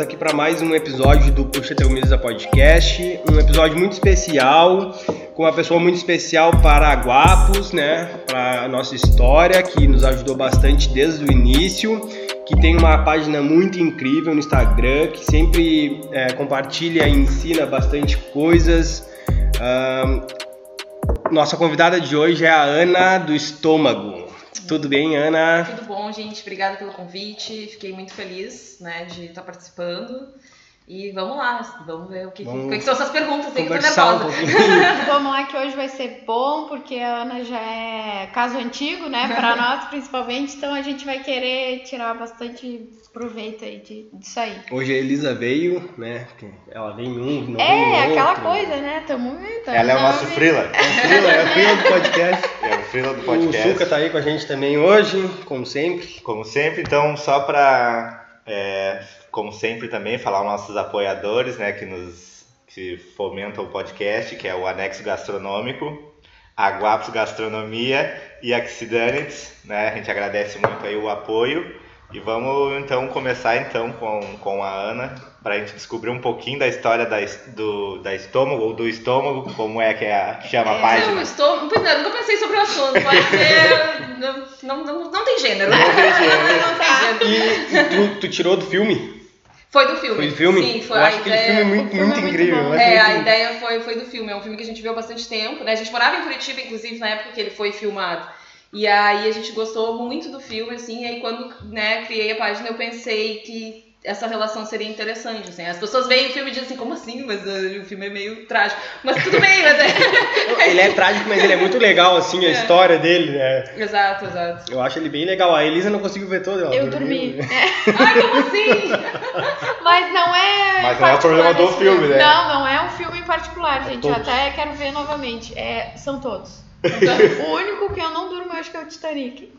aqui para mais um episódio do Puxa Teu Podcast, um episódio muito especial, com uma pessoa muito especial para Guapos, né, para a nossa história, que nos ajudou bastante desde o início, que tem uma página muito incrível no Instagram, que sempre é, compartilha e ensina bastante coisas. nossa convidada de hoje é a Ana do Estômago. Tudo bem, Ana? Tudo bom, gente. Obrigada pelo convite. Fiquei muito feliz né, de estar participando. E vamos lá, vamos ver o que, vamos que são essas perguntas aí que tô nervosa. Um vamos lá que hoje vai ser bom, porque a Ana já é caso antigo, né? Para nós principalmente, então a gente vai querer tirar bastante proveito aí de, disso aí. Hoje a Elisa veio, né? Ela vem um, não É, vem aquela outro. coisa, né? Tamo então, Ela é o nosso frila. É o frila, é o frila do podcast. É o frila do podcast. O Suca tá aí com a gente também hoje, como sempre. Como sempre, então só para é, como sempre também, falar aos nossos apoiadores, né, que nos que fomentam o podcast, que é o Anexo Gastronômico, a Guapos Gastronomia e a Xidanits, né? A gente agradece muito aí o apoio. E vamos então começar então com, com a Ana para a gente descobrir um pouquinho da história da, do, da estômago ou do estômago, como é que, é a, que chama a é, página. Estômago, pois é, nunca pensei sobre o assunto, pode ser. não, não, não, não tem gênero. Não tem gênero. não tem gênero. E, e tu, tu tirou do filme? Foi do filme. Foi do filme? Sim, foi. Eu acho aquele filme muito, muito, muito incrível. É, muito a ideia foi, foi do filme. É um filme que a gente viu há bastante tempo. Né? A gente morava em Curitiba, inclusive, na época que ele foi filmado. E aí a gente gostou muito do filme, assim. E aí quando né, criei a página, eu pensei que essa relação seria interessante, assim. As pessoas veem o filme e dizem assim, como assim? Mas uh, o filme é meio trágico. Mas tudo bem, mas é... ele é trágico, mas ele é muito legal, assim, a é. história dele, né? Exato, exato. Eu acho ele bem legal. A Elisa não conseguiu ver todo. Ela eu dormi. É. Ai, como assim? mas não é... Mas não é o problema do filme, né? Não, não é um filme em particular, gente. É eu até quero ver novamente. É, são todos. o único que eu não durmo, eu acho que é o Titanic.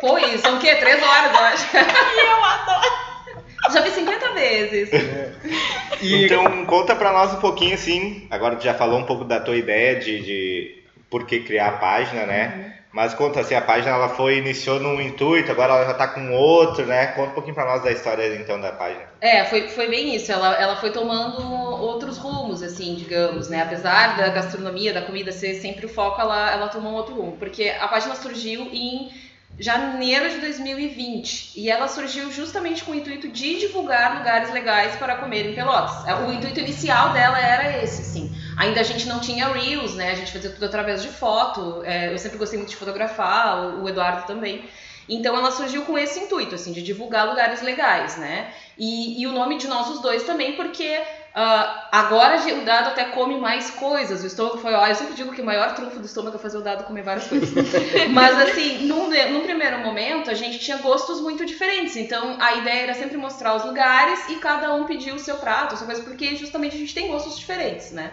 Pô, isso são o quê? Três horas, eu acho. e eu adoro. Já vi 50 vezes. É. E... Então, conta pra nós um pouquinho, assim. Agora tu já falou um pouco da tua ideia de, de por que criar a página, né? Uhum. Mas conta assim, a página ela foi iniciou num intuito, agora ela já está com outro, né? Conta um pouquinho para nós da história então da página. É, foi, foi bem isso. Ela, ela foi tomando outros rumos, assim, digamos, né? Apesar da gastronomia, da comida ser sempre o foco, ela, ela tomou um outro rumo, porque a página surgiu em janeiro de 2020 e ela surgiu justamente com o intuito de divulgar lugares legais para comer em Pelotas. É, o intuito inicial dela era esse, sim. Ainda a gente não tinha reels, né? A gente fazia tudo através de foto. É, eu sempre gostei muito de fotografar, o Eduardo também. Então ela surgiu com esse intuito, assim, de divulgar lugares legais, né? E, e o nome de nós os dois também, porque Uh, agora o dado até come mais coisas. O estômago foi, ó, eu sempre digo que o maior trunfo do estômago é fazer o dado comer várias coisas. Mas assim, num, num primeiro momento, a gente tinha gostos muito diferentes. Então a ideia era sempre mostrar os lugares e cada um pedir o seu prato, a sua coisa, porque justamente a gente tem gostos diferentes, né?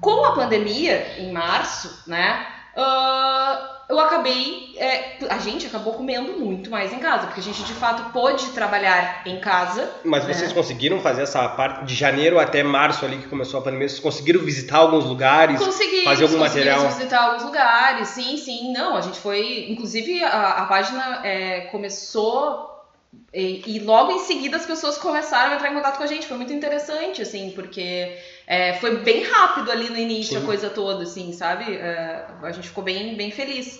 Com a pandemia, em março, né? Uh, eu acabei, é, a gente acabou comendo muito mais em casa, porque a gente de fato pôde trabalhar em casa. Mas né? vocês conseguiram fazer essa parte de janeiro até março ali que começou a pandemia? Vocês conseguiram visitar alguns lugares? Conseguimos, fazer algum material? visitar alguns lugares, sim, sim. Não, a gente foi, inclusive a, a página é, começou e, e, logo em seguida as pessoas começaram a entrar em contato com a gente. Foi muito interessante, assim, porque é, foi bem rápido ali no início Sim. a coisa toda, assim, sabe? É, a gente ficou bem, bem feliz.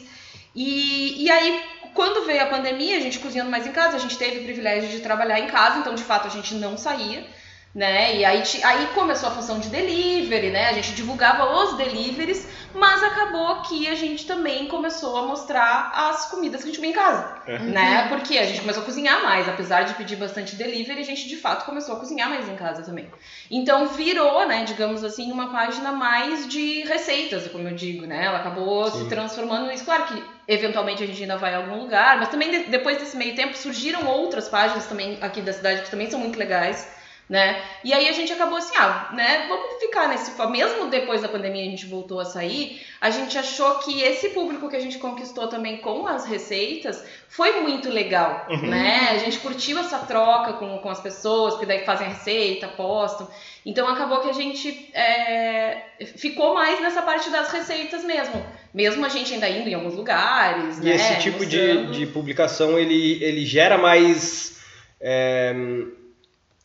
E, e aí, quando veio a pandemia, a gente cozinhando mais em casa, a gente teve o privilégio de trabalhar em casa, então de fato a gente não saía, né? E aí, aí começou a função de delivery, né? A gente divulgava os deliveries, mas acabou que a gente também começou a mostrar as comidas que a gente comia em casa, É. né? Porque a gente começou a cozinhar mais, apesar de pedir bastante delivery, a gente de fato começou a cozinhar mais em casa também. Então virou, né, digamos assim, uma página mais de receitas, como eu digo, né? Ela acabou Sim. se transformando nisso. Claro que eventualmente a gente ainda vai a algum lugar, mas também de- depois desse meio tempo surgiram outras páginas também aqui da cidade que também são muito legais. Né? E aí a gente acabou assim, ah, né, vamos ficar nesse, mesmo depois da pandemia a gente voltou a sair, a gente achou que esse público que a gente conquistou também com as receitas foi muito legal, Uhum. né? A gente curtiu essa troca com, com as pessoas, porque daí fazem a receita, postam. Então acabou que a gente é, ficou mais nessa parte das receitas mesmo. Mesmo a gente ainda indo em alguns lugares, E né? esse tipo de, de publicação, ele, ele gera mais... é,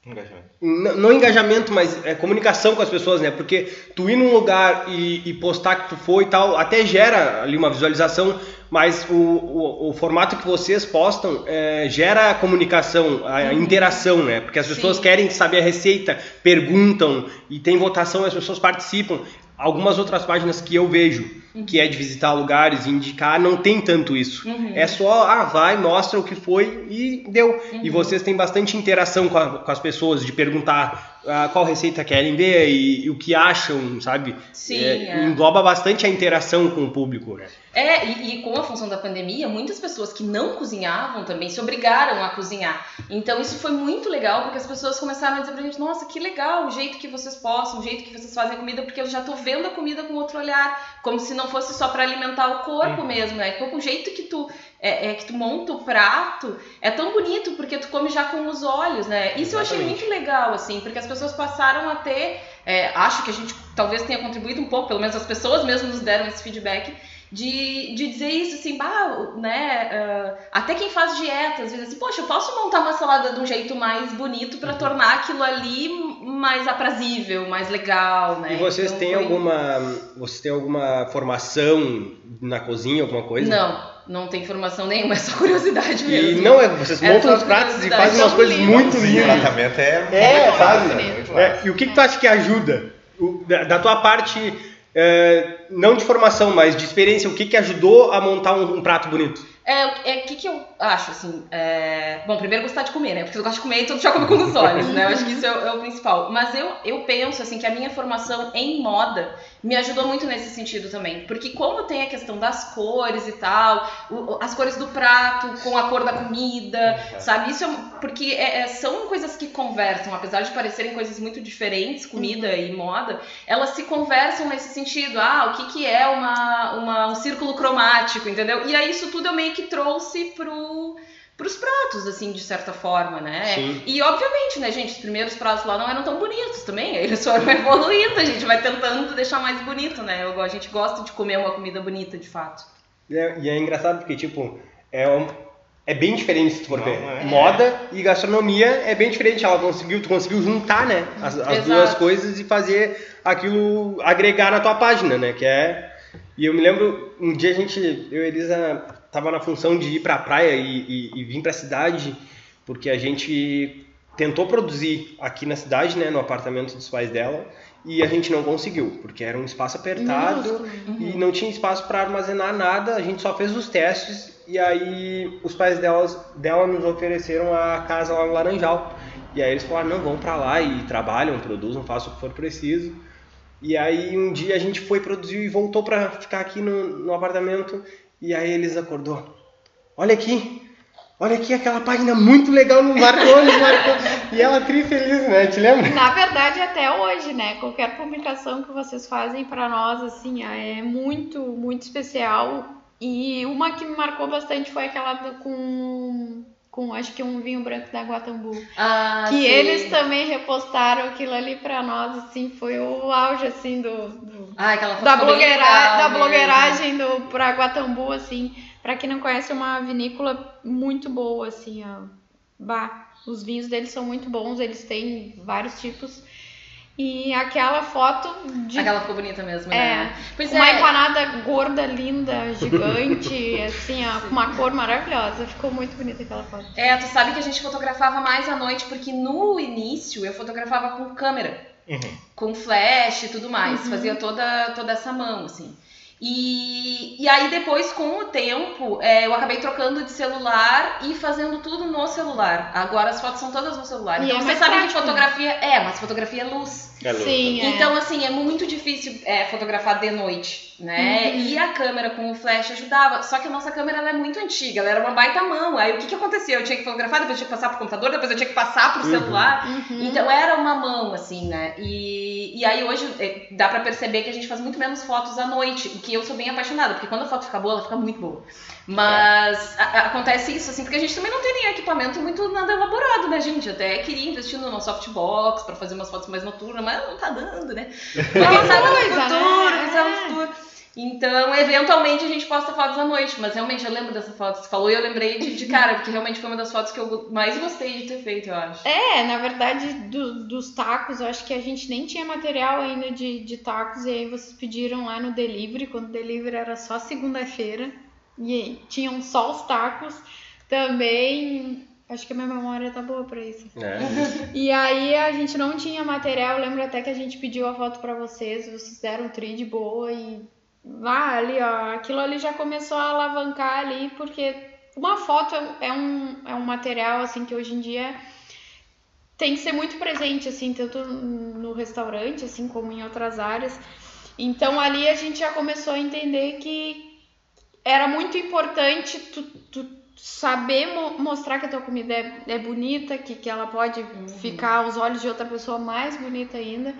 Engajamento. N- não engajamento, mas é, comunicação com as pessoas, né? Porque tu ir num lugar e, e postar que tu foi e tal, até gera ali uma visualização, mas o, o, o formato que vocês postam é, gera comunicação, a, a interação, né? Porque as pessoas Sim. querem saber a receita, perguntam e tem votação, as pessoas participam. Algumas outras páginas que eu vejo, que é de visitar lugares e indicar, não tem tanto isso. Uhum. É só, ah, vai, mostra o que foi e deu. E Uhum. vocês têm bastante interação com, a- com as pessoas, de perguntar ah, qual receita querem ver e, e o que acham, sabe? Sim, É, é. Engloba bastante a interação com o público, né? É, e, e com a função da pandemia, muitas pessoas que não cozinhavam também se obrigaram a cozinhar. Então isso foi muito legal, porque as pessoas começaram a dizer pra gente, nossa, que legal o jeito que vocês postam, o jeito que vocês fazem a comida, porque eu já tô vendo a comida com outro olhar, como se não fosse só pra alimentar o corpo Uhum. mesmo, né? Porque o jeito que tu, é, é, que tu monta o prato é tão bonito, porque tu come já com os olhos, né? Isso eu achei Exatamente. muito legal, assim, porque as pessoas passaram a ter, é, acho que a gente talvez tenha contribuído um pouco, pelo menos as pessoas mesmo nos deram esse feedback, de, de dizer isso, assim, bah, né, ah, até quem faz dieta, às vezes assim, poxa, eu posso montar uma salada de um jeito mais bonito Uhum. pra tornar aquilo ali mais aprazível, mais legal, né? E vocês Então, têm foi- alguma. Vocês têm alguma formação na cozinha, alguma coisa? Não, não tem informação nenhuma, é só curiosidade E mesmo. não é, vocês É montam os pratos e fazem umas São coisas lindos. muito Sim, o lindas. tratamento é, É, sabe? muito É, massa. e o que, que tu acha que ajuda? O- da, da tua parte, é, não de formação, mas de experiência, o que, que ajudou a montar um, um prato bonito? É, o é, que, que eu acho, assim, é... Bom, primeiro gostar de comer, né? Porque eu gosto de comer, então tu já come com os olhos, né? Eu acho que isso é, o- é o principal. Mas eu, eu penso, assim, que a minha formação em moda me ajudou muito nesse sentido também. Porque como tem a questão das cores e tal, o- as cores do prato com a cor da comida, sabe? Isso é... Porque é- é- são coisas que conversam, apesar de parecerem coisas muito diferentes, comida e moda, elas se conversam nesse sentido. Ah, o que, que é uma, uma, um círculo cromático, entendeu? E aí isso tudo eu meio que trouxe pro, pros pratos, assim, de certa forma, né? Sim. E obviamente, né, gente, os primeiros pratos lá não eram tão bonitos também. Eles foram evoluindo, a gente vai tentando deixar mais bonito, né? Eu, a gente gosta de comer uma comida bonita, de fato. E é, e é engraçado porque, tipo, é, um- é bem diferente se tu for Não, ver. é. Moda e gastronomia é bem diferente. Ela conseguiu, tu conseguiu juntar, né? As, as duas coisas e fazer aquilo agregar na tua página, né? Que é. E eu me lembro, um dia a gente, eu e Elisa, tava na função de ir pra praia e, e, e vir pra cidade, porque a gente tentou produzir aqui na cidade, né? No apartamento dos pais dela. E a gente não conseguiu, porque era um espaço apertado Minúsculo. e não tinha espaço para armazenar nada. A gente só fez os testes e aí os pais delas, dela nos ofereceram a casa lá no Laranjal. E aí eles falaram: não, vão para lá e trabalham, produzam, façam o que for preciso. E aí um dia a gente foi produzir e voltou para ficar aqui no, no apartamento. E aí eles acordou: olha aqui. Olha aqui aquela página muito legal no Marconi, marcou. E ela tri feliz, né? Te lembra? Na verdade, até hoje, né? Qualquer publicação que vocês fazem pra nós, assim, é muito, muito especial. E uma que me marcou bastante foi aquela do- com, com acho que um vinho branco da Guatambu. Ah, que sim. eles também repostaram aquilo ali pra nós, assim, foi o auge, assim, do, do- Ah, aquela foto da, blogueira, legal da blogueiragem do, pra Guatambu, assim. Pra quem não conhece, é uma vinícola muito boa, assim, ó. Bah, os vinhos deles são muito bons, eles têm vários tipos. E aquela foto de Aquela ficou bonita mesmo, É. né? Pois uma é. empanada gorda, linda, gigante, assim, ó, com uma cor maravilhosa. Ficou muito bonita aquela foto. É, tu sabe que a gente fotografava mais à noite, porque no início eu fotografava com câmera, Uhum. com flash e tudo mais. Uhum. Fazia toda, toda essa mão, assim. E, e aí depois, com o tempo, é, eu acabei trocando de celular e fazendo tudo no celular. Agora as fotos são todas no celular. E então é sabe prático, que fotografia é, mas fotografia é luz. É louco. Sim, é. Então, assim, é muito difícil é, fotografar de noite, né? Uhum. E a câmera com o flash ajudava. Só que a nossa câmera ela é muito antiga, ela era uma baita mão. Aí o que, que acontecia? Eu tinha que fotografar, depois eu tinha que passar pro computador, depois eu tinha que passar pro Uhum. celular. Uhum. Então era uma mão, assim, né? E, e aí hoje é, dá pra perceber que a gente faz muito menos fotos à noite, o que eu sou bem apaixonada, porque quando a foto fica boa, ela fica muito boa. Mas a- a- acontece isso, assim, porque a gente também não tem nem equipamento muito nada elaborado, né, gente? Até queria investir numa softbox pra fazer umas fotos mais noturnas, mas não tá dando, né? Mas quem sabe no futuro, né? quem sabe no É. futuro. Então, eventualmente a gente posta fotos à noite, mas realmente eu lembro dessa foto que você falou e eu lembrei de, de cara, porque realmente foi uma das fotos que eu mais gostei de ter feito, eu acho. É, na verdade, do- dos tacos, eu acho que a gente nem tinha material ainda de, de tacos, e aí vocês pediram lá no delivery, quando o delivery era só segunda-feira, e aí tinham só os tacos. Também, acho que a minha memória tá boa pra isso. É. E aí a gente não tinha material, eu lembro até que a gente pediu a foto pra vocês, vocês deram um tri de boa e lá ali, ó, aquilo ali já começou a alavancar ali, porque uma foto é um, é um material assim que hoje em dia tem que ser muito presente, assim, tanto no restaurante, assim, como em outras áreas. Então ali a gente já começou a entender que era muito importante tu, tu saber mo- mostrar que a tua comida é, é bonita, que, que ela pode ficar aos olhos de outra pessoa mais bonita ainda.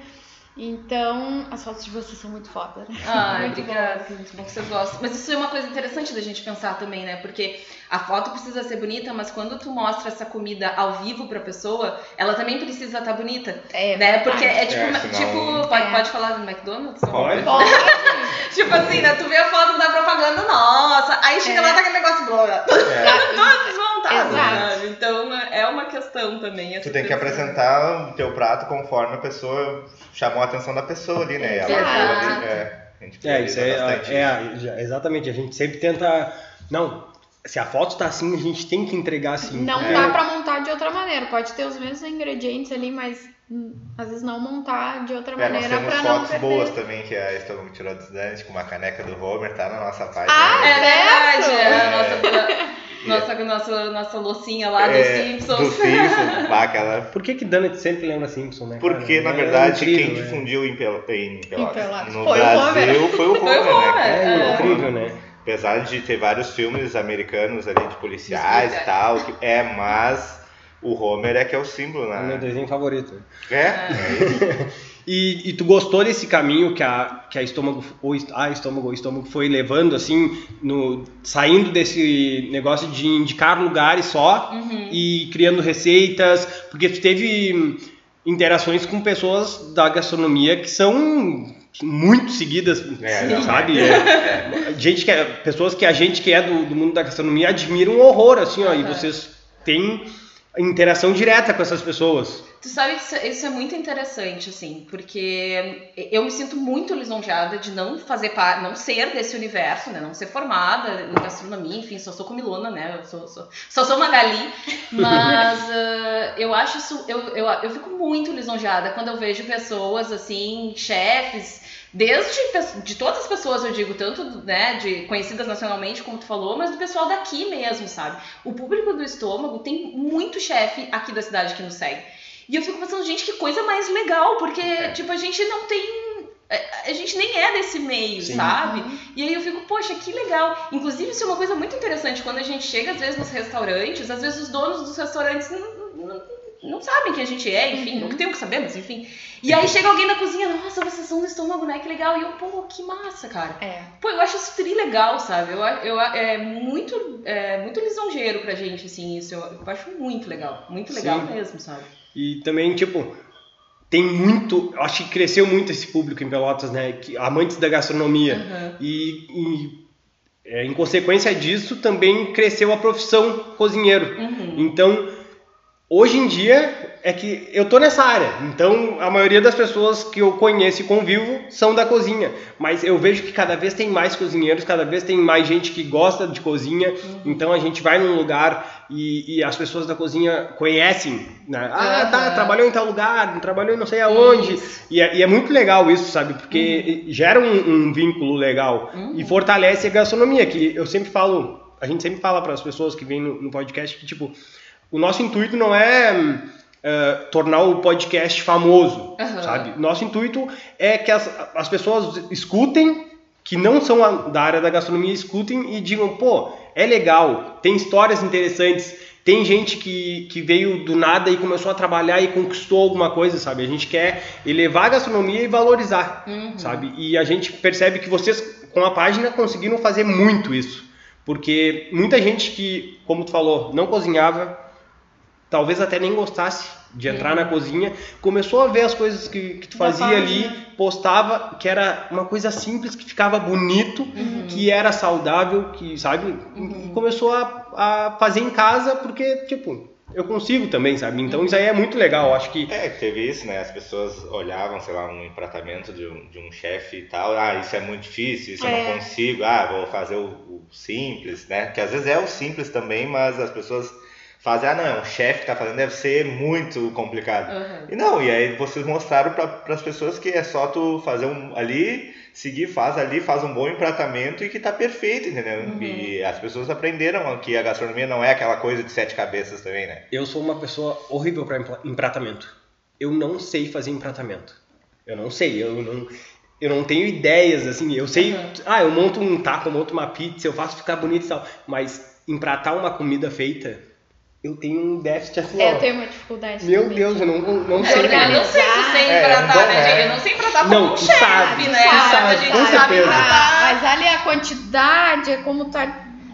Então, as fotos de vocês são muito foda, né? Ai, Muito obrigada, que muito bom que vocês gostam. Mas isso é uma coisa interessante da gente pensar também, né? Porque a foto precisa ser bonita, mas quando tu mostra essa comida ao vivo pra pessoa, ela também precisa estar bonita, É, né? Porque é tipo, É, senão- tipo pode, É. pode falar do McDonald's? Pode. Pode. Tipo assim, né? Tu vê a foto da propaganda, nossa, aí chega É. lá tá aquele negócio blá, É. Exato. sabe? Então é uma questão também. Tu tem que apresentar o teu prato conforme a pessoa chamou a atenção da pessoa ali, né? Ela Exato. viu ali, é, a gente É, isso é, bastante é, exatamente. A gente sempre tenta. Não, se a foto tá assim, a gente tem que entregar assim. Não porque- dá pra montar de outra maneira. Pode ter os mesmos ingredientes ali, mas hum, às vezes não montar de outra É, maneira pra não fotos perder. boas também, que a Estômago tirou do Dante, com uma caneca do Homer, tá na nossa página. Ah, É verdade, Certo. é a nossa, nossa, nossa, nossa loucinha lá dos É, Simpsons. Do Simpsons, aquela... Por que que Donut sempre lembra Simpson, né? Porque, cara? na É verdade, incrível, quem né? difundiu em, Pel em Pelotas, no Foi o Brasil foi o Homer, Foi o né? Homer, cara? É, É. incrível, né? Apesar de ter vários filmes americanos ali de policiais e tal, que, é, mas o Homer é que é o símbolo, É o meu né? desenho favorito. É, é isso. E, e tu gostou desse caminho que a, que a estômago, ou a estômago, o estômago foi levando, assim, no, saindo desse negócio de indicar lugares só Uhum. e criando receitas, porque tu teve interações com pessoas da gastronomia que são muito seguidas, É, não, sabe? É, gente que é- pessoas que a gente que é do, do mundo da gastronomia admira um horror, assim, ó, e Aham. vocês têm interação direta com essas pessoas. Tu sabe que isso, isso é muito interessante, assim, porque eu me sinto muito lisonjeada de não fazer parte, não ser desse universo, né? Não ser formada em gastronomia, enfim, só sou comilona, né? Eu sou, sou- só sou Magali, mas ah, eu acho isso, eu, eu, eu fico muito lisonjeada quando eu vejo pessoas, assim, chefes, desde de todas as pessoas, eu digo, tanto né, de conhecidas nacionalmente, como tu falou, mas do pessoal daqui mesmo, sabe? O público do estômago tem muito chefe aqui da cidade que nos segue. E eu fico pensando, gente, que coisa mais legal, porque, tipo, a gente não tem. a- A gente nem é desse meio, Sim. sabe? E aí eu fico, poxa, que legal. Inclusive, isso é uma coisa muito interessante. Quando a gente chega, às vezes, nos restaurantes, às vezes os donos dos restaurantes não, não, não sabem quem a gente é, enfim, Uhum. não tem o que saber, mas enfim. E aí chega alguém na cozinha, nossa, vocês são do estômago, né? Que legal. E eu, pô, que massa, cara. É. Pô, eu acho isso tri legal, sabe? Eu, eu, é muito, é muito lisonjeiro pra gente, assim, isso. Eu, eu acho muito legal. Muito legal Sim. mesmo, sabe? E também, tipo, tem muito. Acho que cresceu muito esse público em Pelotas, né? Que, amantes da gastronomia. Aham. E, e, é, em consequência disso, também cresceu a profissão cozinheiro. Uhum. Então, hoje em dia, é que eu tô nessa área. Então, a maioria das pessoas que eu conheço e convivo são da cozinha. Mas eu vejo que cada vez tem mais cozinheiros, cada vez tem mais gente que gosta de cozinha. Então, a gente vai num lugar e, e as pessoas da cozinha conhecem, né? Ah, tá, trabalhou em tal lugar, trabalhou em não sei aonde. E é, e é muito legal isso, sabe? Porque gera um, um vínculo legal Uhum. e fortalece a gastronomia, que eu sempre falo, a gente sempre fala para as pessoas que vêm no, no podcast que, tipo, o nosso intuito não é eh, tornar o podcast famoso, Aham. sabe? Nosso intuito é que as, as pessoas escutem, que não são da área da gastronomia, escutem e digam, pô, é legal, tem histórias interessantes, tem gente que, que veio do nada e começou a trabalhar e conquistou alguma coisa, sabe? A gente quer elevar a gastronomia e valorizar, Uhum. sabe? E a gente percebe que vocês, com a página, conseguiram fazer muito isso. Porque muita gente que, como tu falou, não cozinhava, talvez até nem gostasse de entrar na cozinha, começou a ver as coisas que, que tu fazia ali, página. postava, que era uma coisa simples, que ficava bonito, que era saudável, que, sabe? E começou a, a fazer em casa, porque, tipo, eu consigo também, sabe? Então isso aí é muito legal, eu acho que... É, teve isso, né? As pessoas olhavam, sei lá, um empratamento de um, de um chefe e tal. Ah, isso é muito difícil, isso eu É. não consigo. Ah, vou fazer o, o simples, né? Que às vezes é o simples também, mas as pessoas fazem, ah, não, é um chefe que tá fazendo, deve ser muito complicado. Aham. E não, e aí vocês mostraram para as pessoas que é só tu fazer um ali, seguir, faz ali, faz um bom empratamento e que tá perfeito, entendeu? Uhum. E as pessoas aprenderam que a gastronomia não é aquela coisa de sete cabeças também, né? Eu sou uma pessoa horrível para empratamento. Eu não sei fazer empratamento. Eu não sei, eu não, eu não tenho ideias, assim. Eu sei, Uhum. ah, eu monto um taco, eu monto uma pizza, eu faço ficar bonito e tal. Mas empratar uma comida feita, eu tenho um déficit assim, É, ó. eu tenho uma dificuldade. Meu também. Deus, eu não, não É, sei. eu não sei se sei É, bom, né, é. gente? Eu não sei empratar como Não, um tu chefe, sabe, né? Mas sabe, a gente com sabe certeza. empratar. Ah, mas ali a quantidade, é como tá.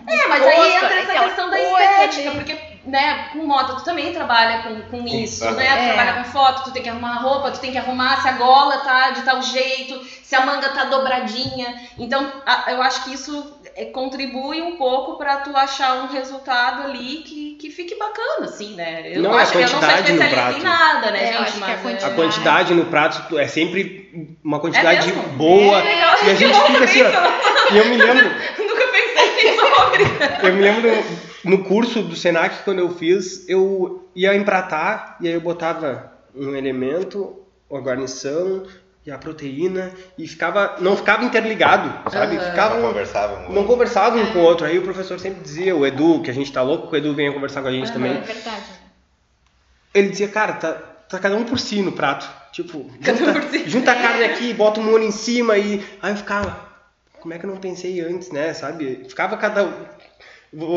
É, mas aí entra essa questão da estética, porque, né, com moda tu também trabalha com, com isso, né? Tu É. trabalha com foto, tu tem que arrumar a roupa, tu tem que arrumar se a gola tá de tal jeito, se a manga tá dobradinha. Então, a- eu acho que isso é, contribui um pouco pra tu achar um resultado ali que, que fique bacana, assim, né? Eu Não, não, é a acho, eu não sou quantidade no especialista em prato. nada, né, É, eu gente? acho que a mas, quantidade- A quantidade no prato é sempre uma quantidade mesmo? boa. É. E a gente fica assim, ó. E eu me lembro, Nunca pensei sobre. Eu me lembro no, curso do Senac, quando eu fiz, eu ia empratar e aí eu botava um elemento, a guarnição e a proteína e ficava, não ficava interligado, sabe? Ficava, Não conversavam. não conversava um com o outro. Aí o professor sempre dizia, o Edu, que a gente tá louco, que o Edu venha conversar com a gente Aham. também. É verdade. Ele dizia, cara, tá, tá cada um por si no prato. Tipo, Cada um junta, por si. junta a carne aqui, bota o molho em cima e. Aí eu ficava, como é que eu não pensei antes, né? Sabe? Ficava cada.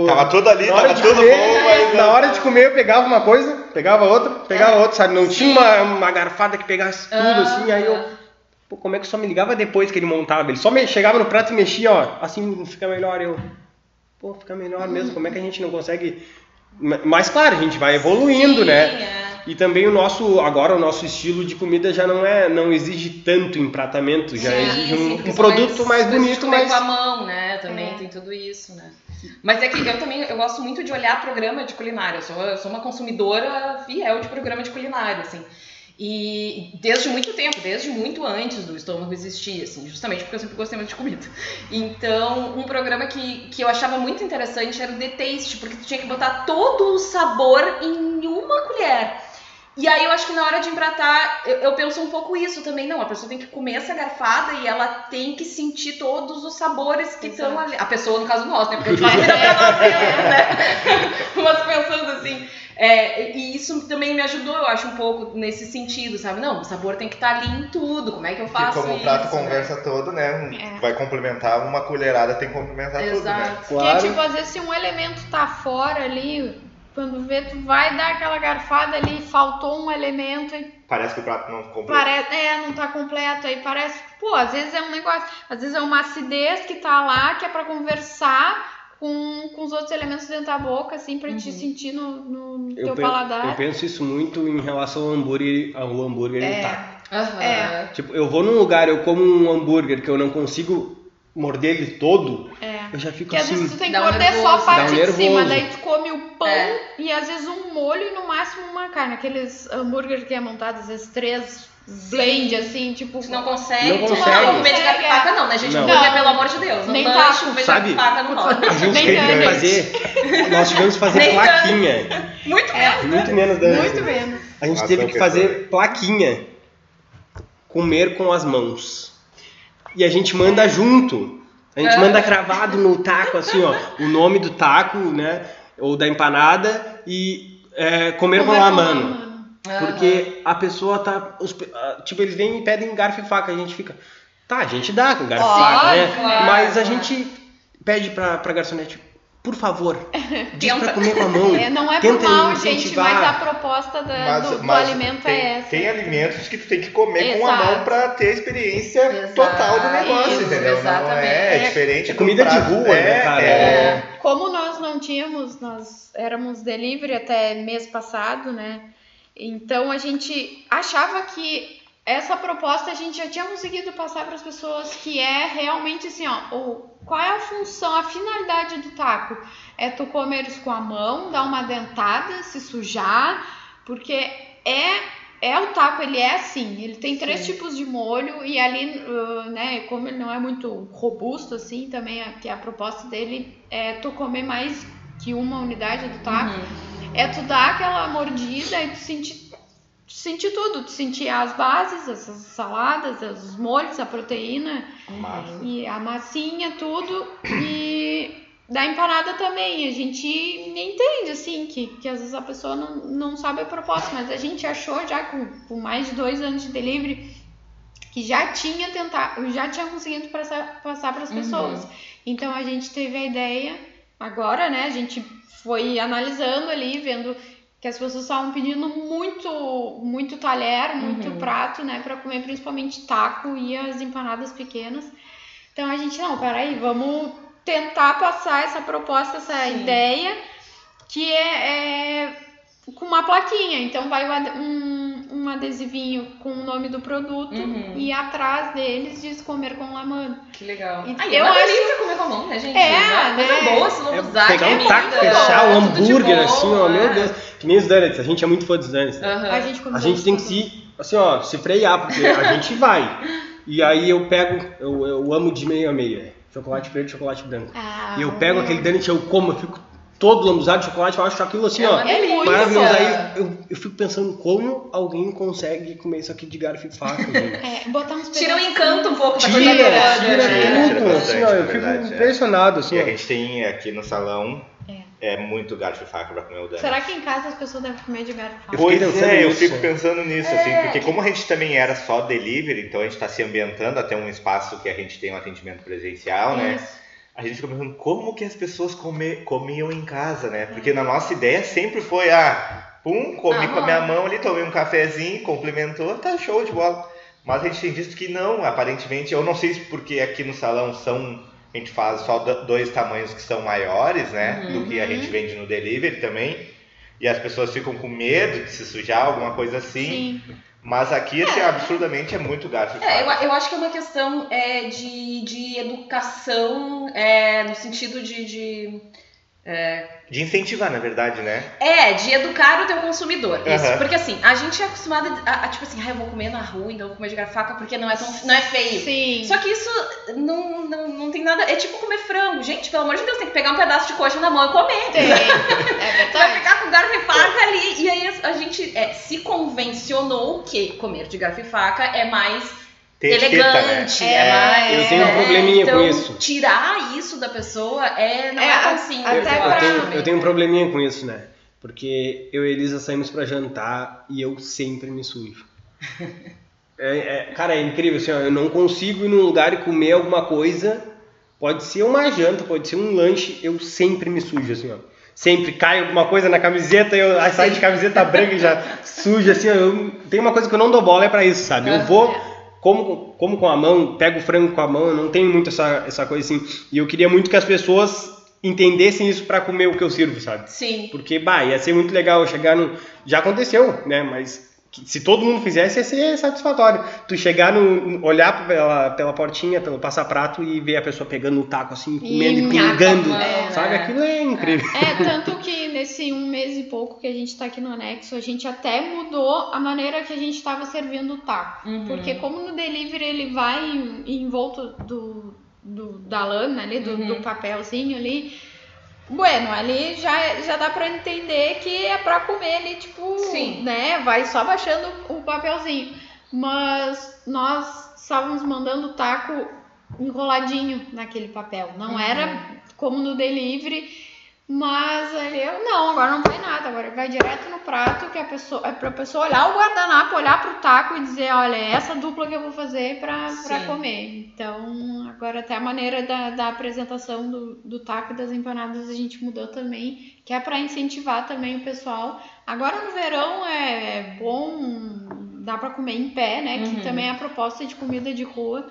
Tava tudo ali, na hora tava de tudo comer, bom, mas. Na hora de comer eu pegava uma coisa, pegava outra, pegava outra, sabe? Não Sim. tinha uma, uma garfada que pegasse tudo assim, aí eu. Pô, como é que só me ligava depois que ele montava? Ele só me, chegava no prato e mexia, ó, assim fica melhor. Eu, pô, fica melhor mesmo. Como é que a gente não consegue. Mas claro, a gente vai evoluindo, Sim, né? é. E também o nosso, agora o nosso estilo de comida já não é, não exige tanto empratamento, já Sim, exige um, um produto mais, de bonito, mas com a mão, né? Também É. tem tudo isso, né? Mas é que eu também eu gosto muito de olhar programa de culinária. Eu sou, eu sou uma consumidora fiel de programa de culinária, assim. E desde muito tempo, desde muito antes do estômago existir, assim, justamente porque eu sempre gostei muito de comida. Então, um programa que, que eu achava muito interessante era o The Taste, porque tu tinha que botar todo o sabor em uma colher. E aí eu acho que na hora de empratar, eu, eu penso um pouco isso também. Não, a pessoa tem que comer essa garfada e ela tem que sentir todos os sabores que estão ali. A pessoa, no caso nós, né? Porque a gente cuida pra nós mesmos, né? Mas pensando assim. é, e isso também me ajudou, eu acho, um pouco nesse sentido, sabe? Não, o sabor tem que estar ali em tudo. Como é que eu faço como o isso? prato né? conversa todo, né? É. Vai complementar, uma colherada tem que complementar tudo, né? Exato. Claro. Porque, tipo, às vezes se um elemento tá fora ali, quando vê, tu vai dar aquela garfada ali, faltou um elemento e Parece que o prato não completa. parece, é, não tá completo. Aí parece, pô, às vezes é um negócio, às vezes é uma acidez que tá lá, que é pra conversar com, com os outros elementos dentro da boca, assim, pra te Uhum. sentir no, no eu, teu pe- paladar. eu penso isso muito em relação ao hambúrguer, ao hambúrguer É. taco. Aham. É. Tipo, eu vou num lugar, eu como um hambúrguer que eu não consigo morder ele todo, É. eu já fico Porque às assim. vezes tu tem que dá um morder só a nervoso. parte Dá um de cima, nervoso. daí tu come o pão É. e às vezes um molho e no máximo uma carne. Aqueles hambúrguer que é montado, às vezes três blend, assim, tipo. Tu não consegue, Não tu consegue. não vou comer de Consegue, garfaca, não, né, gente? Não. Não. pelo amor de Deus. Não Nem taco. comer de Sabe? garfaca não rola. A gente Nem teve que fazer. Nós tivemos que fazer Nem plaquinha. Muito menos. Muito menos da Muito menos. A gente teve que quero fazer plaquinha. Comer com as mãos. E a gente manda junto. A gente manda cravado no taco, assim, ó, o nome do taco, né? Ou da empanada e é, comer com com mano. Porque a pessoa tá. os ah, tipo, eles vêm e pedem garfo e faca. A gente fica. Tá, a gente dá com garfo e faca, né? Mas a gente pede pra, pra garçonete, por favor, diz Tenta. comer com a mão. É, não é Tenta por mal, gente, mas a proposta da- do, do alimento tem, é essa. tem alimentos que tu tem que comer com a Exato. mão pra ter a experiência Exato. total do negócio, Isso, entendeu? Não exatamente. é, É diferente é comida de rua, né, cara? É, Como nós não tínhamos, nós éramos delivery até mês passado, né? Então a gente achava que essa proposta a gente já tinha conseguido passar para as pessoas que é realmente assim, ó, o, qual é a função, a finalidade do taco? É tu comeres com a mão, dar uma dentada, se sujar, porque é é o taco, ele é assim, ele tem três Sim. tipos de molho e ali, uh, né, como ele não é muito robusto assim, também a, que a proposta dele é tu comer mais que uma unidade do taco, Uhum. é tu dar aquela mordida e tu sentir, tu sentir tudo, tu sentir as bases, as saladas, os molhos, a proteína Massa. e a massinha, tudo e da empanada também. A gente entende, assim, que, que às vezes a pessoa não, não sabe a proposta, mas a gente achou já com, com mais de dois anos de delivery que já tinha tentado, já tinha conseguido passar, passar para as Uhum. pessoas. Então a gente teve a ideia, agora, né? A gente foi analisando ali, vendo que as pessoas estavam pedindo muito, muito talher, muito Uhum. prato, né, para comer principalmente taco e as empanadas pequenas. Então a gente, não, peraí, vamos tentar passar essa proposta, essa Sim. ideia, que é, é com uma plaquinha. Então vai um um, um adesivinho com o nome do produto Uhum. e atrás deles diz comer com lamano. Que legal. E Aí, é eu uma acho- delícia comer com a mão, né, gente? É, Uma coisa né? boa, se não É usar, pegar que um é taco, fechar o de hambúrguer, boa, assim, ó, meu é. Deus. Que nem os donuts, a gente é muito fã dos donuts. né? Aham. A gente A gente tem que se, assim, ó, se frear, porque a gente vai. E aí eu pego, eu, eu amo de meia a meia. Chocolate preto, chocolate branco. Ah, E eu pego aquele donut, eu como, eu fico todo lambuzado de chocolate, eu acho aquilo assim, É ó. delícia. Maravilhoso. Aí eu, eu fico pensando como alguém consegue comer isso aqui de garfo e faca, gente. É, botar uns Tira o pedacinhos. encanto um pouco da Tira, coisa tira, tira né? Tira tudo, assim, ó, eu fico verdade, é. impressionado, assim, E a gente tem aqui no salão é, muito garfo e faca pra comer o dano. Será que em casa as pessoas devem comer de garfo? e faca? Pois é, eu fico pensando nisso, assim, É. porque como a gente também era só delivery, então a gente está se ambientando até um espaço que a gente tem um atendimento presencial, né? A gente fica pensando como que as pessoas come- comiam em casa, né? Porque na nossa ideia sempre foi, ah, pum, comi Ah, com a minha mão ali, tomei um cafezinho, complementou, tá show de bola. Mas a gente tem visto que não, aparentemente, eu não sei se porque aqui no salão são, a gente faz só do- dois tamanhos que são maiores, né? Uhum. Do que a gente vende no delivery também. E as pessoas ficam com medo de se sujar, alguma coisa assim. Sim. Mas aqui, assim, absurdamente é muito gasto. É, eu, eu acho que é uma questão é, de, de educação, é, no sentido de, de- De incentivar, na verdade, né? É, de educar o teu consumidor. Isso. Aham. Porque assim, a gente é acostumada a, a, tipo assim, ah, eu vou comer na rua, então eu vou comer de garfaca porque não é, tão, não é feio. Sim. Só que isso não, não, não tem nada. É tipo comer frango. Gente, pelo amor de Deus, tem que pegar um pedaço de coxa na mão e comer. Tem. É Vai verdade. ficar com garfo e faca ali. E aí a a gente é, se convencionou que comer de garfo e faca é mais Né? elegante. né? É, mais. Eu tenho um é, probleminha então, com isso. Tirar isso da pessoa é, não é, É, tão simples. até Eu, eu tenho, eu tenho um probleminha com isso, né? Porque eu e Elisa saímos pra jantar e eu sempre me sujo. É, é- cara, é incrível, assim, ó, eu não consigo ir num lugar e comer alguma coisa. Pode ser uma janta, pode ser um lanche, eu sempre me sujo, assim, ó. Sempre cai alguma coisa na camiseta, eu aí saio de camiseta branca e já suja, assim, ó. Eu, tem uma coisa que eu não dou bola, é pra isso, sabe? Eu É. vou, como, como com a mão, pego o frango com a mão, não tenho muito essa, essa coisa assim. E eu queria muito que as pessoas entendessem isso pra comer o que eu sirvo, sabe? Sim. Porque, bah, ia ser muito legal chegar no. Já aconteceu, né? Mas que se todo mundo fizesse, ia ser satisfatório. Tu chegar no. olhar pela, pela portinha, pelo passaprato e ver a pessoa pegando o taco assim, comendo e, pingando. É, sabe? Aquilo é incrível. É, tanto que nesse um mês e pouco que a gente tá aqui no anexo, a gente até mudou a maneira que a gente estava servindo o taco. Uhum. Porque como no delivery ele vai volta do, do, da lana ali, do, Uhum. do papelzinho ali. Bueno, ali já, já dá pra entender que é pra comer ali, tipo, Sim. né? Vai só baixando o papelzinho. Mas nós estávamos mandando o taco enroladinho naquele papel. Não Uhum. era como no delivery, mas ali eu, não, agora não vai nada, agora vai direto no prato que a pessoa é pra pessoa olhar o guardanapo, olhar pro taco e dizer, olha, é essa dupla que eu vou fazer pra, pra comer. Então, agora até a maneira da, da apresentação do, do taco e das empanadas a gente mudou também, que é pra incentivar também o pessoal. Agora no verão é bom, dá pra comer em pé, né? Uhum. Que também é a proposta de comida de rua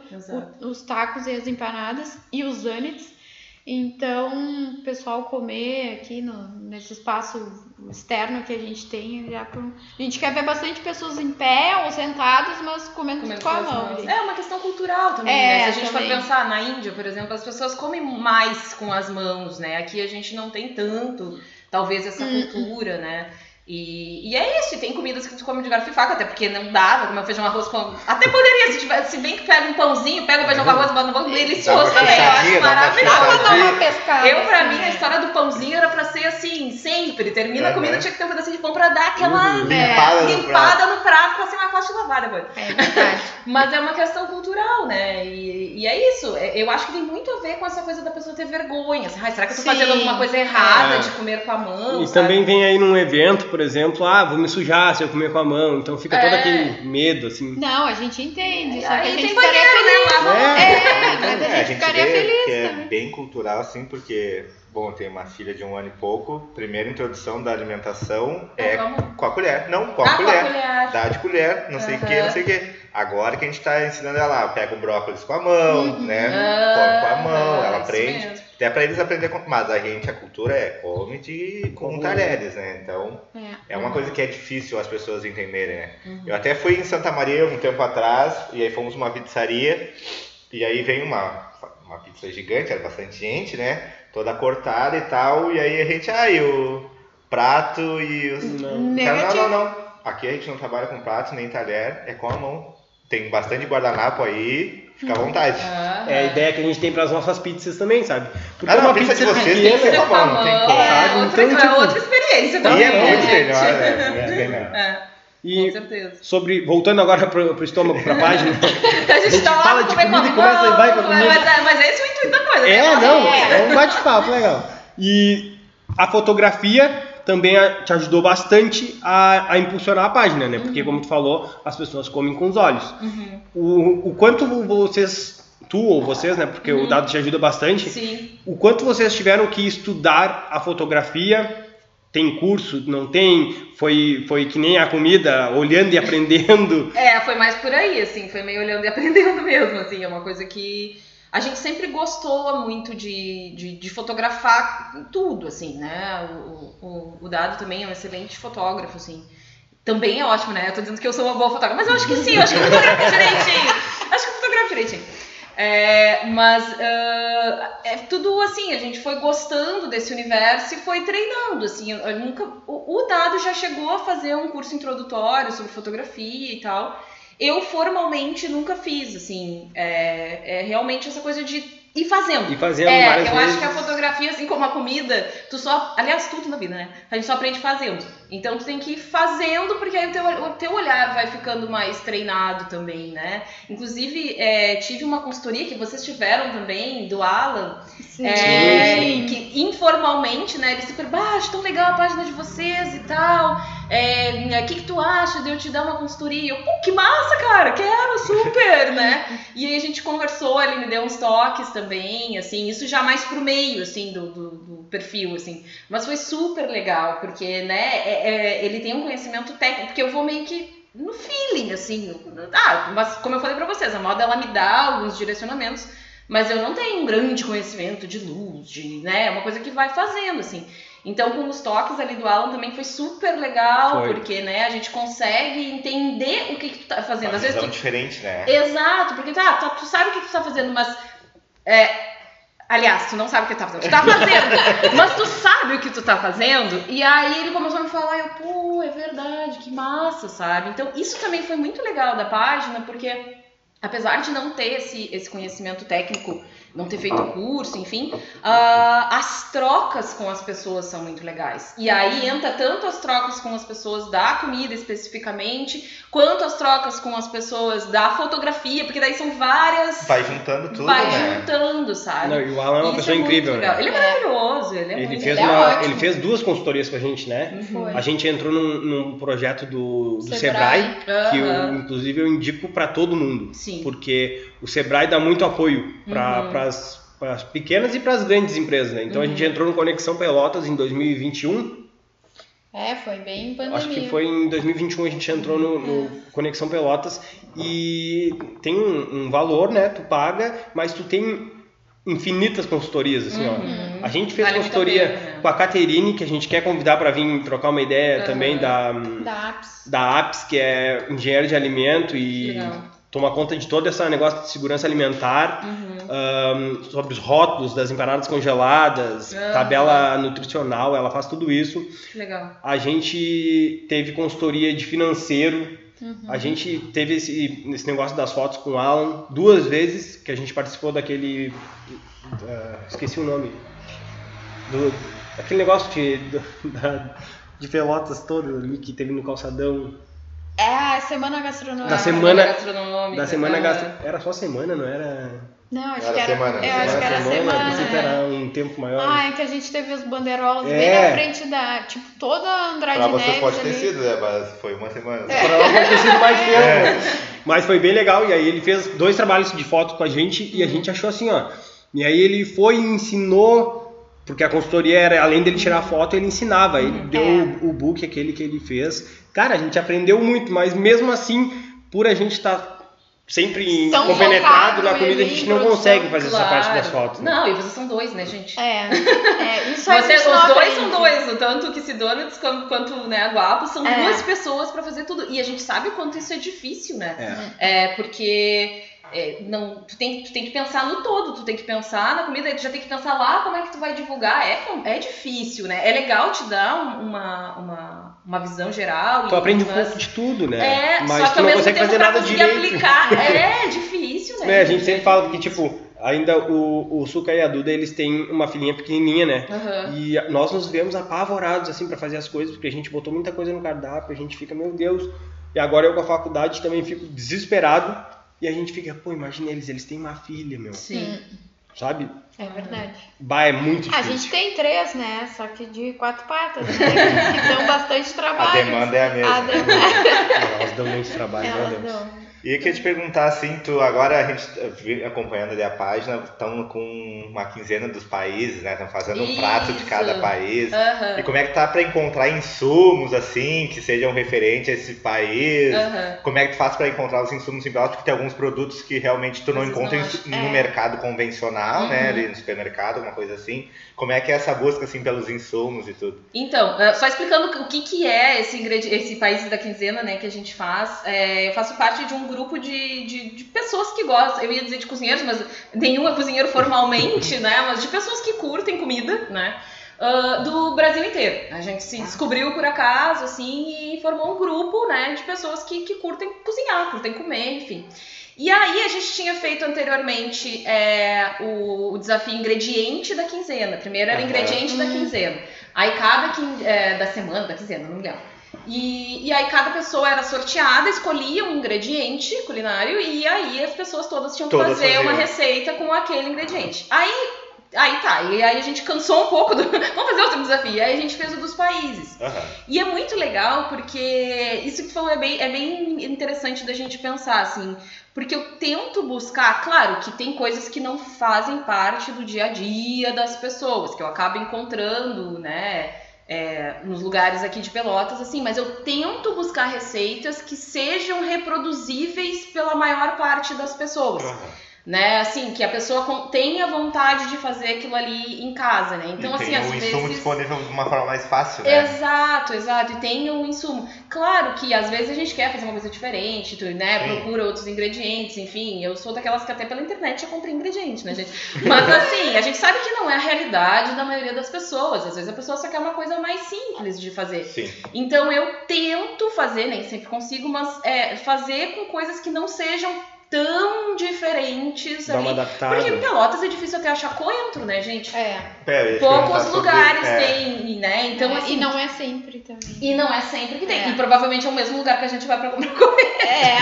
o- os tacos e as empanadas e os donuts. Então, o pessoal comer aqui no, nesse espaço externo que a gente tem, já pro- a gente quer ver bastante pessoas em pé ou sentadas, mas comendo Comendo tudo com a mão. mãos. É uma questão cultural também, É, né? Se a gente também. for pensar na Índia, por exemplo, as pessoas comem mais com as mãos, né? Aqui a gente não tem tanto, talvez, essa Hum, cultura, né? E, e é isso, e tem comidas que tu come de garfo e faca, até porque não dá, vai comer um feijão arroz com. Até poderia, se, tivesse, se bem que pega um pãozinho, pega o feijão com arroz, bota no pão, delicioso também, eu acho maravilhoso. Eu, pra assim, mim, a né? história do pãozinho era pra ser assim, sempre. Termina a Uhum. comida, tinha que ter um pedacinho de pão pra dar aquela Uhum. Limpada no prato. limpada no prato pra ser mais fácil de lavar depois. É verdade. Mas é uma questão cultural, né? E, e é isso. É- Eu acho que tem muito a ver com essa coisa da pessoa ter vergonha. Assim, "Ai, será que eu tô Sim. fazendo alguma coisa errada É. de comer com a mão? E sabe? também vem aí num evento, por exemplo, ah, vou me sujar se eu comer com a mão. Então fica todo É. aquele medo, assim. Não, a gente entende, só que a gente tem ficaria banheiro, feliz. né? Lava a mão. É, a É, gente ficaria vê feliz que é bem cultural, assim, porque, bom, eu tenho uma filha de um ano e pouco. Primeira introdução da alimentação é Com a mão. com a colher. Não, com a Ah, com a colher. colher. Dá de colher, não sei o que, não sei o que. Agora que a gente tá ensinando ela, pega o brócolis com a mão, Uhum. né? Ah, come com a mão, ela aprende. mesmo. Até pra eles aprender com. Mas a gente, a cultura é come de, com talheres, né? Então É. é uma Uhum. coisa que é difícil as pessoas entenderem, né? Uhum. Eu até fui em Santa Maria um tempo atrás, e aí fomos numa pizzaria, e aí veio uma, uma pizza gigante, era bastante gente, né? Toda cortada e tal, e aí a gente, ah, e o prato e os. Não. Não, não, não. Aqui a gente não trabalha com prato nem talher, é com a mão. Tem bastante guardanapo aí, fica à vontade. Ah, É a ideia que a gente tem pras nossas pizzas também, sabe? Porque Ah, não, uma a pizza de vocês tem que pequena- ser com a mão, não tem como. É, sabe? outra, Então, é tipo, outra experiência E também. é né, muito gente? melhor, né? Muito melhor. É, com E certeza. sobre, voltando agora pro, pro estômago, pra página. A gente, gente tá lá fala de comer com a comida e começa e vai com a comida. Mas, é- mas é esse o intuito da coisa. É, né? não, É. é um bate-papo legal. E a fotografia também te ajudou bastante a, a impulsionar a página, né? Porque, como tu falou, as pessoas comem com os olhos. Uhum. O, o quanto vocês, tu ou vocês, né? Porque Uhum. o dado te ajuda bastante. Sim. O quanto vocês tiveram que estudar a fotografia? Tem curso? Não tem? Foi, foi que nem a comida, olhando e aprendendo? É, foi mais por aí, assim, foi meio olhando e aprendendo mesmo, assim, é uma coisa que a gente sempre gostou muito de, de, de fotografar tudo, assim, né? O, o, o Dado também é um excelente fotógrafo, assim. Também é ótimo, né? Eu tô dizendo que eu sou uma boa fotógrafa, mas eu acho que sim, eu acho que eu fotografo direitinho. Acho que eu fotografo direitinho. É, mas ah, é tudo assim, a gente foi gostando desse universo e foi treinando, assim, eu nunca, o, o Dado já chegou a fazer um curso introdutório sobre fotografia e tal, eu formalmente nunca fiz, assim, é, é realmente essa coisa de ir fazendo. E fazendo É, várias eu vezes. acho que a fotografia, assim como a comida, tu só. Aliás, tudo na vida, né? A gente só aprende fazendo. Então tu tem que ir fazendo, porque aí o teu, o teu olhar vai ficando mais treinado também, né? Inclusive, é, tive uma consultoria que vocês tiveram também, do Alan, Sim. é, Sim. que informalmente, né? Ele super baixo, tão legal a página de vocês e tal. É, O que, que tu acha de eu te dar uma consultoria? Eu, pô, que massa, cara, quero, super, né? E aí a gente conversou, ele me deu uns toques também, assim, isso já mais pro meio, assim, do, do, do perfil, assim. Mas foi super legal, porque, né, é- é- ele tem um conhecimento técnico, porque eu vou meio que no feeling, assim. Ah, mas como eu falei pra vocês, a moda ela me dá alguns direcionamentos, mas eu não tenho um grande conhecimento de luz, de, né, é uma coisa que vai fazendo, assim. Então, com os toques ali do Alan também foi super legal, Foi. porque, né, a gente consegue entender o que, que tu tá fazendo. Uma Às vezes visão tu diferente, né? Exato, porque tá, tá- tu sabe o que tu tá fazendo, mas. É, aliás, tu não sabe o que tu tá fazendo. Tu tá fazendo, mas tu sabe o que tu tá fazendo. E aí ele começou a me falar, eu, pô, é verdade, que massa, sabe? Então isso também foi muito legal da página, porque apesar de não ter esse, esse conhecimento técnico, não ter feito curso, enfim, ah, as trocas com as pessoas são muito legais. E aí entra tanto as trocas com as pessoas da comida especificamente, quanto as trocas com as pessoas da fotografia, porque daí são várias. Vai juntando tudo, vai né? juntando, sabe? Não, e o Alan é uma Isso pessoa muito incrível, legal. né? Ele é maravilhoso, ele é Ele muito fez, Ele é uma, ótimo. ele fez duas consultorias com a gente, né? Uhum. Foi. A gente entrou num, num projeto do, do Sebrae. Sebrae, que eu, inclusive eu indico para todo mundo. Sim. Porque o Sebrae dá muito apoio para Uhum. as pequenas e para as grandes empresas, né? Então a gente Uhum. entrou no Conexão Pelotas em 2021. É, foi bem pandemia. Acho que foi em 2021 a gente entrou no, no Conexão Pelotas e tem um, um valor, né? Tu paga, mas tu tem infinitas consultorias, assim, Uhum. ó. A gente fez Vale consultoria pena, né? com a Caterine, que a gente quer convidar para vir trocar uma ideia Uhum. também da, Da Apps. da APS, que é engenheiro de alimento e Legal. Toma conta de todo esse negócio de segurança alimentar, Uhum. ahn, sobre os rótulos das empanadas congeladas, Aham. tabela nutricional, ela faz tudo isso. Legal. A gente teve consultoria de financeiro, Uhum. a gente teve esse, esse negócio das fotos com o Alan duas vezes, que a gente participou daquele. ah, esqueci o nome. Do, aquele negócio de, do- da- de pelotas todo ali que teve no calçadão. É a Semana Gastronômica. Da semana- gastronômica. Da semana Aham. gastro... Era só semana, não era. Não, acho Era que era. semana, eu acho que era semana. pensei que era um tempo maior. Ah, é que a gente teve os bandeirolas bem É. na frente da. Tipo, toda a Andrade Pra você Neves pode ter ali. sido, né? Mas foi uma semana. Provavelmente ter sido mais tempo. É. Mas foi bem legal. E aí ele fez dois trabalhos de foto com a gente e a Uhum. gente achou assim, ó. E aí ele foi e ensinou. Porque a consultoria era, além dele tirar foto, ele ensinava. Ele Uhum. deu É. o, o book aquele que ele fez. Cara, a gente aprendeu muito, mas mesmo assim, por a gente estar sempre Tão compenetrado na comida, a gente não consegue fazer essa parte Claro. das fotos. né? Não, e vocês são dois, né, gente? É, é isso aí. Você- a gente não os dois aprende. são dois, tanto o Kissy Donuts quanto, né, a Guapo, são É. duas pessoas pra fazer tudo. E a gente sabe o quanto isso é difícil, né? É. É, porque é, não, tu, tem, tu tem que pensar no todo, tu tem que pensar na comida, tu já tem que pensar lá como é que tu vai divulgar. É, é difícil, né? É legal te dar um- uma, uma, uma visão geral. Tu aprende um pouco de tudo, né? É, mas só que tu não consegue fazer nada direito. aplicar. É difícil, né? Né, a gente sempre fala que, tipo, ainda o, o Suca e a Duda, eles têm uma filhinha pequenininha, né? Aham. E nós nos vemos apavorados, assim, pra fazer as coisas, porque a gente botou muita coisa no cardápio, a gente fica, meu Deus. E agora eu com a faculdade também fico desesperado. E a gente fica, pô, imagina eles, eles têm uma filha, meu. Sim. Sabe? É verdade. Bah, é muito A difícil. gente tem três, né? Só que de quatro patas, né? Que dão bastante trabalho. A demanda é a mesma. A demanda. Elas dão muito trabalho, meu Elas Deus. dão. E eu queria te perguntar assim, tu agora a gente tá acompanhando ali a página, estamos com uma quinzena dos países, né? Estamos fazendo um prato de Isso. cada país. Aham. E como é que tá para encontrar insumos assim que sejam referentes a esse país? Aham. Como é que tu faz para encontrar os insumos em Pelotas? Porque tem alguns produtos que realmente tu não vezes encontra não no É. mercado convencional, né? Uhum. Ali no supermercado, alguma coisa assim. Como é que é essa busca assim pelos insumos e tudo? Então, eh, só explicando o que, que é esse, esse país da quinzena, né, que a gente faz. É, eu faço parte de um grupo de, de, de pessoas que gostam, eu ia dizer de cozinheiros, mas nenhum é cozinheiro formalmente, né, mas de pessoas que curtem comida, né, ah, do Brasil inteiro. A gente se descobriu por acaso, assim, e formou um grupo, né, de pessoas que, que curtem cozinhar, curtem comer, enfim. E aí a gente tinha feito anteriormente é, o, o desafio ingrediente da quinzena. Primeiro era Aham. ingrediente da quinzena. Aí cada quin- é, da semana, da quinzena, não me lembro. E, e aí cada pessoa era sorteada, escolhia um ingrediente culinário e aí as pessoas todas tinham que Todas fazer faziam. uma receita com aquele ingrediente. Aí, aí tá, e aí a gente cansou um pouco do. Vamos fazer outro desafio. Aí a gente fez o dos países. Aham. E é muito legal porque isso que tu falou é bem, é bem interessante da gente pensar, assim. Porque eu tento buscar, claro que tem coisas que não fazem parte do dia a dia das pessoas, que eu acabo encontrando, né, é, nos lugares aqui de Pelotas, assim, mas eu tento buscar receitas que sejam reproduzíveis pela maior parte das pessoas. Aham. Né? Assim, que a pessoa tenha vontade de fazer aquilo ali em casa, né? Então, e assim, tem às o insumo vezes. disponível de uma forma mais fácil, né? Exato, exato. E tem o insumo. Claro que às vezes a gente quer fazer uma coisa diferente, tu, né? Sim. Procura outros ingredientes, enfim. Eu sou daquelas que até pela internet já comprei ingrediente, né, gente? Mas assim, a gente sabe que não é a realidade da maioria das pessoas. Às vezes a pessoa só quer uma coisa mais simples de fazer. Sim. Então eu tento fazer, nem sempre consigo, mas é, fazer com coisas que não sejam tão diferentes Dá uma ali. adaptada. Porque em Pelotas é difícil até achar coentro, né, gente? É. É, Poucos sobre- lugares é, tem, né? Então, É, assim, E não é sempre também. e não é sempre que tem. É. E provavelmente é o mesmo lugar que a gente vai pra comprar coentro, É.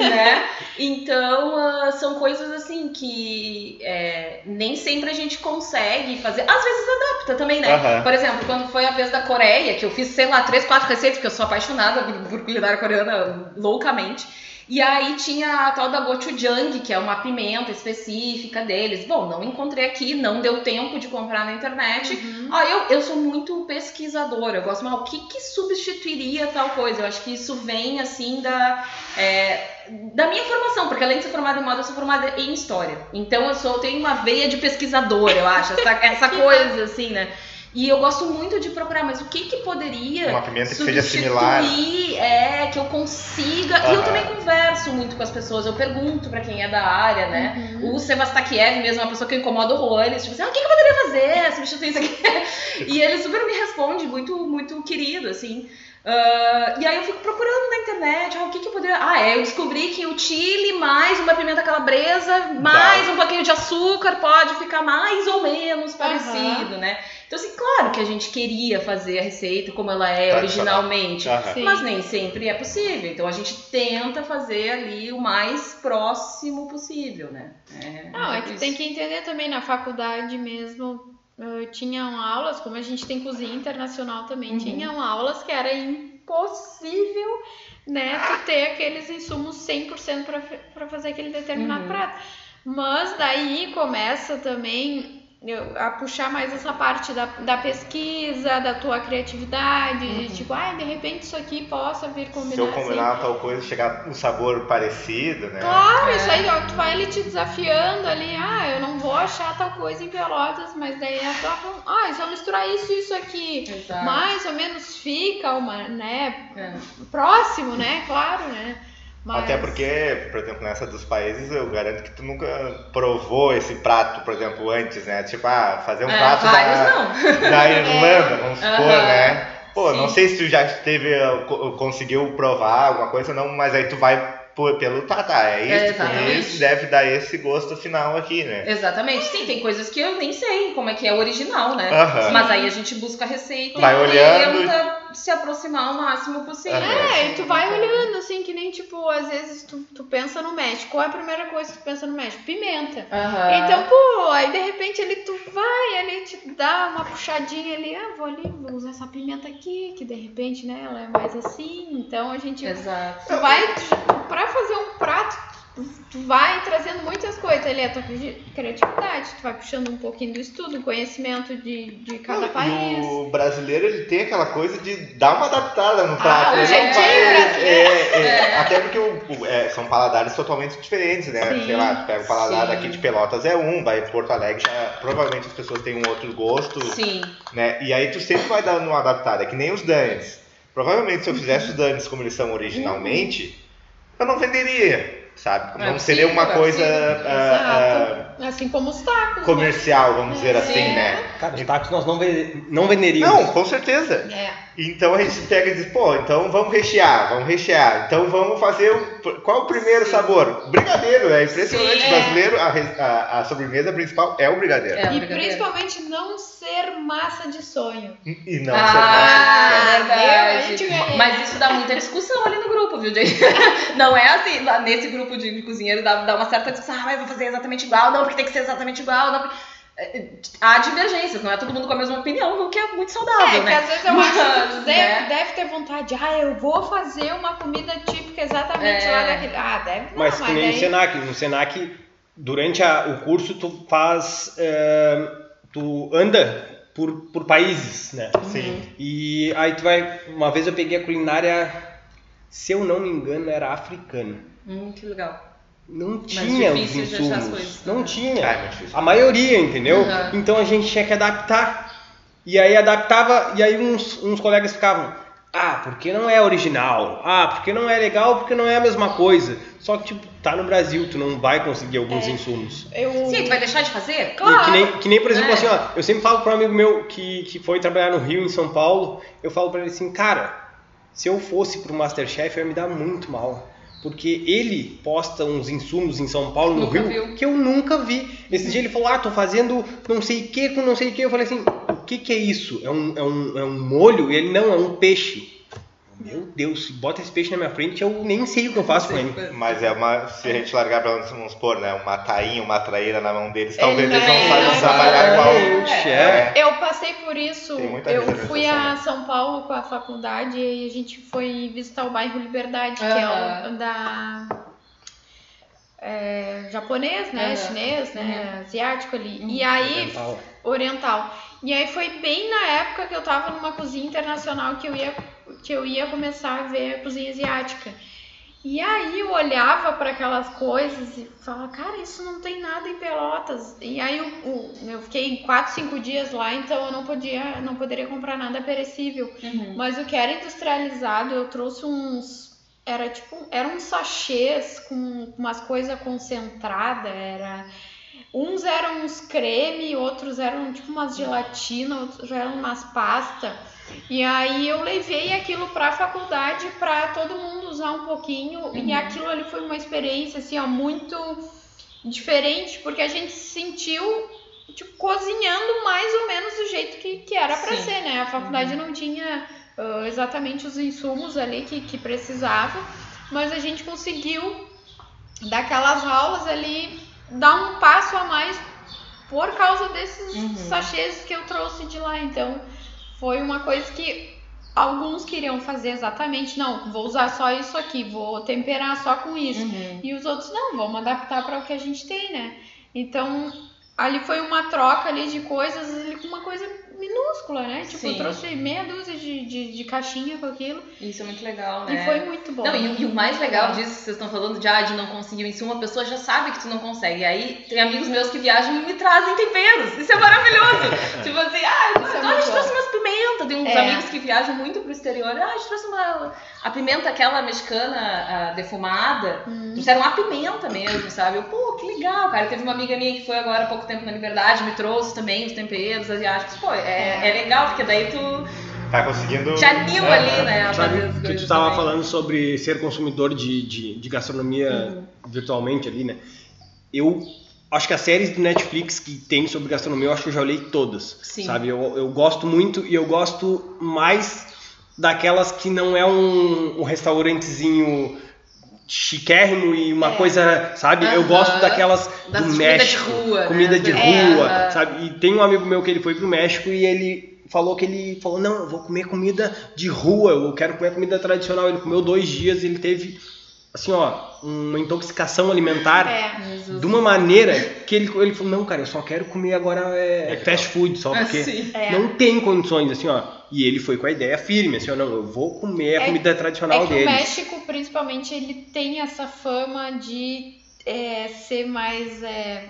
né? Então, ah, são coisas assim que é, nem sempre a gente consegue fazer. Às vezes adapta também, né? Aham. Por exemplo, quando foi a vez da Coreia, que eu fiz, sei lá, três, quatro receitas, porque eu sou apaixonada por, por culinária coreana loucamente. E aí tinha a tal da gochujang, que é uma pimenta específica deles. Bom, não encontrei aqui, não deu tempo de comprar na internet. Uhum. Ah, eu, eu sou muito pesquisadora, eu gosto, mas o que, que substituiria tal coisa? Eu acho que isso vem, assim, da, é, da minha formação, porque além de ser formada em moda, eu sou formada em história. Então eu sou, tenho uma veia de pesquisadora, eu acho, essa, essa coisa, assim, né? E eu gosto muito de procurar, mas o que que poderia Uma pimenta que seja similar. substituir, é, que eu consiga. E eu também converso muito com as pessoas, eu pergunto pra quem é da área, né? Uhum. O Sevastakiev mesmo, é uma pessoa que incomoda horrores, tipo assim, ah, o que, que eu poderia fazer? Substituir isso aqui. e ele super me responde, muito, muito querido, assim. Ah, e aí eu fico procurando na internet, ah, o que, que eu poderia. Ah, é, eu descobri que o chile mais uma pimenta calabresa, mais um pouquinho de açúcar pode ficar mais ou menos parecido, né? Então, assim, claro que a gente queria fazer a receita como ela é originalmente. Sim. Mas nem sempre é possível. Então a gente tenta fazer ali o mais próximo possível, né? É, Não, é por que isso. tem que entender também na faculdade mesmo. Eh, tinham aulas, como a gente tem cozinha internacional também, Uhum. tinham aulas que era impossível, né, tu ter aqueles insumos 100% para para fazer aquele determinado Uhum. prato. Mas daí começa também a puxar mais essa parte da, da pesquisa, da tua criatividade, de tipo, ai, de repente isso aqui possa vir combinar Se eu assim. combinar tal coisa, chegar um sabor parecido, né? Claro, É. isso aí, ó, tu vai ali te desafiando ali, ah, eu não vou achar tal coisa em Pelotas, mas daí a tua, ah, se eu misturar isso e isso aqui, Exato. mais ou menos fica uma, né, É. próximo, né, claro, né, mas... Até porque, por exemplo, nessa dos países, eu garanto que tu nunca provou esse prato, por exemplo, antes, né? Tipo, ah, fazer um É, prato vários da, não. da Irlanda, vamos supor, Aham. né? Pô, não Sim. sei se tu já teve, co- conseguiu provar alguma coisa, não, mas aí tu vai por- pelo tá, tá, é É, isso, com exatamente. isso, deve dar esse gosto final aqui, né? Exatamente. Sim, tem coisas que eu nem sei como é que é o original, né? Aham. Mas aí a gente busca a receita Vai e olhando. tenta se aproximar o máximo possível. Aham. É, e tu vai olhando, assim, que nem, tipo, às vezes tu, tu pensa no México. Qual é a primeira coisa que tu pensa no México? Pimenta. Aham. Então, pô, aí de repente ele tu vai ali, te dá uma puxadinha ali, ah, vou ali, vou usar essa pimenta aqui, que de repente, né, ela é mais assim. Então a gente Exato. tu vai, pra fazer um prato, tu, vai trazendo muitas coisas ali, a tua cri- criatividade, tu vai puxando um pouquinho do estudo, conhecimento de, de cada país. o brasileiro ele tem aquela coisa de dar uma adaptada no prato. o ele não jeitinho vai- brasileiro. é, é, Até porque o- o- é, são paladares totalmente diferentes, né? Sim, Sei lá, tu pega o paladar sim. daqui de Pelotas é um, vai em Porto Alegre já provavelmente as pessoas têm um outro gosto, Sim. né? E aí tu sempre vai dando uma adaptada, é que nem os danes. Provavelmente se eu fizesse os danes como eles são originalmente, eu não venderia, sabe? É Não seria uma coisa ah, ah, Assim como os tacos. né? comercial, vamos dizer assim, Sim. né? Cara, os tacos nós não, não venderíamos. Não, com certeza. É. Então a gente pega e diz, pô, então vamos rechear, vamos rechear. Então vamos fazer o. Qual o primeiro Sim. sabor? Brigadeiro, é impressionante. Sim. O brasileiro, a, a, a sobremesa principal é o brigadeiro. É. E brigadeiro. principalmente não ser massa de sonho. E não ah, ser massa. A verdade. gente ganha. Mas isso dá muita discussão ali no grupo, viu, gente? Não é assim, lá nesse grupo de cozinheiros dá, dá uma certa discussão, ah, mas eu vou fazer exatamente igual, não, porque tem que ser exatamente igual, não. Há divergências, não é todo mundo com a mesma opinião, o que é muito saudável, É, que né? às vezes eu Mas, acho que deve, né? deve ter vontade, ah, eu vou fazer uma comida típica exatamente É. lá daquele. Ah, deve não, Mas mas, que nem no daí... Senac. No Senac, durante a- o curso, tu faz. eh, tu anda por, por países, né? Sim. E aí tu vai. Uma vez eu peguei a culinária, se eu não me engano, era africana. Hum, que legal. Não tinha os difícil de achar as insumos. coisas. Não Ah, tinha. é. A maioria, entendeu? Uhum. Então a gente tinha que adaptar. E aí adaptava, e aí uns, uns colegas ficavam, ah, porque não é original, ah, porque não é legal, porque não é a mesma coisa. Só que, tipo, tá no Brasil, tu não vai conseguir alguns É. insumos. Eu... Sim, tu vai deixar de fazer? Claro. que nem, que nem, por exemplo, É. assim, ó, eu sempre falo para um amigo meu que, que foi trabalhar no Rio, em São Paulo, eu falo para ele assim, cara, se eu fosse pro Masterchef, eu ia me dar muito mal. Porque ele posta uns insumos em São Paulo, no Nunca Rio, viu. que eu nunca vi. Esse dia ele falou, ah, tô fazendo não sei o que com não sei o que. Eu falei assim, o que que é isso? É um, é um, é um molho? E ele, não, é um peixe. Meu Deus, se bota esse peixe na minha frente, eu nem sei o que eu faço com ele. Mas é uma. Se a gente largar pra vamos supor, né? Uma tainha, uma traíra na mão deles, Ele talvez eles não saibam trabalhar igual. Exatamente, é. Eu passei por isso. Tem muita Eu fui a São Paulo com a faculdade e a gente foi visitar o bairro Liberdade, que é o da é, japonês, né? Chinês, né? Uhum. Asiático ali. Uhum. E aí Oriental. oriental. E aí foi bem na época que eu tava numa cozinha internacional que eu ia que eu ia começar a ver a cozinha asiática. E aí eu olhava para aquelas coisas e falava, cara, isso não tem nada em Pelotas. E aí eu, eu fiquei quatro, cinco dias lá, então eu não podia, não poderia comprar nada perecível. Uhum. Mas o que era industrializado, eu trouxe uns. Era tipo. Eram uns sachês com umas coisas concentradas. Era. Uns eram uns creme, outros eram tipo umas gelatina, outros eram umas pasta. E aí eu levei aquilo pra faculdade pra todo mundo usar um pouquinho. E Uhum. aquilo ali foi uma experiência assim, ó, muito diferente, porque a gente se sentiu tipo, cozinhando mais ou menos do jeito que, que era Sim. ser, né? A faculdade não tinha ah, exatamente os insumos ali que, que precisava, mas a gente conseguiu daquelas aulas ali dar um passo a mais por causa desses Uhum. sachês que eu trouxe de lá. Então foi uma coisa que alguns queriam fazer exatamente, não, vou usar só isso aqui, vou temperar só com isso. Uhum. E os outros não, vamos adaptar para o que a gente tem, né? Então, ali foi uma troca ali de coisas, ali uma coisa minúscula, né? Tipo, Sim. eu trouxe meia dúzia de, de, de caixinha com aquilo Isso é muito legal, né? e foi muito bom. Não, e, e o mais legal disso que vocês estão falando de, ah, de não conseguir o insumo, a pessoa já sabe que tu não consegue. Aí tem amigos meus que viajam e me trazem temperos. Isso é maravilhoso. tipo assim, ah, Isso é ah, a gente trouxe umas pimentas. Tem uns É. amigos que viajam muito pro exterior. Ah, a gente trouxe uma. A pimenta, aquela mexicana ah, defumada. Hum. Trouxeram uma pimenta mesmo, sabe? Eu, pô, que legal, cara. Teve uma amiga minha que foi agora há pouco tempo na Liberdade, me trouxe também os temperos asiáticos. Pô, é, é legal, porque daí tu Tá conseguindo. te anima É, ali, né? a Sabe que tu tava também. falando sobre ser consumidor de, de, de gastronomia Uhum. virtualmente ali, né? Eu acho que as séries do Netflix que tem sobre gastronomia, eu acho que eu já olhei todas, Sim. sabe? Eu, eu gosto muito e eu gosto mais daquelas que não é um, um restaurantezinho chiquérrimo e uma É. coisa, sabe? Eu gosto daquelas Das do comida de México, rua, né? comida de É, rua, sabe? E tem um amigo meu que ele foi pro México e ele falou que ele falou, não, eu vou comer comida de rua, eu quero comer comida tradicional. Ele comeu dois dias e ele teve, assim, ó, uma intoxicação alimentar É. Jesus. de uma maneira que ele, ele falou, não, cara, eu só quero comer agora é, É que fast food, só porque Assim. É. não tem condições, assim, ó. E ele foi com a ideia firme, assim, não, eu vou comer a É- comida tradicional É que o deles. México, principalmente, ele tem essa fama de é, ser mais. é,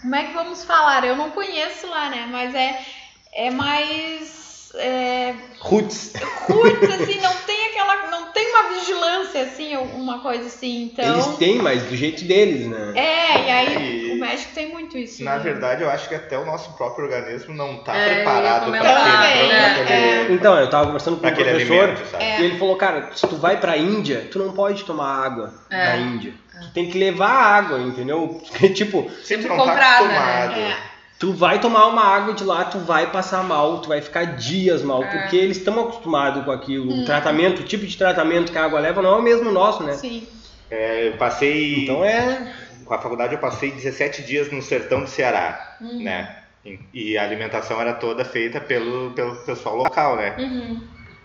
como é que vamos falar? Eu não conheço lá, né? Mas é, é mais. É, Roots. roots, assim, não tem aquela. Não tem uma vigilância, assim, uma coisa assim. Então. Eles têm, mas do jeito deles, né? É, e aí E- o México tem muito isso. Na né? verdade, eu acho que até o nosso próprio organismo não tá É, preparado para comentar, aquele, né? pra aquele, Então, eu tava conversando com um professor alimento? É. e ele falou, cara, se tu vai pra Índia, tu não pode tomar água É. da Índia. Tu tem que levar água, entendeu? Porque, tipo, Se Sempre tu não tá comprada, acostumado. É. tu vai tomar uma água de lá, tu vai passar mal, tu vai ficar dias mal, É. porque eles estão acostumados com aquilo. Hum. O tratamento, o tipo de tratamento que a água leva não é o mesmo nosso, né? Sim. É, eu passei. Então é. Com a faculdade eu passei 17 dias no sertão do Ceará, Uhum. né? E- E a alimentação era toda feita pelo, pelo pessoal local, né? Uhum.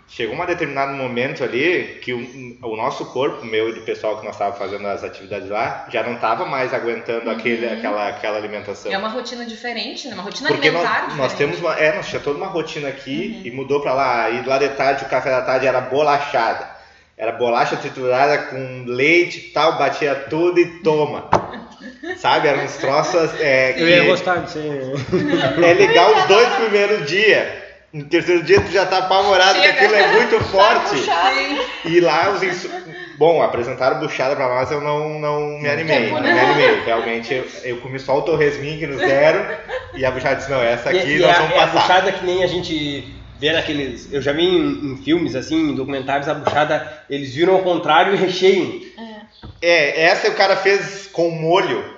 Chegou um determinado momento ali que o, o nosso corpo, meu e do pessoal que nós estávamos fazendo as atividades lá, já não estava mais aguentando aquele, aquela, aquela alimentação. É uma rotina diferente, né? Uma rotina Porque nós, alimentar nós diferente. temos uma, é, nós tinha toda uma rotina aqui Uhum. e mudou para lá. E lá de tarde, o café da tarde era bolachada. Era bolacha triturada com leite e tal, batia tudo e toma. Sabe? Eram uns troços. É, Eu ia que gostar disso é legal os dois primeiros dias. No terceiro dia tu já tá apavorado que Chega. aquilo é muito forte. puxado. E lá os insu... Bom, apresentaram buchada pra nós, eu não, não me animei. Não me animei. Realmente, eu, eu comi só o torresminho que nos deram. E a buchada disse, não, essa aqui e, e nós a, vamos é a passar. buchada que nem a gente vê naqueles. Eu já vi em, em filmes, assim, em documentários, a buchada, eles viram ao contrário e recheiam. É, essa o cara fez com molho.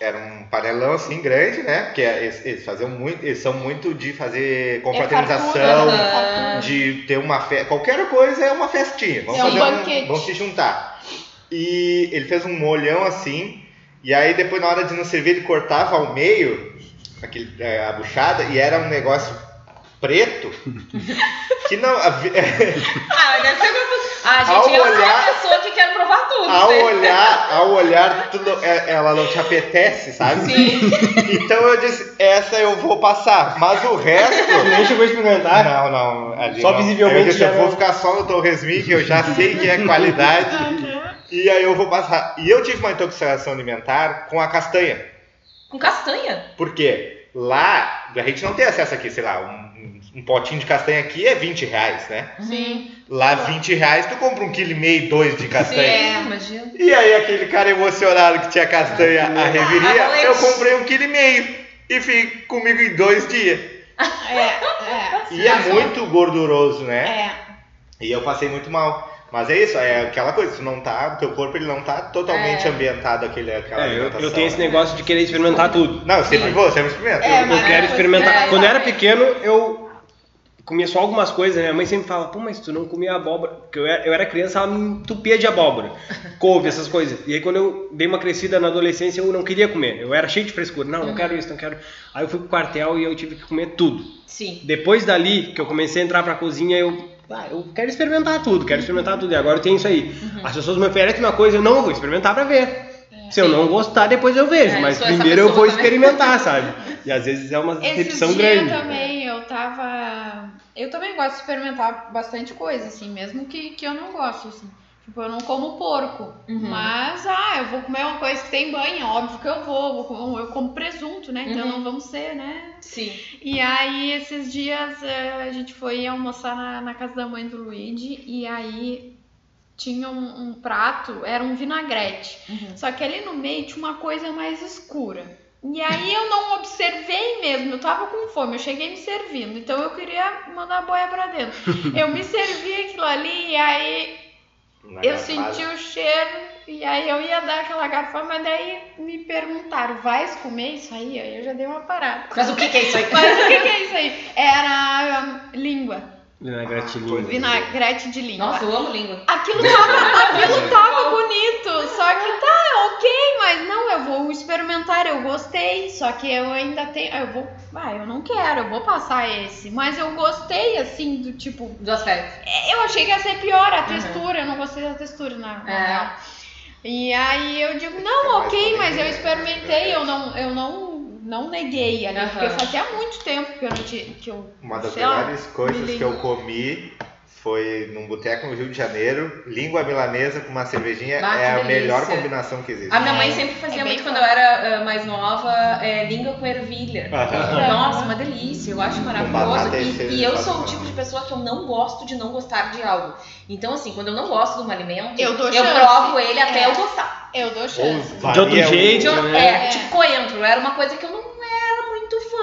Era um panelão assim grande, né? Porque eles, eles faziam muito, eles são muito de fazer confraternização, fartura, né? fartura. de ter uma festa. Qualquer coisa é uma festinha. Vamos É um fazer banquete. vamos se juntar. E ele fez um molhão assim, e aí depois na hora de não servir, ele cortava ao meio aquele, é, a buchada e era um negócio preto que não. a vi- Ah, deve ser gostoso. Ah, Ao gente, eu sou olhar- a pessoa que quer provar tudo. Ao né? olhar, ao olhar, tu não- é- ela não te apetece, sabe? Sim. Então eu disse, essa eu vou passar, mas o resto. Tu nem chegou a experimentar. Não, não. ali Só não. visivelmente eu disse, eu vou ficar só no torresmin, que eu já sei que é qualidade. e aí eu vou passar. E eu tive uma intoxicação alimentar com a castanha. Com castanha? Por quê? Lá, a gente não tem acesso aqui, sei lá, um, um potinho de castanha aqui é 20 reais, né? Sim. Lá, 20 reais, tu compra um quilo e meio, dois de Sim, castanha. é, imagina. E aí aquele cara emocionado que tinha castanha a reviria, Ah, eu comprei um quilo e meio e fiquei comigo em dois dias. É, é. E é muito gorduroso, né? É. E eu passei muito mal. Mas é isso, é aquela coisa, tu não tá, o teu corpo ele não tá totalmente É. ambientado àquele, àquela É, eu, alimentação. eu tenho esse né? negócio de querer experimentar tudo. Não, eu sempre vou, sempre experimento. É, Eu mas- quero experimentar. é, Quando eu era exatamente. pequeno, eu comia só algumas coisas. Minha mãe sempre fala, pô, mas tu não comia abóbora. Porque eu era, eu era criança, ela me entupia de abóbora. Couve, essas coisas. E aí quando eu dei uma crescida na adolescência, eu não queria comer. Eu era cheio de frescura. Não, não quero isso, não quero. Aí eu fui pro quartel e eu tive que comer tudo. Sim. Depois dali, que eu comecei a entrar pra cozinha, eu. Ah, eu quero experimentar tudo, quero experimentar tudo. E agora eu tenho isso aí. Uhum. As pessoas me oferecem uma coisa, eu não vou experimentar pra ver. Se eu não gostar, depois eu vejo. É, eu mas essa primeiro eu vou também. experimentar, sabe? E às vezes é uma decepção grande. também eu tava. Eu também gosto de experimentar bastante coisa, assim, mesmo que, que eu não goste, assim. Tipo, eu não como porco. Uhum. Mas, ah, eu vou comer uma coisa que tem banho, óbvio que eu vou. vou comer- eu como presunto, né? Então Uhum. não vamos ser, né? Sim. E aí, esses dias eh, a gente foi almoçar na, na casa da mãe do Luigi e aí tinha um, um prato, era um vinagrete. Uhum. Só que ali no meio tinha uma coisa mais escura. E aí eu não observei mesmo, eu tava com fome, eu cheguei me servindo, então eu queria mandar a boia pra dentro. Eu me servi aquilo ali e aí eu garfada. senti o cheiro e aí eu ia dar aquela garfada, mas daí me perguntaram, vais comer isso aí? Aí eu já dei uma parada. Mas o que, que é isso aí? Mas o que, que é isso aí? Era hum, língua. Vinagrete Ah, lindo. Vinagrete de língua. Nossa, eu amo língua. Aquilo tava, aquilo tava bonito, só que tá ok, mas não, eu vou experimentar, eu gostei, só que eu ainda tenho, eu vou, ah, eu não quero, eu vou passar esse, mas eu gostei, assim, do tipo, Do aspecto. eu achei que ia ser pior a Uhum. textura, eu não gostei da textura, na, na É. real. E aí eu digo, É não, ok, mas eu né? experimentei, eu não, eu não, não neguei ali, Aham. porque fazia muito tempo que eu não tinha, que eu, Uma das melhores coisas que eu comi foi num boteco no Rio de Janeiro, língua milanesa com uma cervejinha, Ah, é a melhor combinação que existe. A minha mãe É, sempre fazia é muito quando eu era ah, mais nova, é, língua com ervilha. Aham. Nossa, uma delícia, eu acho maravilhoso. é E, e eu sou o tipo de pessoa que eu não gosto de não gostar de algo. Então, assim, quando eu não gosto de um alimento, Eu dou eu provo ele até É. eu gostar. eu dou Ou chance. De outro jeito. De- né? é, tipo coentro, era uma coisa que eu não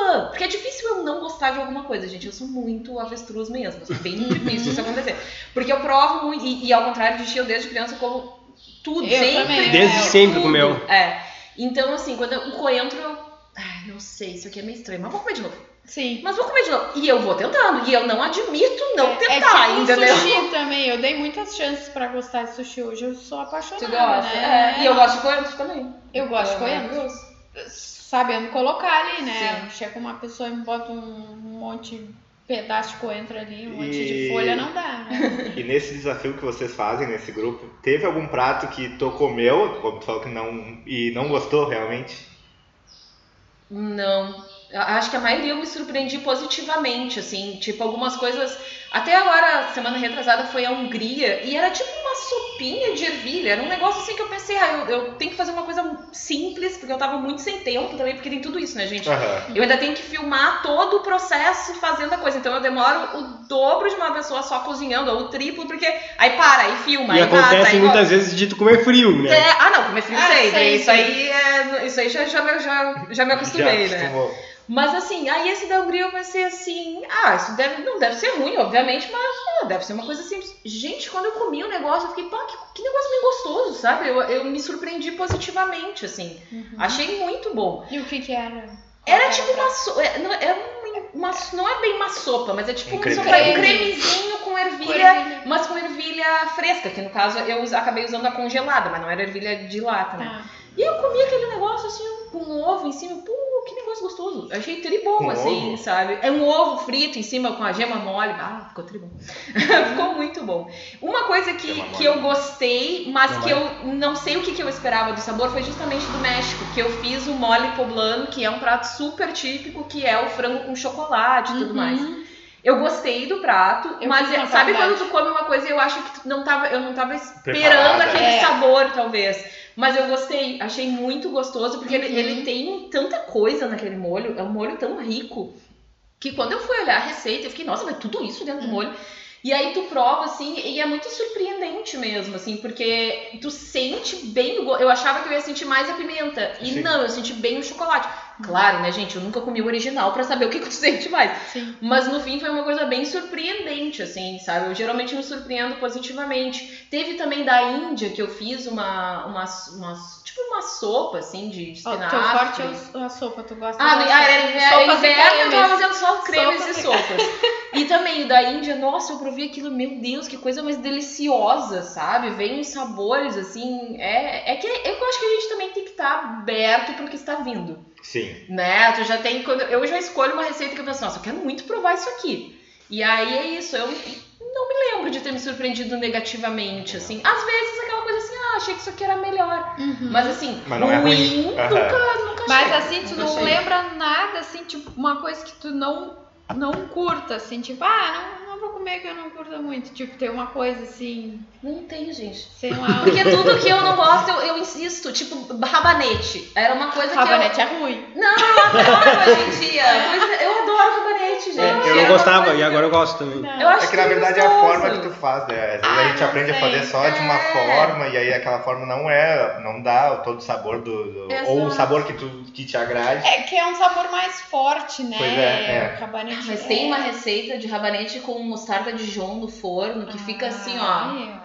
fã. Porque é difícil eu não gostar de alguma coisa, gente. Eu sou muito avestruz mesmo. É bem difícil isso acontecer. Porque eu provo muito, e, e ao contrário de ti, eu desde criança como tudo, Eu sempre. também. Desde É, sempre tudo. comeu. É. Então, assim, quando eu, o coentro, eu. Ai, não sei, isso aqui é meio estranho, mas vou comer de novo. Sim. Mas vou comer de novo. E eu vou tentando. E eu não admito não é, tentar, é tipo entendeu? sushi também. Eu dei muitas chances pra gostar de sushi hoje. Eu sou apaixonada, Tu gosta? né? É, E eu gosto de coentro também. Eu gosto de É coentro. Sabendo colocar ali, né? Sim. Chega uma pessoa e me bota um monte de pedaço de coentro ali, um monte E- de folha, não dá, né? E nesse desafio que vocês fazem nesse grupo, teve algum prato que tu comeu, como tu falou que não, e não gostou realmente? Não. acho que a maioria eu me surpreendi positivamente, assim, tipo, algumas coisas. Até agora, semana retrasada, foi a Hungria e era tipo uma sopinha de ervilha. Era um negócio assim que eu pensei, ah, eu, eu tenho que fazer uma coisa simples, porque eu tava muito sem tempo também, porque tem tudo isso, né, gente? Aham. Eu ainda tenho que filmar todo o processo fazendo a coisa. Então eu demoro o dobro de uma pessoa só cozinhando, ou o triplo, porque aí para, aí filma, E aí mata, acontece aí muitas vezes de tu comer frio, né? é, ah, não, comer frio Ah, sempre. sempre. Isso aí, é, isso aí já, já, me- já, já me acostumei, Já né? Mas assim, aí esse da Hungria eu pensei assim, ah, isso deve, não deve ser ruim, obviamente, mas ah, deve ser uma coisa simples. Gente, quando eu comi o negócio, eu fiquei, pá, que, que negócio bem gostoso, sabe? Eu, eu me surpreendi positivamente, assim. Achei muito bom. E o que que era? Era Qual tipo era? uma sopa. Não, é uma, uma- não é bem uma sopa, mas é tipo Um um, sopa- um cremezinho com ervilha, mas com ervilha fresca, que no caso eu us- acabei usando a congelada, mas não era ervilha de lata, né? Tá. E eu comi aquele negócio assim, com ovo em cima, pô, gostoso. Achei tri bom, Com assim, ovo? sabe? É um ovo frito em cima com a gema mole. Ah, ficou tri bom. ficou muito bom. Uma coisa que, Gema que mole. eu gostei, mas que eu não sei o que, que eu esperava do sabor, foi justamente do México, que eu fiz o mole poblano, que é um prato super típico, que é o frango com chocolate e tudo Uhum. mais. Eu gostei do prato, Eu mas uma sabe qualidade. quando tu come uma coisa e eu acho que tu não tava, eu não tava esperando Preparada. aquele É. sabor, talvez. Mas eu gostei, achei muito gostoso, porque ele, Uhum. ele tem tanta coisa naquele molho, é um molho tão rico, que quando eu fui olhar a receita, eu fiquei, nossa, vai tudo isso dentro do Uhum. molho. E aí tu prova, assim, e é muito surpreendente mesmo, assim, porque tu sente bem o gosto. Eu achava que eu ia sentir mais a pimenta. E Sim. não, eu senti bem o chocolate. Claro, né, gente? Eu nunca comi o original pra saber o que, que tu sente mais. Sim. Mas no fim foi uma coisa bem surpreendente, assim, sabe? Eu geralmente me surpreendo positivamente. Teve também da Índia que eu fiz uma, uma, uma tipo uma sopa, assim, de, de espinafre. teu forte é o- a sopa, tu gosta Ah, ah, sopa. era, era Sopas inverno, eu tava fazendo só cremes Sopas e sopas. E também da Índia, nossa, eu provei aquilo, meu Deus, que coisa mais deliciosa, sabe? Vem uns sabores, assim, é, é que eu acho que a gente também tem que estar aberto pro que está vindo, Sim. né? Tu já tem, quando eu já escolho uma receita que eu penso, nossa, eu quero muito provar isso aqui. E aí é isso, eu não me lembro de ter me surpreendido negativamente, assim. Às vezes aquela coisa assim, ah, achei que isso aqui era melhor. Uhum. Mas assim, Mas não é ruim, ruim. Aham. nunca, nunca Mas achei. assim, tu Nunca não achei. lembra nada, assim, tipo, uma coisa que tu não, não curta, assim, tipo, ah, não, não vou comer que eu não curto muito. Tipo, tem uma coisa assim, Não tem, gente. sei lá. Porque tudo que eu não gosto, eu, eu insisto. Tipo, rabanete. Era uma coisa Rabanete é ruim. que eu... Não, eu adoro hoje em dia. É, eu adoro rabanete, gente. É, eu Era não gostava coisa e agora eu gosto também. Eu acho É que na verdade é a forma que tu faz, né? Às vezes Ah, a gente não aprende a sei. fazer só de uma É. forma e aí aquela forma não é, não dá todo o sabor do, do- ou o sabor que tu que te agrade. É que é um sabor mais forte, né? Pois é, é. Rabanete Mas é- tem uma receita de rabanete com mostarda de Dijon no forno que fica assim, ó.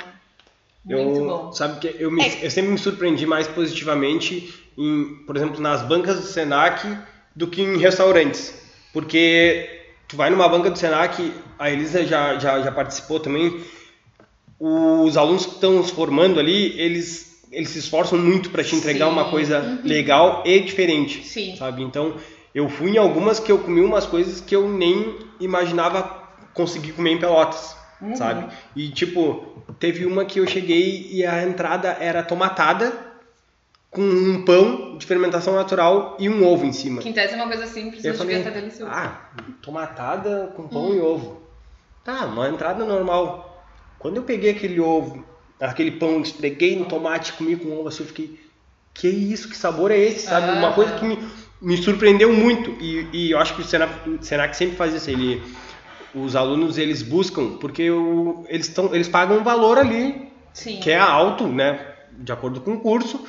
Muito eu, bom. Sabe que eu, me- É. eu sempre me surpreendi mais positivamente, em, por exemplo, nas bancas do Senac do que em restaurantes. Porque tu vai numa banca do Senac, a Elisa já, já, já participou também, os alunos que estão se formando ali, eles, eles se esforçam muito para te entregar Sim. uma coisa legal e diferente Sim. sabe? Então, eu fui em algumas que eu comi umas coisas que eu nem imaginava conseguir comer em Pelotas, Uhum. sabe? E tipo, teve uma que eu cheguei e a entrada era tomatada com um pão de fermentação natural e um ovo em cima. Que em tese é uma coisa simples, Eu mas falei, devia estar delicioso. ah, tomatada com pão e ovo. Tá, uma entrada normal. Quando eu peguei aquele ovo, aquele pão, esfreguei no tomate, comi com ovo, assim, eu fiquei, que isso, que sabor é esse, sabe? Uma Ah. coisa que me, me surpreendeu muito. E, e eu acho que o Senac, o Senac sempre faz isso. Ele, os alunos, eles buscam, porque o, eles, tão, eles pagam um valor ali Sim. que é alto, né, de acordo com o curso,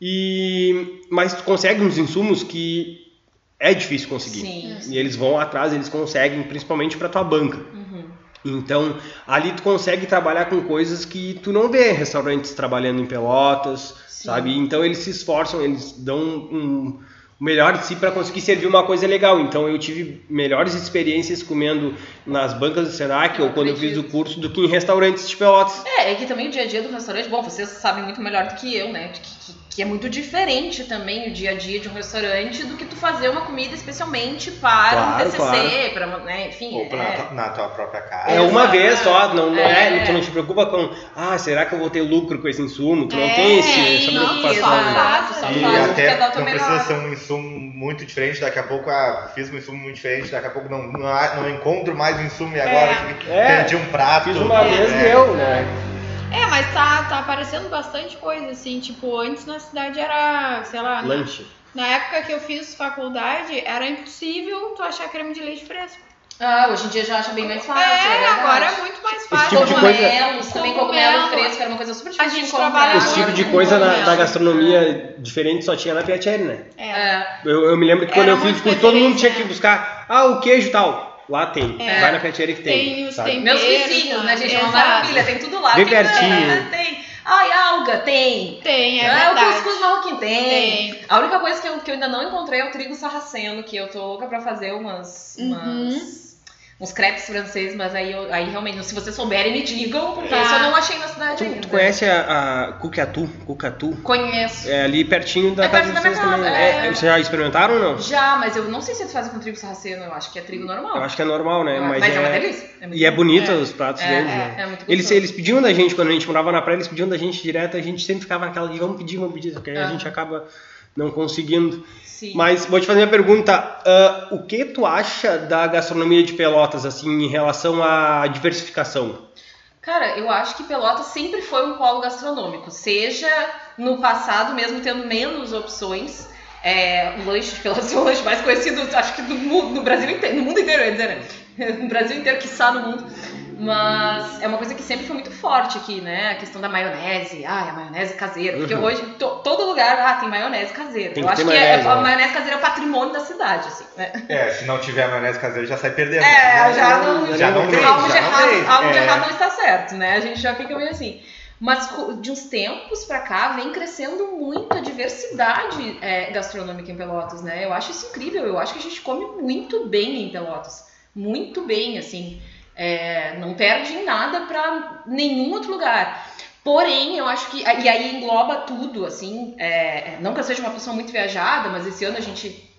e mas tu consegue uns insumos que é difícil conseguir. Sim. E eles vão atrás, eles conseguem, principalmente para tua banca. Uhum. Então, ali tu consegue trabalhar com coisas que tu não vê em restaurantes trabalhando em Pelotas, Sim. sabe? Então eles se esforçam, eles dão um, melhor de si para conseguir servir uma coisa legal. Então eu tive melhores experiências comendo nas bancas do Senac ou quando eu fiz o curso do que em restaurantes de Pelotas. É, é que também o dia a dia do restaurante, bom, vocês sabem muito melhor do que eu, né? Que, que- que é muito diferente também o dia a dia de um restaurante do que tu fazer uma comida especialmente para Claro, um TCC, claro. para, né? Enfim, Ou pra- é, na, na tua própria casa. É uma Exato. vez só, não, não é. É. Tu não te preocupa com, ah, será que eu vou ter lucro com esse insumo? Tu não É, tem esse, essa não, preocupação. só né? faz, só E faz o que até é não melhor. precisa ser um insumo muito diferente, daqui a pouco, ah, fiz um insumo muito diferente, daqui a pouco não, não, não encontro mais o insumo e agora que É. perdi um prato. Fiz uma É. vez deu, né? É, mas tá, tá aparecendo bastante coisa, assim, tipo, antes na cidade era, sei lá, na, Lanche. na época que eu fiz faculdade, era impossível tu achar creme de leite fresco. Ah, hoje em dia já acha bem mais fácil. é, verdade. agora é muito mais fácil. tipo de Cogumelos, coisa- também Cogumelo. fresco, era uma coisa super A difícil gente de encontrar. trabalha Esse tipo de coisa na, gastronomia diferente só tinha na Piacere, né? É. É, Eu, eu me lembro que quando Era eu fiz todo mundo tinha que buscar, ah, o queijo e tal. Lá tem. É. Vai na Piacere que tem. Tem os sabe? temperos. meus vizinhos, né, gente? É uma maravilha, tem tudo lá. Bem tem, pertinho. tem. Ai, alga, tem. Tem, é Ah, o verdade. cuscuz marroquino tem. Tem. A única coisa que eu, que eu ainda não encontrei é o trigo sarraceno, que eu tô louca pra fazer umas. Uhum. umas- Uns crepes franceses, mas aí, eu, aí realmente, se vocês souberem, me digam, porque Tá. isso eu não achei na cidade Tu, ainda. tu conhece a, a Cucatu? Cucatu? Conheço. É ali pertinho da É casa de vocês também. É, é. vocês já experimentaram ou não? Já, mas eu não sei se eles fazem com trigo sarraceno, eu acho que é trigo normal. Eu acho que é normal, né? mas, Mas, é, uma é, delícia. É e é bonito É. os pratos É, deles, é, né? é muito Eles, gostoso. eles pediam da gente, quando a gente morava na praia, eles pediam da gente direto, a gente sempre ficava naquela de vamos pedir, vamos pedir, só que aí a Ah. gente acaba não conseguindo. Sim. Mas vou te fazer uma pergunta, ah, o que tu acha da gastronomia de Pelotas, assim, em relação à diversificação? Cara, eu acho que Pelotas sempre foi um polo gastronômico, seja no passado, mesmo tendo menos opções. É, o lanche de Pelotas é o lanche mais conhecido, acho que do mundo, no Brasil inteiro, no mundo inteiro, eu ia dizer, né? No Brasil inteiro, quiçá no mundo. Mas é uma coisa que sempre foi muito forte aqui, né? A questão da maionese, ah, a maionese caseira. Porque Uhum. hoje, to- todo lugar, ah, tem maionese caseira. Tem eu que acho que é- maionese, a né? maionese caseira é o patrimônio da cidade, assim, né? É, se não tiver maionese caseira, já sai perdendo. É, já não, Já não vem, algo, de já não É. errado não está certo, né? A gente já fica meio assim. Mas de uns tempos pra cá vem crescendo muito a diversidade é, gastronômica em Pelotas, né? Eu acho isso incrível. Eu acho que a gente come muito bem em Pelotas, muito bem, assim. É, não perde em nada pra nenhum outro lugar. Porém, eu acho que. E aí engloba tudo, assim. é, não que eu seja uma pessoa muito viajada, mas esse ano a gente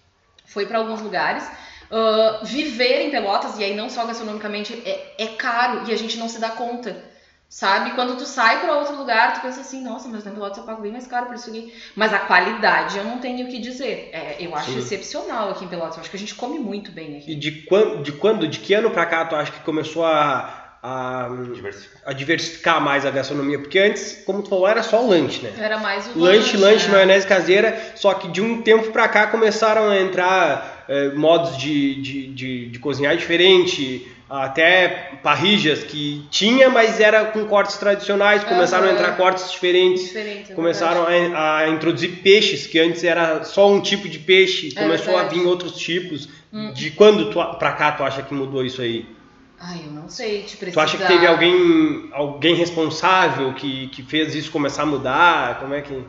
foi pra alguns lugares. Ah, viver em Pelotas, e aí não só gastronomicamente, é, é caro e a gente não se dá conta. Sabe? Quando tu sai pra outro lugar, tu pensa assim, nossa, mas na Pelotas eu pago bem mais caro por isso aqui. Mas a qualidade eu não tenho o que dizer. É, eu acho Sim. excepcional aqui em Pelotas. Eu acho que a gente come muito bem aqui. E de quando, de quando, de que ano pra cá tu acha que começou a, a, Diversificar. a diversificar mais a gastronomia? Porque antes, como tu falou, era só lanche, né? Era mais o Lanche, lanche, né? maionese caseira, só que de um tempo pra cá começaram a entrar eh, modos de, de, de, de cozinhar diferente, até parrillas que tinha, mas era com cortes tradicionais, começaram a Aham. entrar cortes diferentes, Diferente, é começaram a, a introduzir peixes, que antes era só um tipo de peixe, É começou a verdade. vir outros tipos. Hum. De quando tu, pra cá tu acha que mudou isso aí? Ai, eu não sei te precisar. Tu acha que teve alguém, alguém responsável que, que fez isso começar a mudar? Como é que...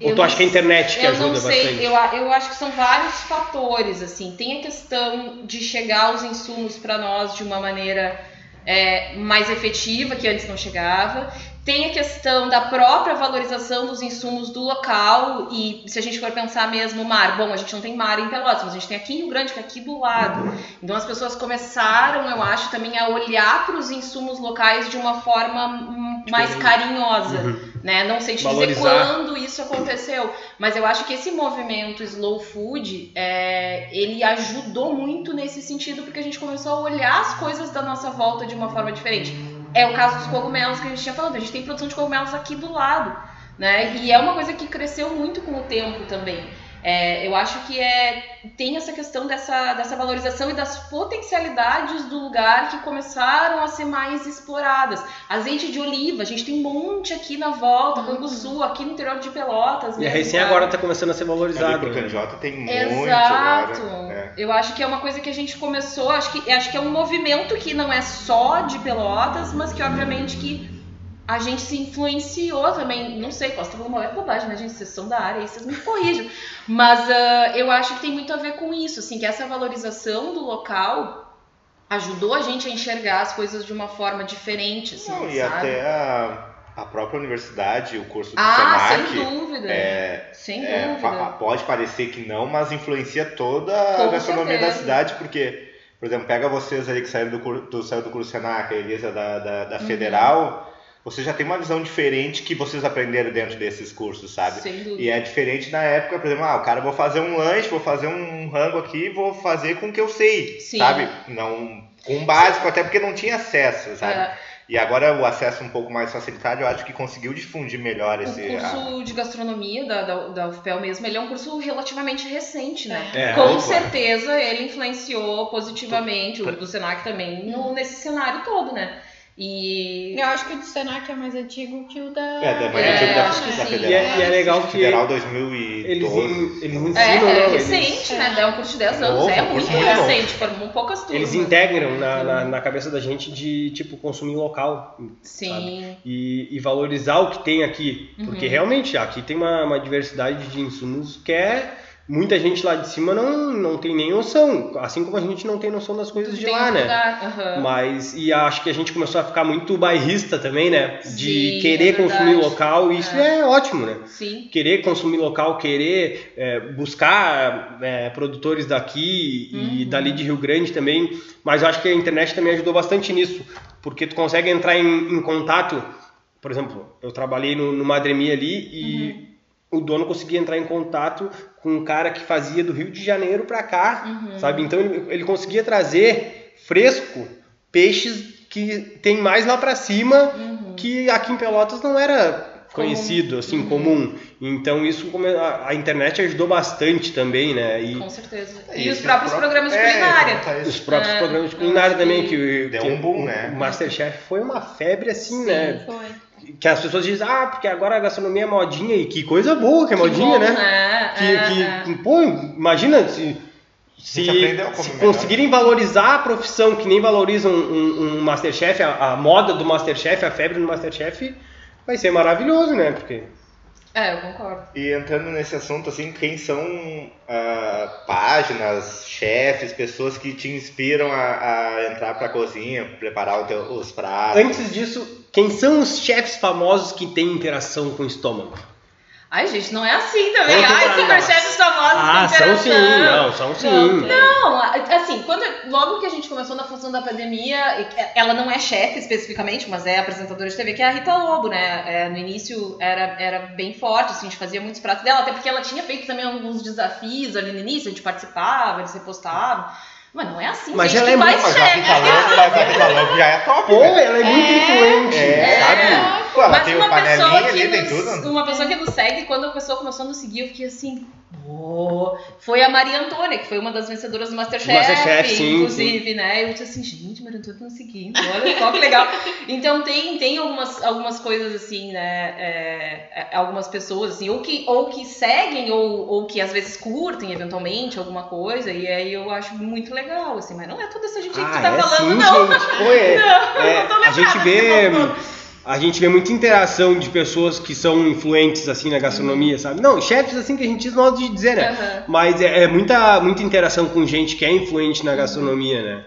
Ou Eu tu não acha que a internet que eu ajuda não sei, bastante? eu, eu acho que são vários fatores, assim. Tem a questão de chegar os insumos para nós de uma maneira é, mais efetiva, que antes não chegava. Tem a questão da própria valorização dos insumos do local. E se a gente for pensar mesmo, mar, bom, a gente não tem mar em Pelotas, mas a gente tem aqui em Rio Grande, que é aqui do lado. Então as pessoas começaram, eu acho, também a olhar para os insumos locais de uma forma mais carinhosa. Uhum. Né? Não sei te Valorizar. dizer quando isso aconteceu, mas eu acho que esse movimento slow food, é, ele ajudou muito nesse sentido, porque a gente começou a olhar as coisas da nossa volta de uma forma diferente. É o caso dos cogumelos que a gente tinha falado, a gente tem produção de cogumelos aqui do lado, né? E é uma coisa que cresceu muito com o tempo também. É, eu acho que é, tem essa questão dessa, dessa valorização e das potencialidades do lugar que começaram a ser mais exploradas. Azeite de oliva, a gente tem um monte aqui na volta, Canguçu, aqui no interior de Pelotas. E mesmo, recém sabe? agora tá começando a ser valorizado. pro né? Canjota tem muito Exato. agora. É. Eu acho que é uma coisa que a gente começou, acho que, acho que é um movimento que não é só de Pelotas, mas que obviamente que a gente se influenciou também, não sei, posso estar falando uma bobagem, né, gente? Vocês são da área, aí vocês me corrijam. Mas ah, eu acho que tem muito a ver com isso, assim, que essa valorização do local ajudou a gente a enxergar as coisas de uma forma diferente, assim, Não, e sabe? até a, a própria universidade, o curso do Ah, Senac, sem dúvida. é, sem é, dúvida. pode parecer que não, mas influencia toda a Com gastronomia da certeza. cidade, porque, por exemplo, pega vocês aí que saíram do, do, saiu do curso Senac, a Elisa da, da, da Uhum. Você já tem uma visão diferente que vocês aprenderam dentro desses cursos, sabe? Sem dúvida. E é diferente na época, por exemplo, ah, o cara, vou fazer um lanche, vou fazer um rango aqui, vou fazer com o que eu sei, Sim. sabe? Não, com o básico, até porque não tinha acesso, sabe? É, E agora o acesso um pouco mais facilitado, eu acho que conseguiu difundir melhor o esse... curso de gastronomia da, da, da UFPEL mesmo, ele é um curso relativamente recente, né? É, Com opa. certeza ele influenciou positivamente, o do Senac também, no, nesse cenário todo, né? E Eu acho que o do Senac é mais antigo que o da. É, da mais É, antigo da, acho que da sim. Federal. E é, e é legal que Federal eles, 2012. en- eles ensinam, é, é eles- recente, né? É um curso de 10 anos, Novo, é muito recente, formou poucas turmas. Eles integram na, na, na cabeça da gente de, tipo, consumir local. Sim. E, e valorizar o que tem aqui. Porque Uhum. realmente aqui tem uma, uma diversidade de insumos que é. Muita gente lá de cima não, não tem nem noção. Assim como a gente não tem noção das coisas de Tem lá, né? aham. Mas, e acho que a gente começou a ficar muito bairrista também, né? De Sim, querer é consumir local, e isso é. ótimo, né? Sim. Querer consumir local, querer é, buscar é, produtores daqui e Uhum. dali de Rio Grande também. Mas eu acho que a internet também ajudou bastante nisso, porque tu consegue entrar em, em contato. Por exemplo, eu trabalhei no, no Madremi ali e Uhum. O dono conseguia entrar em contato com um cara que fazia do Rio de Janeiro para cá, Uhum. sabe? Então ele, ele conseguia trazer fresco peixes que tem mais lá para cima Uhum. que aqui em Pelotas não era Comum. conhecido, assim, Uhum. comum. Então isso a, a internet ajudou bastante também, né? E Com certeza. É, E e os próprios pró- programas de É, culinária. então tá isso. os próprios É, programas de culinária também, que que, deu que um boom, o- né? O Masterchef foi uma febre assim, Sim. né? Foi. Que as pessoas dizem, ah, porque agora a gastronomia é modinha, e que coisa boa que é Que modinha, bom, né? É, Que, é. que, pô, imagina se, se, se conseguirem valorizar a profissão que nem valorizam um, um Masterchef, a, a moda do Masterchef, a febre do Masterchef, vai ser maravilhoso, né? Porque É, eu concordo. E entrando nesse assunto, assim, quem são ah, páginas, chefes, pessoas que te inspiram a, a entrar pra cozinha, preparar o teu- os pratos? antes disso, quem são os chefes famosos que têm interação com o estômago? Ai, gente, não é assim também. Ai, superchefes famosos Ah, são sim, não, são sim. Não, Não, assim, quando, logo que a gente começou na função da pandemia, ela não é chefe especificamente, mas é apresentadora de TV, que é a Rita Lobo, né? É, no início era, era bem forte, assim, a gente fazia muitos pratos dela, até porque ela tinha feito também alguns desafios ali no início, a gente participava, eles repostavam. Mas não é assim, Mas gente, ela que é muito- Mas. Rita Lobo, mas já é top, Pô, né? ela é muito É, influente, é. sabe? Pô, ela Mas tem uma o panelinha pessoa que ali, tem tudo. Uma pessoa que nos segue, quando a pessoa começou a nos seguir, eu fiquei assim. "Pô". Foi a Maria Antônia, que foi uma das vencedoras do Masterchef, Masterchef, sim, inclusive, né? Eu disse assim, gente, Maria Antônia tá seguindo, olha só que legal. Então tem, tem algumas, algumas coisas assim, né? é, é, algumas pessoas, assim, ou que, ou que seguem, ou, ou que às vezes curtem eventualmente alguma coisa, e aí eu acho muito legal, assim, mas não é toda essa gente que tu tá é falando, sim, não. gente. Pô, é- Não, é, não tô a gente vê. A gente vê muita interação de pessoas que são influentes assim na gastronomia, sabe? Não, chefes assim que a gente diz modo de dizer, né? Aham. Mas é, é muita muita interação com gente que é influente na gastronomia, né?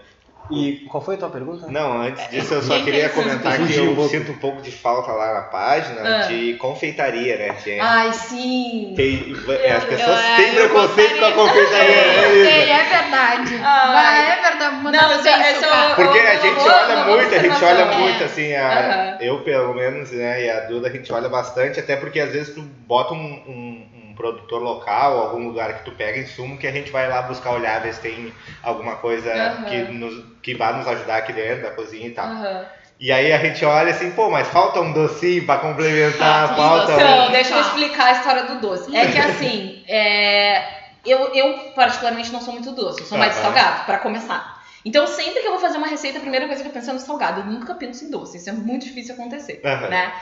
E qual foi a tua pergunta? Não, antes disso eu só Quem queria que é comentar que um eu sinto um pouco de falta lá na página Ah. de confeitaria, né? É- Ai, sim. tem- é, as Eu- pessoas eu- têm eu preconceito com a confeitaria, né, Lisa? é verdade. Vai, é verdade. Não, Mandando esse- bem esse é socar. o- Porque a gente olha muito, a gente olha é. muito, assim, a- eu pelo menos, né, e a Duda, a gente olha bastante, até porque às vezes tu bota um, um- um produtor local, algum lugar que tu pega insumo, que a gente vai lá buscar olhar, ver se tem alguma coisa Aham. que, nos, que vai nos ajudar aqui dentro da cozinha e tal. Aham. E aí a gente olha assim, pô, mas falta um docinho pra complementar, falta Então, um... deixa eu Tá. explicar a história do doce. É que assim, é, eu, eu particularmente não sou muito doce, eu sou mais de Aham. salgado, pra começar. Então, sempre que eu vou fazer uma receita, a primeira coisa que eu penso é no salgado. Eu nunca penso em doce, isso é muito difícil acontecer, né?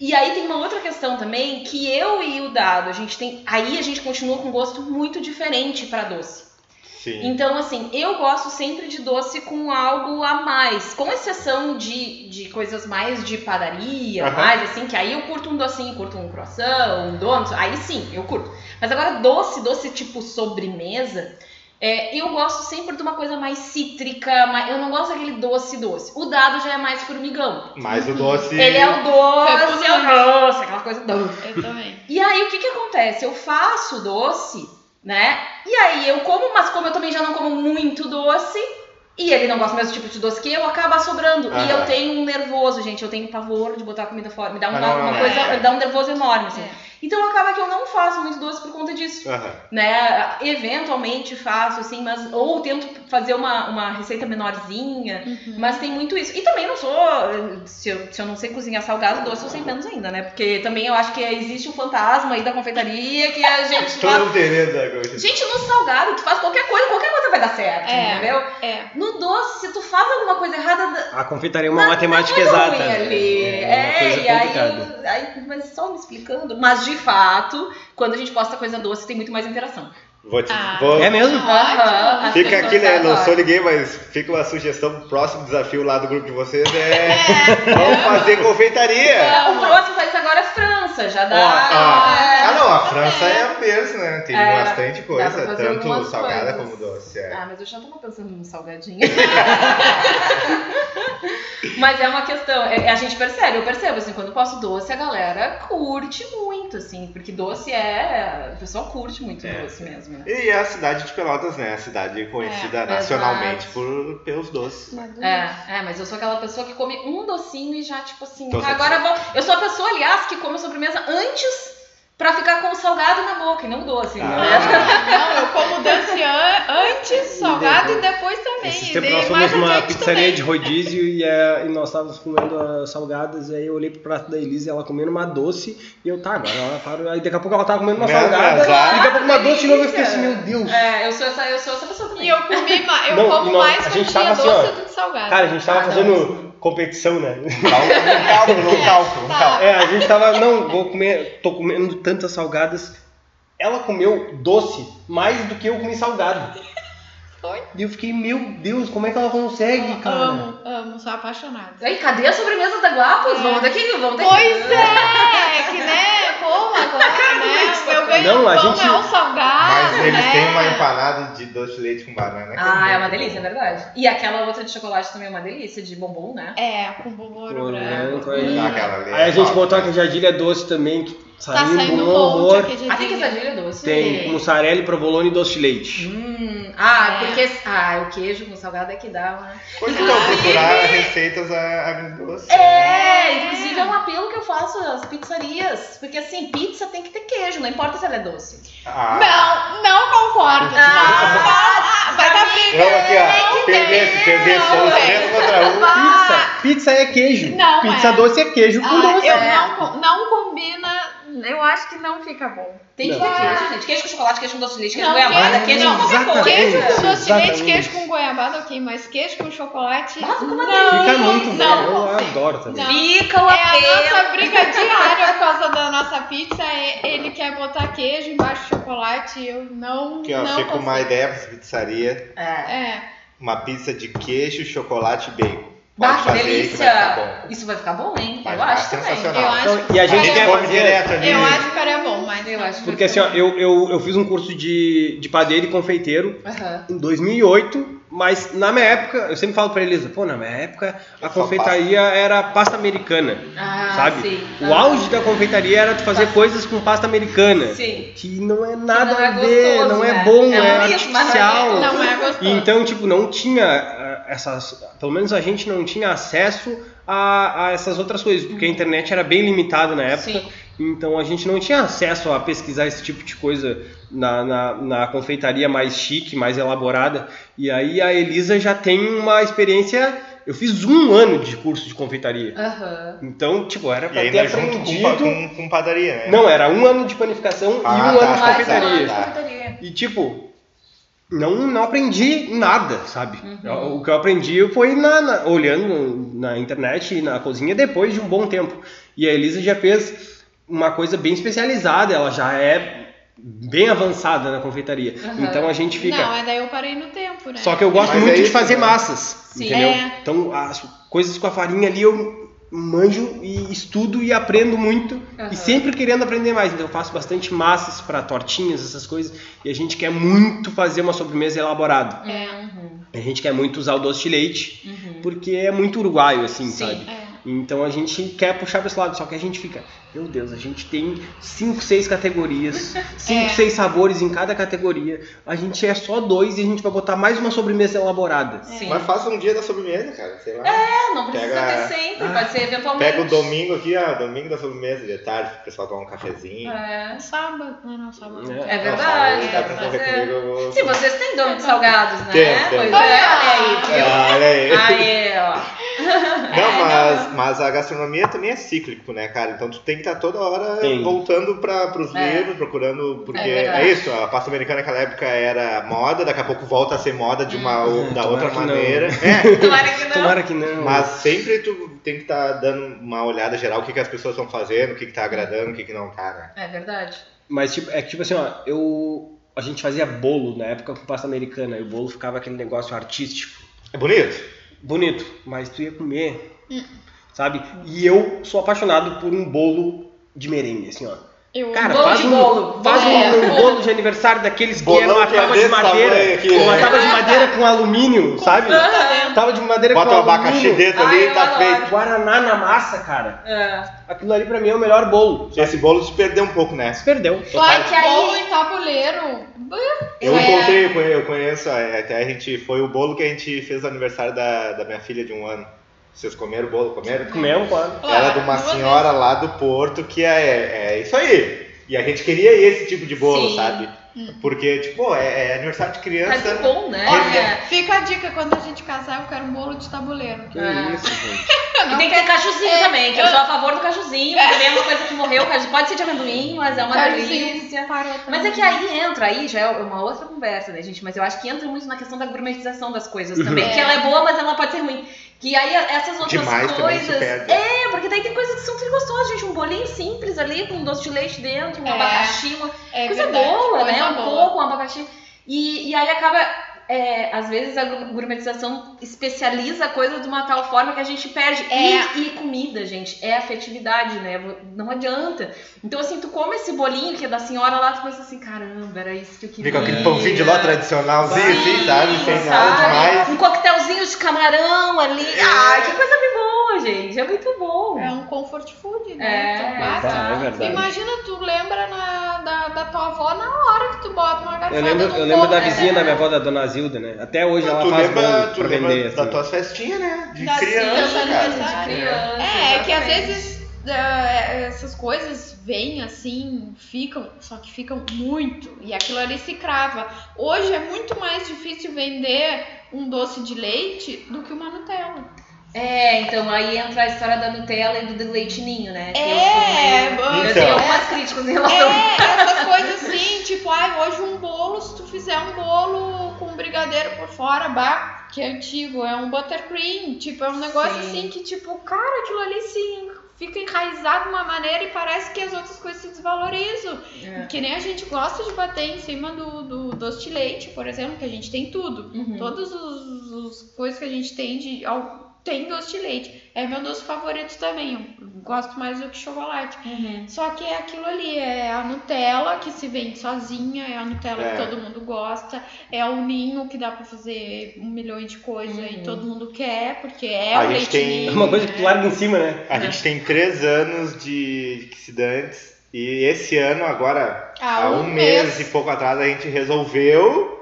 E aí tem uma outra questão também, que eu e o Dado, a gente tem... Aí a gente continua com gosto muito diferente pra doce. Sim. Então, assim, eu gosto sempre de doce com algo a mais. Com exceção de, de coisas mais de padaria, Aham. mais assim, que aí eu curto um docinho, curto um croissant, um donut, aí sim, eu curto. Mas agora, doce, doce tipo sobremesa, É, eu gosto sempre de uma coisa mais cítrica, mais- eu não gosto daquele doce doce. O dado já é mais formigão. Mas o doce. Ele é o doce, é o doce, aquela coisa doce. Eu também. E aí, o que que acontece? Eu faço doce, né? E aí eu como, mas como eu também já não como muito doce, e ele não gosta do mesmo tipo de doce que eu, acaba sobrando. E Aham. eu tenho um nervoso, gente. Eu tenho pavor de botar comida fora. Me dá uma, Ah, não, uma não, coisa, é. me dá um nervoso enorme, assim. É. Então acaba que eu não faço muito doce por conta disso. Aham. Né? Eventualmente faço, assim, mas. Ou tento fazer uma, uma receita menorzinha. Uhum. Mas tem muito isso. E também não sou. Se eu, se eu não sei cozinhar salgado, doce eu sei menos ainda, né? Porque também eu acho que existe um fantasma aí da confeitaria que a gente faz. entendendo agora. Gente, no salgado, tu faz qualquer coisa, qualquer coisa vai dar certo, É. entendeu? É. No doce, se tu faz alguma coisa errada, A confeitaria é uma matemática exata. ruim ali. É uma É, coisa e aí, aí, mas só me explicando. Mas de fato, quando a gente posta coisa doce, tem muito mais interação. Vou te. Ah. Vou... É mesmo? Fica aqui, né? Não sou ninguém, mas fica uma sugestão pro próximo desafio lá do grupo de vocês é. Vamos fazer confeitaria! É, o próximo país agora é França, já dá. Ó, ó. é. Ah, não, a França é a berço, né? Tem É, bastante coisa, tanto salgada coisas. como doce. É. Ah, mas eu já tava pensando num salgadinho. mas é uma questão, é- a gente percebe, eu percebo, assim, quando eu posto doce, a galera curte muito, assim, porque doce é. O pessoal curte muito É. doce mesmo. Né? E é a cidade de Pelotas, né? A cidade conhecida É, nacionalmente por, pelos doces. É, é, mas eu sou aquela pessoa que come um docinho e já, tipo assim, Tô tá, agora vou. Eu sou a pessoa, aliás, que come sobremesa antes pra ficar com o salgado na boca e não doce, Ah. né? Não, eu como doce an- antes, salgado e depois também. Esses E tempos daí nós fomos mais numa pizzaria também. de rodízio e, é, e nós estávamos comendo as salgadas, e aí eu olhei pro prato da Elisa e ela comendo uma doce, e eu, tá, agora ela parou. Aí daqui a pouco ela tava comendo uma Não, salgada, mas já- e daqui a pouco uma doce de novo, eu fiquei assim, meu Deus. É, eu sou essa, eu sou essa pessoa também. E eu comi mais, eu Não, e como nós- mais a gente tinha tava assim, doce ó, do que salgado. Cara, a gente tava Ah, não, fazendo competição, né? Um cálculo, um cálculo, um Tá. cálculo. É, a gente tava, não, vou comer, tô comendo tantas salgadas. Ela comeu doce mais do que eu comi salgado. Foi? E eu fiquei, meu Deus, como é que ela consegue, cara? Amo, amo, sou apaixonada. Aí, cadê a sobremesa da Guapos? É. Vamos daqui, vamos daqui. Pois é, que né, agora, né? Meu ganho Não, a pão gente- é um salgado, Mas eles né? têm uma empanada de doce de leite com banana. que Ah, é uma muito delícia, é verdade. E aquela outra de chocolate também é uma delícia, de bombom, né? É, com bombom branco. aí- aquela ali Aí a é gente botou né? a queijadilha doce também, que Tá saindo saindo um horror. Ah, tem quesadilha doce? Tem mussarela e provolone e doce de leite. Hum, ah, É. porque ah, o queijo com salgado é que dá, né? Pois então, procurar receitas a- agridoces. É, inclusive é um apelo que eu faço às pizzarias. Porque assim, pizza tem que ter queijo, não importa se ela é doce. Ah, Não, não concordo. Ah, não, vai dar briga. Vamos aqui, ó. Perder, se perder, Não, somos velho. três contra um. Pizza, pizza é queijo. Não, Pizza é. doce é queijo com Ah, doce. eu É. não, não combina, eu acho que não fica bom. Tem que ter queijo, gente. Queijo com chocolate, queijo com doce de leite, queijo Não, com goiabada, queijo- com qualquer coisa. Queijo com doce de leite, queijo com goiabada, ok, mas queijo com chocolate. Nossa, como não, Fica muito bom. não, Eu sim. adoro também. Não. Fica o É a apelo. nossa briga diária por causa da nossa pizza. é- Ele quer botar queijo embaixo de chocolate. Eu não. Aqui, ó, não fica uma ideia pra essa pizzaria. É. É. Uma pizza de queijo, chocolate e bacon. Bah, Pode que vai delícia! Isso vai ficar bom, hein? Vai eu acho também. Eu acho, Então, e a gente que quer fazer- direto ali. Eu acho que ficaria bom, mas. Eu acho que Porque assim, ó, eu, eu, eu fiz um curso de, de padeiro e confeiteiro em 2008, mas na minha época, eu sempre falo pra Elisa, pô, na minha época a Só confeitaria era pasta americana, Ah, sabe? sim. O Ah. auge da confeitaria era tu fazer Pasta- coisas com pasta americana. Sim. Que não é nada não é a ver, gostoso, não é né? bom, É é, mas não é artificial. Não é gostoso. E então, tipo, não tinha ah, essas. Pelo menos a gente não tinha acesso a, a essas outras coisas, porque a internet era bem limitada na época. Sim. Então a gente não tinha acesso a pesquisar esse tipo de coisa na, na, na confeitaria mais chique, mais elaborada. E aí a Elisa já tem uma experiência. Eu fiz um ano de curso de confeitaria. Aham. Então, tipo, era E pra ter ainda junto com, aprendido. com, com padaria, né? Não, era um ano de panificação Ah, e um tá, ano de tá, Mais confeitaria. uma Tá. confeitaria. E tipo, não, não aprendi nada, sabe? Uhum. O que eu aprendi foi na, na- olhando na internet e na cozinha depois de um bom tempo. E a Elisa já fez uma coisa bem especializada, ela já é bem avançada na confeitaria. Uhum. Então a gente fica. Não, é daí eu parei no tempo, né? Só que eu gosto Mas muito é de fazer né? massas, Sim. entendeu? É. Então as coisas com a farinha ali eu manjo e estudo e aprendo muito Aham. e sempre querendo aprender mais. Então eu faço bastante massas para tortinhas, essas coisas, e a gente quer muito fazer uma sobremesa elaborada. É. Uhum, A gente quer muito usar o doce de leite, uhum. porque é muito uruguaio assim, Sim. sabe? É. Então a gente quer puxar para esse lado, só que a gente fica, meu Deus, a gente tem 5, 6 categorias, 5, É. 6 sabores em cada categoria. A gente é só dois e a gente vai botar mais uma sobremesa elaborada. Sim. Mas faça um dia da sobremesa, cara. Sei lá. É, não precisa Pega- ter sempre, Ah. pode ser eventualmente. Pega o domingo aqui, ó, domingo da sobremesa, de tarde, o pessoal tomar um cafezinho. É, Sábado. Não, não, sábado. É. é verdade. Não, mas concorrer é. comigo, eu vou... Se vocês têm dono de salgados, né? Temos, Pois temos. é, olha aí? Ah, olha aí. Aí, ó. Não, mas, mas a gastronomia também é cíclico, né, cara? Então tu tem que estar toda hora Tem. voltando para os É. livros, procurando. Porque É é, isso, a pasta americana naquela época era moda, daqui a pouco volta a ser moda de uma Hum. ou- da outra maneira. É, Tomara que não. Tomara que não. mas sempre tu tem que estar dando uma olhada geral o que, que as pessoas estão fazendo, o que, que tá agradando, o que, que não tá, né? É verdade. Mas tipo, é que tipo assim, ó, eu. A gente fazia bolo na época com pasta americana e o bolo ficava aquele negócio artístico. É bonito? Bonito, mas tu ia comer, sabe? E eu sou apaixonado por um bolo de merengue, assim, ó. Eu Cara, Bolo faz de um, bolo. faz É, um, um bolo. de aniversário daqueles que Bolão era uma que é tábua de madeira. aqui, uma né? tábua de madeira com alumínio, sabe? Aham. Tábua de madeira Bota com o abacaxi alumínio. dentro ali e tá adoro. feito. Guaraná na massa, cara. É. Aquilo ali pra mim é o melhor bolo. Esse bolo se perdeu um pouco, né? Se perdeu. Vai que aí- bolo e tabuleiro. Eu é- encontrei, eu conhe- eu conheço, é, até a gente, foi o bolo que a gente fez no aniversário da, da minha filha de um ano. Vocês comeram o bolo? Comeram? Comemos, claro. Era de uma senhora lá do Porto que é, é isso aí. E a gente queria esse tipo de bolo, Sim. sabe? Porque, tipo, é, é aniversário de Mas criança. é bom, né? Olha, É. fica a dica, quando a gente casar, eu quero um bolo de tabuleiro. Que Ah. isso, gente. E tem que ter cajuzinho É, também, que eu eu- sou a favor do cajuzinho. Também é uma coisa que morreu. Pode ser de amendoim, mas é uma Cajuzinho delícia. parou Mas é que aí entra, aí já é uma outra conversa, né, gente? Mas eu acho que entra muito na questão da gourmetização das coisas também. Uhum. Que ela é boa, mas ela pode ser ruim. Que aí essas outras Demais coisas. É, porque daí tem coisas que são muito gostosas, gente. Um bolinho simples ali, com um doce de leite dentro, um É. abacaxi, uma É coisa verdade, boa, né? coisa Um boa. coco, um abacaxi. E, e aí acaba. É, às vezes a gourmetização especializa a coisa de uma tal forma que a gente perde. É. E, e comida, gente, é afetividade, né? Não adianta. Então, assim, tu come esse bolinho que é da senhora lá, tu pensa assim, caramba, era isso que eu queria. Fica aquele pãozinho de ló tradicionalzinho, assim, sabe? Sem nada sabe? demais. Um coquetelzinho de camarão ali. Ai, que coisa bem boa, gente. É muito bom. É um comfort food, É, né? Então, basta. É verdade. Imagina, tu lembra na- da, da tua avó na hora que tu bota uma garfada Eu lembro, eu lembro da né? vizinha da minha avó, da dona Zilda, né? Até hoje ela faz lembra, bolo pra vender. assim. tuas festinhas, né? De Das criança, cara. de criança. É, é que às vezes é, essas coisas vêm assim, ficam, só que ficam muito. E aquilo ali se crava. Hoje é muito mais difícil vender um doce de leite do que uma Nutella. É, então aí entra a história da Nutella e do, leitinho, né? Que É, eu, meio- eu então. tenho algumas críticas em relação É, essas coisas assim, tipo, ai, hoje um bolo, se tu fizer um bolo brigadeiro por fora, bah, que é antigo, é um buttercream, tipo, é um negócio Sim. assim que, tipo, cara, aquilo ali sim fica enraizado de uma maneira e parece que as outras coisas se desvalorizam. É. Que nem a gente gosta de bater em cima do, do doce de leite, por exemplo, que a gente tem tudo. Uhum. Todas os, os coisas que a gente tem de. Tem doce de leite. É meu doce favorito também. Eu gosto mais do que chocolate. Uhum. Só que é aquilo ali, é a Nutella que se vende sozinha, é a Nutella É. que todo mundo gosta, é o ninho que dá pra fazer um milhão de coisas e Uhum. todo mundo quer, porque é A o gente leite tem- ninho. É uma coisa que tu larga em cima, né? A gente tem três anos de que se dá antes. E esse ano, agora, Há há um um mês mês. e pouco atrás, a gente resolveu,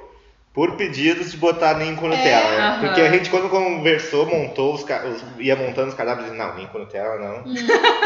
por pedidos, de botar ninho com Nutella. É, aham. Porque a gente, quando conversou, montou os, os- ia montando os cardápios, não, ninho com Nutella não.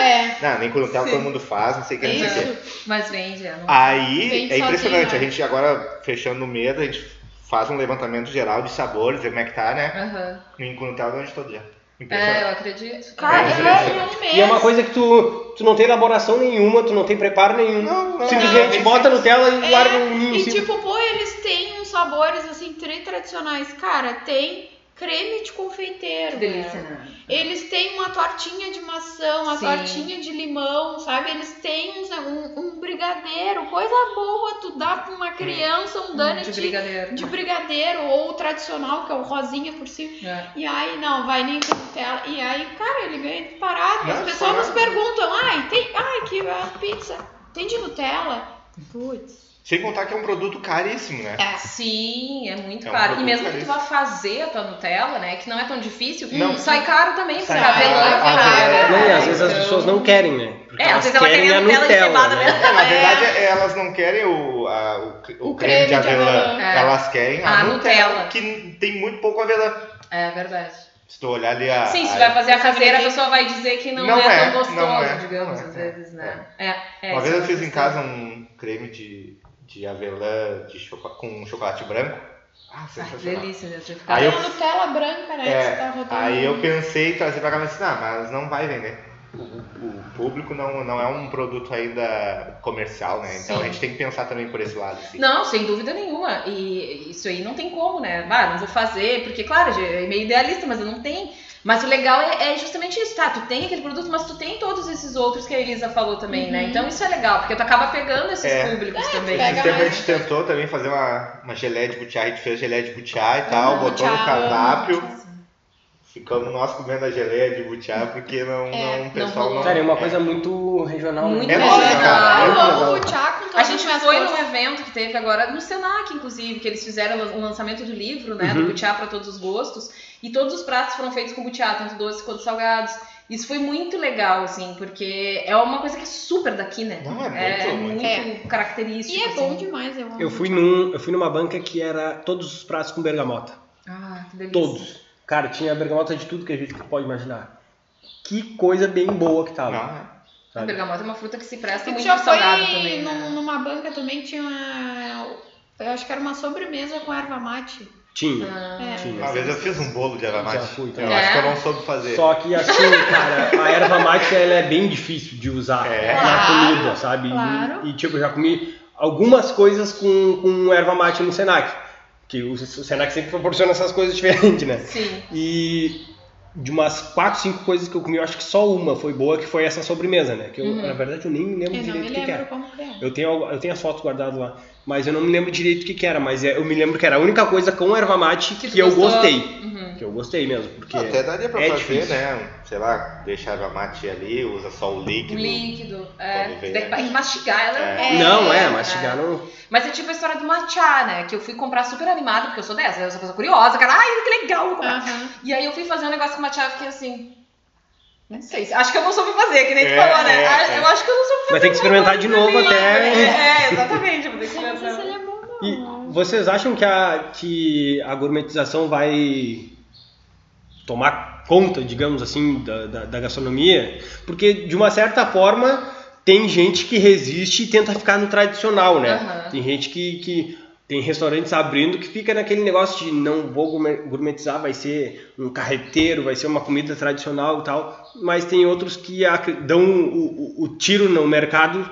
É, Não, ninho com Nutella Sim. todo mundo faz, não sei o que, não sei o que. isso. Mas vende, não- Aí Vende é impressionante, sozinho, a gente agora fechando o mês, a gente faz um levantamento geral de sabores, ver como é que tá, né? Aham. Ninho com Nutella vende todo dia. É, eu acredito. Cara, É, é, é. E é uma coisa que tu, tu não tem elaboração nenhuma, tu não tem preparo nenhum. Não, não, Simplesmente não, bota Nutella e É, larga um ninho em E cima. tipo, pô, eles têm uns sabores assim, tri tradicionais. Cara, tem creme de confeiteiro. Que delícia, cara. né? Eles têm uma tortinha de maçã, uma Sim. tortinha de limão, sabe? Eles têm uns- um, um brigadeiro, coisa boa. Tu dá pra uma criança um donut de brigadeiro. de brigadeiro ou o tradicional, que é o rosinha por cima. É. E aí, não, vai nem com Nutella. E aí, cara, ele ganha disparado. Não, As pessoas nos perguntam, ai, tem. Ai, que a pizza. Tem de Nutella? Putz. Sem contar que é um produto caríssimo, né? É. Sim, é muito É um caro. E mesmo que tu caríssimo. vá fazer a tua Nutella, né? Que não é tão difícil, Não. sai caro também, porque Sai a avelã caro, é a cara. avelã- Não, e às vezes as pessoas não querem, né? Porque É, às elas vezes ela querem quer a a Nutella encebada né? mesmo. É, na verdade, elas não querem o, a- o, o O creme, de creme de avelã. avelã. É. Elas querem a, A Nutella, Nutella. que tem muito pouco avelã. É verdade. Se tu olhar ali a. Sim, se a- vai fazer a caseira, a pessoa vai dizer que não, Não é, é, tão gostoso, não é, digamos, é, às é, vezes, né? É, é, Uma vez é eu fiz em casa um creme de, de avelã de choco- com chocolate branco. Ah, sensacional. delícia, né? Você Aí Tem eu- Nutella branca, né? É, tá aí eu pensei em trazer pra cá, mas assim, ah, mas não vai vender. O, o público não, não é um produto ainda comercial, né? Então Sim. a gente tem que pensar também por esse lado. Assim. Não, sem dúvida nenhuma. E isso aí não tem como, né? Ah, não vou fazer, porque, claro, é meio idealista, mas eu não tenho. Mas o legal é, é justamente isso, tá? Tu tem aquele produto, mas tu tem todos esses outros que a Elisa falou também, né? Uhum. Então isso é legal, porque tu acaba pegando esses É. públicos também. pega Esse tempo a mais. gente tentou também fazer uma, uma geleia de butiá, a gente fez geleia de butiá e tal, Ah, botou no cardápio. Ficamos nós comendo a geleia de butiá porque não, É, não, não o pessoal rolou. não. Cara, é uma coisa muito regional. né? Muito É regional. lógico, cara. Eu amo chá com todas A gente foi num evento que teve agora no Senac, inclusive, que eles fizeram o lançamento do livro, né? Uhum. Do butiá para todos os gostos. E todos os pratos foram feitos com butiá, tanto doces quanto salgados. Isso foi muito legal, assim, porque é uma coisa que é super daqui, né? Não, é muito, é muito. muito característico. E é assim. bom demais, eu amo. Eu fui, num, eu fui numa banca que era todos os pratos com bergamota. Ah, que delícia. Todos. Cara, tinha bergamota de tudo que a gente pode imaginar. Que coisa bem boa que tava. É. A bergamota é uma fruta que se presta Tu muito já foi salgado também, num- né? numa banca também tinha uma. Eu acho que era uma sobremesa com erva mate. Tinha. Ah, É. Tinha. Uma vez eu fiz um bolo de erva Já mate. fui Eu também. acho que eu É? não soube fazer. Só que assim, cara, a erva mate ela é bem difícil de usar É. na Claro, comida, sabe? E- claro. E, tipo, eu já comi algumas coisas com, com erva mate no Senac. Que o, o Senac sempre proporciona essas coisas diferentes, né? Sim. E de umas 4, 5 coisas que eu comi, eu acho que só uma foi boa, que foi essa sobremesa, né? Que eu, Uhum. na verdade eu nem me lembro Eu direito o que, que era. como que é. Eu tenho, eu tenho as fotos guardadas lá, mas eu não me lembro direito o que, que era, mas é- eu me lembro que era a única coisa com erva mate Que que, eu gostei. Uhum. Que eu gostei mesmo, porque Até daria pra é fazer, difícil. né? Sei lá, deixa a mate ali, usa só o O líquido. líquido. É, vem, daí né? mastigar ela. É. Não, é, né? mastigar não. Mas é tipo a história do matcha, né? Que eu fui comprar super animada, porque eu sou dessa, eu sou pessoa curiosa, cara, ai, que legal, vou comprar. Aham. E aí eu fui fazer um negócio com matcha e fiquei assim. Não sei, se- acho que eu não soube fazer, que nem tu É, falou, né? é, Ah, é. Eu acho que eu não soube fazer. Vai ter que experimentar de novo É, até. é, exatamente, eu vou ter que experimentar. ele é. E vocês acham que a, que a gourmetização vai tomar conta, digamos assim, da, da, da gastronomia? Porque, de uma certa forma, tem gente que resiste e tenta ficar no tradicional, né? Aham. Tem gente que, que tem restaurantes abrindo que fica naquele negócio de não vou gourmet- gourmetizar, vai ser um carreteiro, vai ser uma comida tradicional e tal. Mas tem outros que dão o, o- o tiro no mercado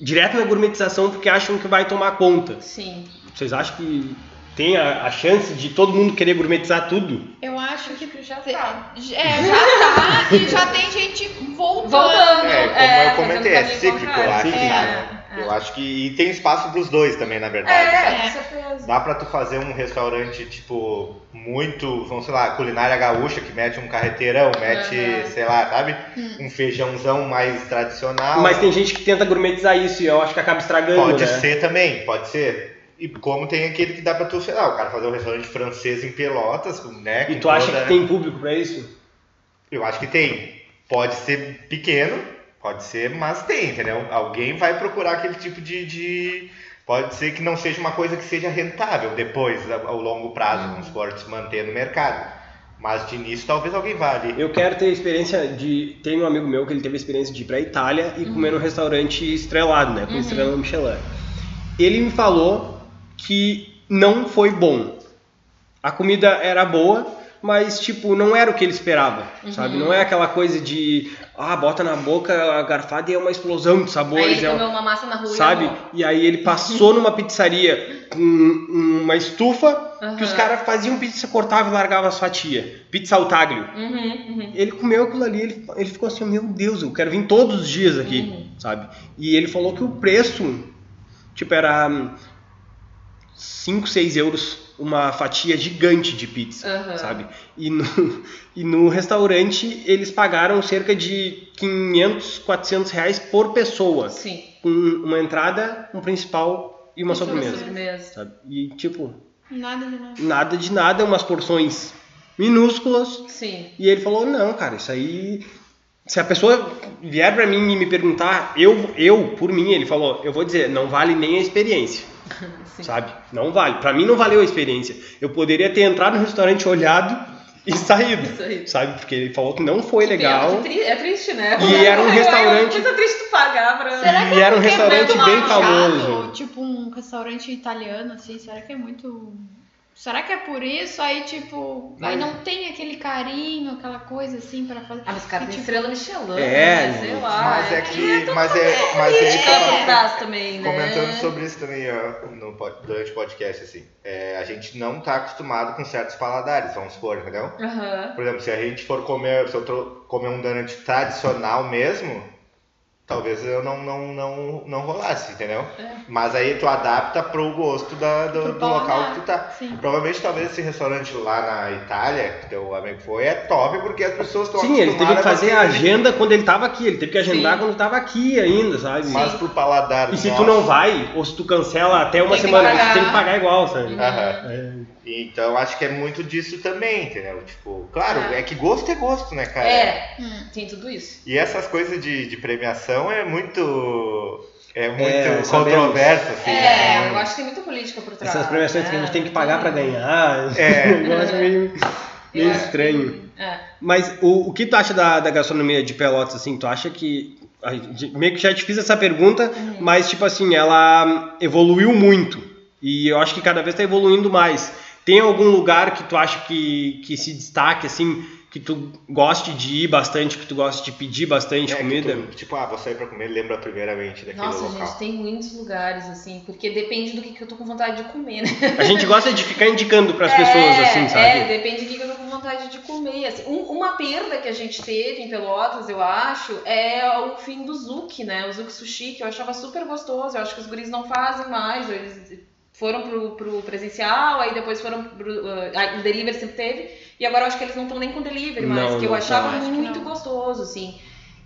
direto na gourmetização porque acham que vai tomar conta. Sim. Vocês acham que tem a, a chance de todo mundo querer gourmetizar tudo? Eu acho que já tá. É, já tá. e já tem gente voltando. Voltando. É, como é, eu comentei, é caminho cíclico, eu acho. É, é. Eu acho que e tem espaço pros dois também, na verdade. É, sabe? com certeza. Dá pra tu fazer um restaurante, tipo, muito, vamos sei lá, culinária gaúcha, que mete um carreteirão, mete, Uhum. sei lá, sabe? Um feijãozão mais tradicional. Mas tem gente que tenta gourmetizar isso e eu acho que acaba estragando, Pode né? ser também, pode ser. E como tem aquele que dá pra tu, sei lá, o cara fazer um restaurante francês em Pelotas, né? E com tu acha toda- que tem público pra isso? Eu acho que tem. Pode ser pequeno, pode ser, mas tem, entendeu? Alguém vai procurar aquele tipo de. de- Pode ser que não seja uma coisa que seja rentável depois, ao longo prazo, vamos supor, de se manter no mercado. Mas de início talvez alguém vá ali. Eu quero ter a experiência de. Tem um amigo meu que ele teve a experiência de ir pra Itália e comer num restaurante estrelado, né? Com Uhum. estrela Michelin. Ele me falou que não foi bom. A comida era boa, mas tipo, não era o que ele esperava, sabe? Uhum. Não é aquela coisa de, ah, bota na boca a garfada e é uma explosão de Aí sabores. ele é comeu uma massa na rua sabe? e. E aí ele passou numa pizzaria com uma estufa que os caras faziam pizza, cortavam e largavam as fatias. Pizza ao taglio. Uhum, uhum. Ele comeu aquilo ali, ele, ele ficou assim, meu Deus, eu quero vir todos os dias aqui, Uhum. sabe? E ele falou que o preço, tipo, era 5, 6 euros uma fatia gigante de pizza, Aham. sabe? E no, e no restaurante eles pagaram cerca de 500, 400 reais por pessoa, Sim. com uma entrada, um principal e uma sobremesa, Sobremesa. sabe? E tipo, Nada de nada. nada de nada, umas porções minúsculas, Sim. e ele falou: não, cara, isso aí. Se a pessoa vier pra mim e me perguntar, eu, eu, por mim, ele falou: eu vou dizer, não vale nem a experiência, Sim. sabe? Não vale. Pra mim não valeu a experiência. Eu poderia ter entrado no restaurante, olhado e saído, Isso aí. sabe? Porque ele falou que não foi Que legal. É triste, né? E era um É restaurante- muito triste tu pagar pra. Será que E é era um é restaurante muito bem famoso. Tipo um restaurante italiano, assim, será que é muito. Será que é por isso? Aí, tipo, aí Mas- não tem aquele carinho, aquela coisa assim pra fazer. Ah, mas cara tem Tipo, estrela Michelin, É, né? Sei lá. Mas é tudo- que. Mas é. Mas é por trás também, né? Comentando sobre isso também ó, no, durante o podcast, assim. É, a gente não tá acostumado com certos paladares, vamos supor, entendeu? Aham. Por exemplo, se a gente for comer, se eu comer um donut tradicional mesmo, talvez eu não, não, não, não rolasse, entendeu? É. Mas aí tu adapta pro gosto da, do, do local que tu tá. Sim. Provavelmente talvez esse restaurante lá na Itália, que teu amigo foi, é top porque as pessoas estão Sim, ele teve que fazer a agenda quando ele tava aqui. Ele teve que agendar Sim. quando tava aqui ainda, sabe? Mas pro paladar E se nosso- tu não vai, ou se tu cancela até uma Tem semana, tu tem que pagar igual, sabe? Aham. É. Então acho que é muito disso também, entendeu? Tipo, claro, É. é que gosto é gosto, né, cara? É, Hum. tem tudo isso. E essas coisas de, de premiação é muito. É muito É, controverso, assim. é, né? eu acho que tem muita política por trás. Essas premiações que a gente tem que pagar pra ganhar, É. um negócio meio, meio Eu acho estranho. que- É. Mas o, o que tu acha da, da gastronomia de Pelotas, assim? Tu acha que... Meio que já te fiz essa pergunta, Uhum. mas, tipo assim, ela evoluiu muito. E eu acho que cada vez tá evoluindo mais. Tem algum lugar que tu acha que, que se destaque, assim, que tu goste de ir bastante, que tu goste de pedir bastante É comida? tu, tipo, ah, vou sair pra comer, lembra primeiramente daquele Nossa, local. gente, tem muitos lugares, assim, porque depende do que, que eu tô com vontade de comer, né? A gente gosta de ficar indicando pras pessoas, é, assim, sabe? É, depende do que, que eu tô com vontade de comer. Assim, Um- uma perda que a gente teve em Pelotas, eu acho, é o fim do Zuki, né? O Zuki Sushi, que eu achava super gostoso. Eu acho que os guris não fazem mais, eles foram pro, pro presencial, aí depois foram pro. uh, ah, o delivery sempre teve, e agora eu acho que eles não estão nem com delivery mais, Não, que eu não achava que muito não. gostoso, assim.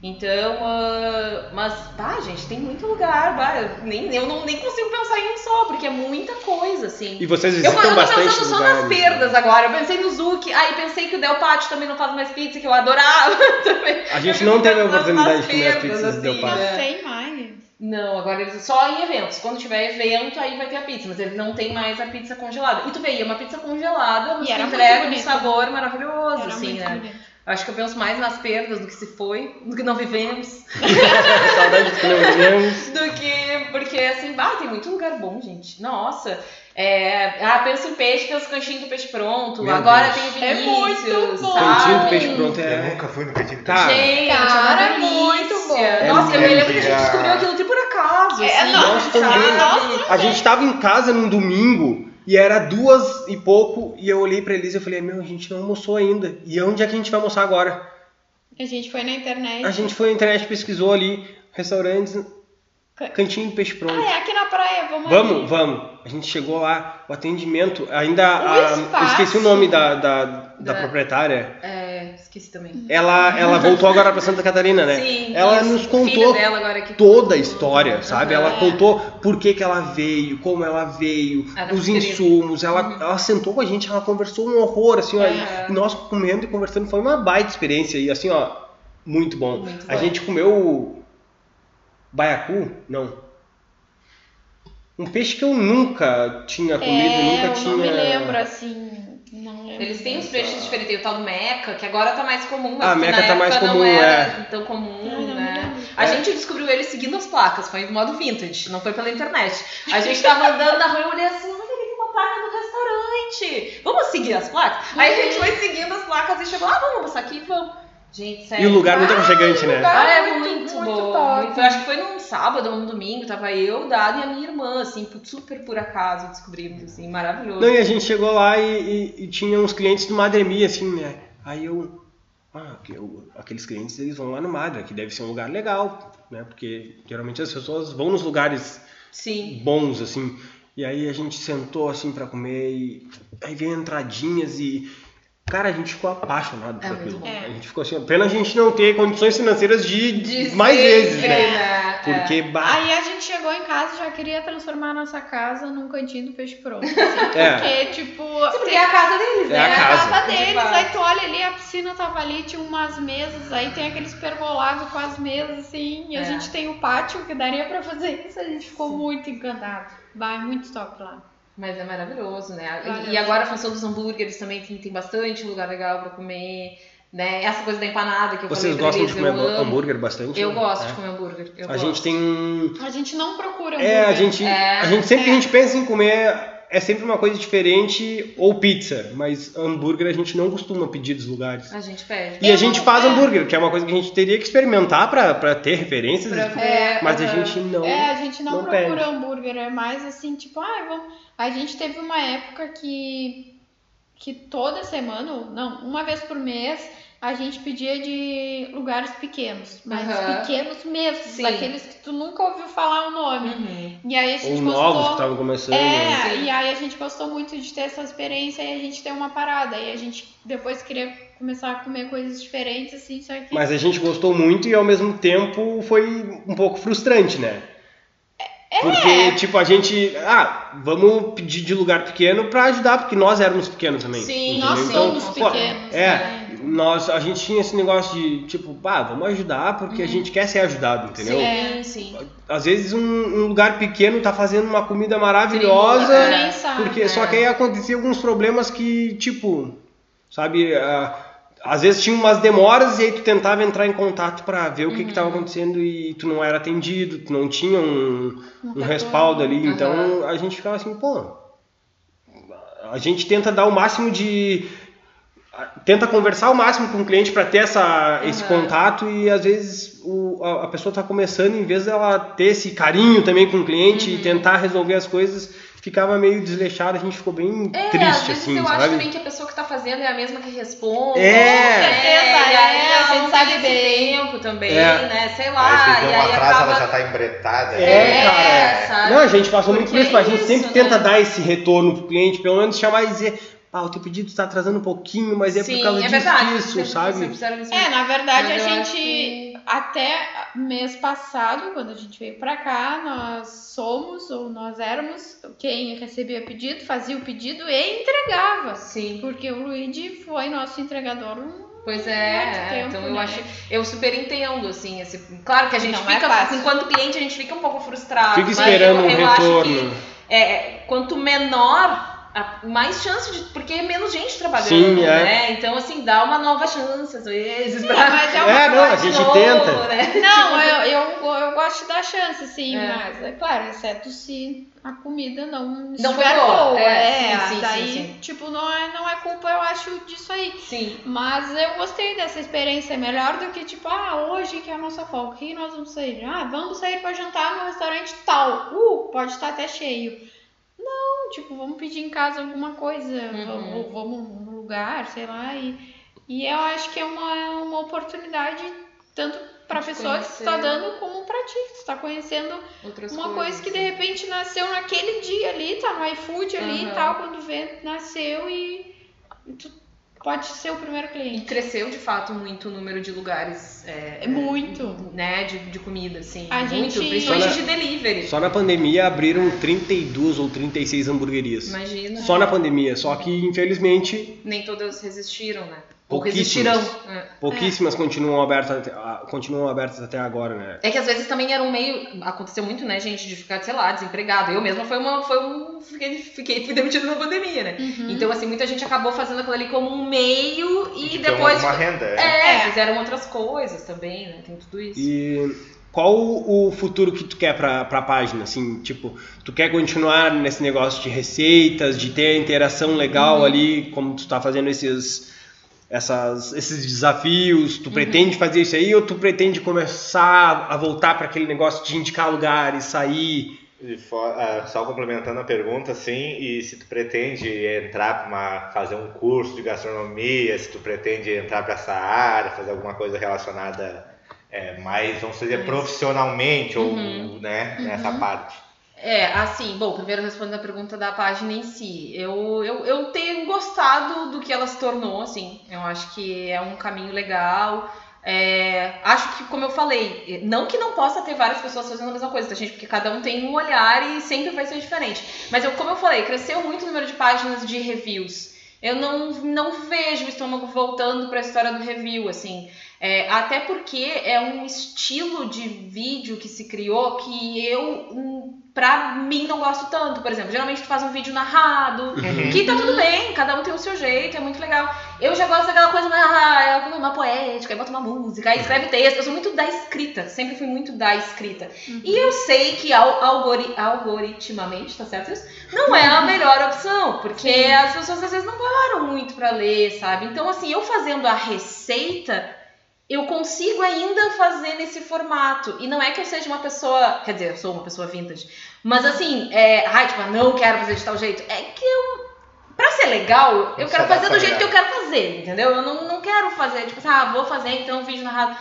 Então, ah, mas, bah, gente, tem muito lugar, bah, eu, nem, eu não, nem consigo pensar em um só, porque é muita coisa, assim. E vocês Eu, visitam eu tô bastante pensando só lugares. nas perdas agora. Eu pensei no Zuki, aí pensei que o Del Pátio também não faz mais pizza, que eu adorava também. A gente Eu não teve a oportunidade de comer as pizzas do Del assim, Pátio. Não né? tem mais. Não, agora eles só em eventos. Quando tiver evento, aí vai ter a pizza, mas eles não tem mais a pizza congelada. E tu vê, é uma pizza congelada, mas que muito entrega um sabor maravilhoso, Era assim, né? bonito. Acho que eu penso mais nas perdas do que se foi, do que não vivemos, Saudade de comer os meus. do que. Porque assim, bah, tem muito lugar bom, gente. Nossa. É, ah, penso em peixe, penso cantinho do peixe pronto. Meu Agora Deus. tem É Vinícius, muito bom. sabe? Cantinho do peixe pronto Eu é. nunca fui no cantinho do Cara, Gente, é Cara, é muito bom. Nossa, eu me É lembro que a gente descobriu aquilo tudo por acaso. É, assim, sabe? também. Nossa, A gente tava em casa num domingo e era duas e pouco e eu olhei pra Elisa e eu falei, meu, a gente não almoçou ainda. E onde é que a gente vai almoçar agora? A gente foi na internet. A gente foi na internet, pesquisou ali, restaurantes, cantinho de peixe pronto. Ah, é aqui na praia, vamos Vamos, ali. vamos. A gente chegou lá, o atendimento, ainda. a- eu espaço. esqueci o nome da, da, da Da- proprietária. É, esqueci também. Ela, ela voltou agora pra Santa Catarina, né? Sim, ela isso. nos O contou toda a história, sabe? Aham. Ela contou por que, que ela veio, como ela veio, Ela os queria. insumos. Ela, Uhum. ela sentou com a gente, ela conversou um horror, assim, ó. E nós comendo e conversando, foi uma baita experiência. E assim, ó, muito bom. Muito A bom. gente comeu o baiacu? Não. Um peixe que eu nunca tinha comido, É, nunca eu tinha. não me lembro assim. Não lembro. Eles têm os peixes diferentes, tem o tal do meca, que agora tá mais comum, mas Ah, que meca na tá mais época comum, não era é. tão comum, não né? lembro. A É. gente descobriu ele seguindo as placas, foi no modo vintage, não foi pela internet. A gente tava andando na rua e eu olhei assim, olha ali tem uma placa do noite. Vamos seguir as placas? Aí a gente foi seguindo as placas e chegou, ah, vamos passar aqui, vamos. Gente, sério. E o lugar muito aconchegante, né? lugar- Ah, é Muito, muito, muito bom. top. Foi- acho que foi num sábado ou num domingo, tava eu, o Dado e a minha irmã, assim, super por acaso descobrimos, assim, maravilhoso. Não, e a gente chegou lá e, e- e tinha uns clientes do Madremi, assim, né? Aí eu. Ah, que eu- aqueles clientes eles vão lá no Madre, que deve ser um lugar legal, né? Porque geralmente as pessoas vão nos lugares Sim. bons, assim. E aí a gente sentou assim pra comer e aí veio entradinhas e. Cara, a gente ficou apaixonado por É aquilo. muito bom. A gente ficou assim, pena a gente não ter condições financeiras de, De mais ser, vezes, né? né? Porque, bah, Aí a gente chegou em casa e já queria transformar a nossa casa num cantinho do peixe pronto. assim, É. Porque, tipo, Porque é a casa deles, É né? a casa. tava deles, De fato. aí tu olha ali, a piscina tava ali, tinha umas mesas, aí tem aqueles pergolados com as mesas, assim, e a É. gente tem o pátio que daria pra fazer isso, a gente ficou muito encantado. Vai muito top lá. Mas é maravilhoso, né? E agora a função dos hambúrgueres também tem, tem bastante lugar legal pra comer, né? Essa coisa da empanada que eu vocês falei gostam de comer hambúrguer bastante? Eu né? gosto É. de comer hambúrguer. eu A gosto. gente tem um. A gente não procura É, a hambúrguer. gente, É, a gente sempre que é. a gente pensa em comer é sempre uma coisa diferente ou pizza, mas hambúrguer a gente não costuma pedir dos lugares. A gente pede. E a gente não- faz é. hambúrguer, que é uma coisa que a gente teria que experimentar pra, pra ter referências, Pra e- ver, mas a gente não. É, a gente não, não procura pede. hambúrguer, é mais assim, tipo, ah, vamos. A gente teve uma época que que toda semana, não, uma vez por mês, a gente pedia de lugares pequenos, mas Aham. pequenos mesmo, Sim. daqueles que tu nunca ouviu falar o nome. Uhum. E aí a gente Ou gostou. novos que estavam começando. né? É, Sim. e aí a gente gostou muito de ter essa experiência e a gente deu uma parada. E a gente depois queria começar a comer coisas diferentes, assim, só que. Mas a gente gostou muito e ao mesmo tempo foi um pouco frustrante, né? É. Porque, tipo, a gente. Ah, vamos pedir de lugar pequeno pra ajudar, porque nós éramos pequenos também. Sim, entendeu? nós Então, somos pô, pequenos. É, né? Nós, a gente tinha esse negócio de, tipo, ah, vamos ajudar porque a gente quer ser ajudado, entendeu? Sim, É. sim. Às vezes um, um lugar pequeno tá fazendo uma comida maravilhosa, sabe. porque só É. que aí acontecia alguns problemas que, tipo, sabe, ah, às vezes tinha umas demoras e aí tu tentava entrar em contato pra ver o que que tava Uhum. acontecendo e tu não era atendido, tu não tinha um, um respaldo ali, Aham. então a gente ficava assim, pô, a gente tenta dar o máximo de tenta conversar o máximo com o cliente para ter essa, esse Aham. contato e às vezes o, a, a pessoa está começando em vez dela ter esse carinho também com o cliente Uhum. e tentar resolver as coisas ficava meio desleixado a gente ficou bem É, às triste vezes assim eu acho sabe também que a pessoa que tá fazendo é a mesma que responde. É. né? Com certeza, e aí é, ela a gente sabe tem esse bem. tempo também, É. né? Sei Aí lá. você e vê aí atrás, acaba... ela já tá embretada. É, É, cara. sabe? Não, a gente passou muito Porque por isso, mas a é gente sempre isso, tenta né? dar esse retorno pro cliente, pelo menos chamar e dizer, ah, o teu pedido está atrasando um pouquinho, mas é Sim, por causa é disso, verdade. disso, Sempre- sabe? É, na verdade Mas a gente que- até mês passado, quando a gente veio pra cá, nós somos ou nós éramos quem recebia pedido, fazia o pedido e entregava. Sim. Porque o Luigi foi nosso entregador um Pois é, muito é, tempo, então eu né? acho, eu super entendo, assim, esse, claro que a gente Não é fica, fácil. enquanto cliente, a gente fica um pouco frustrado. Fica mas esperando eu, um eu acho retorno. que é, quanto menor, mais chance de, porque é menos gente trabalhando, Sim, é. né? Então, assim, dá uma nova chance, às vezes, pra... mas é É, uma não, a de gente novo, tenta. Né? Não, eu, eu, eu gosto de dar chance, sim, É. mas é claro, exceto se a comida não, Não estiver foi boa, boa. é, É, sim, sim, daí, sim, sim. tipo, não é, não é culpa, eu acho, disso aí. Sim, Mas eu gostei dessa experiência, é melhor do que, tipo, ah, hoje que é a nossa folga, o que nós vamos sair? Ah, vamos sair pra jantar no restaurante tal. Uh, pode estar até cheio. Não, tipo, vamos pedir em casa alguma coisa, Uhum. vamos, vamos num lugar, sei lá. E, e eu acho que é uma, uma oportunidade tanto pra De pessoa que tá conhecer. dando como pra ti, que tu tá conhecendo outras uma coisas. coisa que de repente nasceu naquele dia ali, tá no iFood ali Aham. e tal, quando vê, nasceu e, e tu pode ser o primeiro E cliente. cresceu, de fato, muito o número de lugares... É, É muito. Né, de, de comida, assim. A muito, gente- principalmente Só na- de delivery. Só na pandemia abriram 32 ou 36 hamburguerias. Imagina. Só na pandemia, só que infelizmente Nem todas resistiram, né? Ou Pouquíssimas. É. pouquíssimas continuam abertas até, continuam abertas até agora, né? É que às vezes também era um meio. Aconteceu muito, né, gente, de ficar, sei lá, desempregado. Eu mesma foi uma. Foi um. Fiquei, fiquei, fui demitida na pandemia, né? Uhum. Então, assim, muita gente acabou fazendo aquilo ali como um meio e De ter depois. uma renda. é. É, É. fizeram outras coisas também, né? Tem tudo isso. E qual o futuro que tu quer para a página? Assim, tipo, tu quer continuar nesse negócio de receitas, de ter a interação legal uhum. ali, como tu está fazendo esses, essas, esses desafios? Tu uhum. pretende fazer isso aí ou tu pretende começar a voltar para aquele negócio de indicar lugares, sair? For, uh, só complementando a pergunta, sim, e se tu pretende entrar para fazer um curso de gastronomia, se tu pretende entrar para essa área, fazer alguma coisa relacionada é, mais, vamos dizer, profissionalmente uhum. ou né, uhum. nessa parte? É, assim, bom, primeiro respondendo a pergunta da página em si. Eu, eu, eu tenho gostado do que ela se tornou, assim. Eu acho que é um caminho legal. É, acho que, como eu falei, não que não possa ter várias pessoas fazendo a mesma coisa, tá, gente? Porque cada um tem um olhar e sempre vai ser diferente. Mas eu, como eu falei, cresceu muito o número de páginas de reviews. Eu não, não vejo o estômago voltando para a história do review, assim. É, até porque é um estilo de vídeo que se criou que eu, hum, pra mim, não gosto tanto. Por exemplo, geralmente tu faz um vídeo narrado, uhum. que tá tudo bem, cada um tem o seu jeito, é muito legal. Eu já gosto daquela coisa ah, uma poética, aí bota uma música, aí escreve texto. Eu sou muito da escrita, sempre fui muito da escrita. Uhum. E eu sei que algori algoritmamente, tá certo isso? Não é a melhor opção, porque Sim. as pessoas às vezes não param muito para ler, sabe? Então, assim, eu fazendo a receita eu consigo ainda fazer nesse formato. E não é que eu seja uma pessoa. Quer dizer, eu sou uma pessoa vintage. Mas assim, é. Ai, tipo, não quero fazer de tal jeito. É que eu. Pra ser legal, eu quero fazer do jeito que eu quero fazer, entendeu? Eu não, não quero fazer, tipo assim, ah, vou fazer então um vídeo narrado.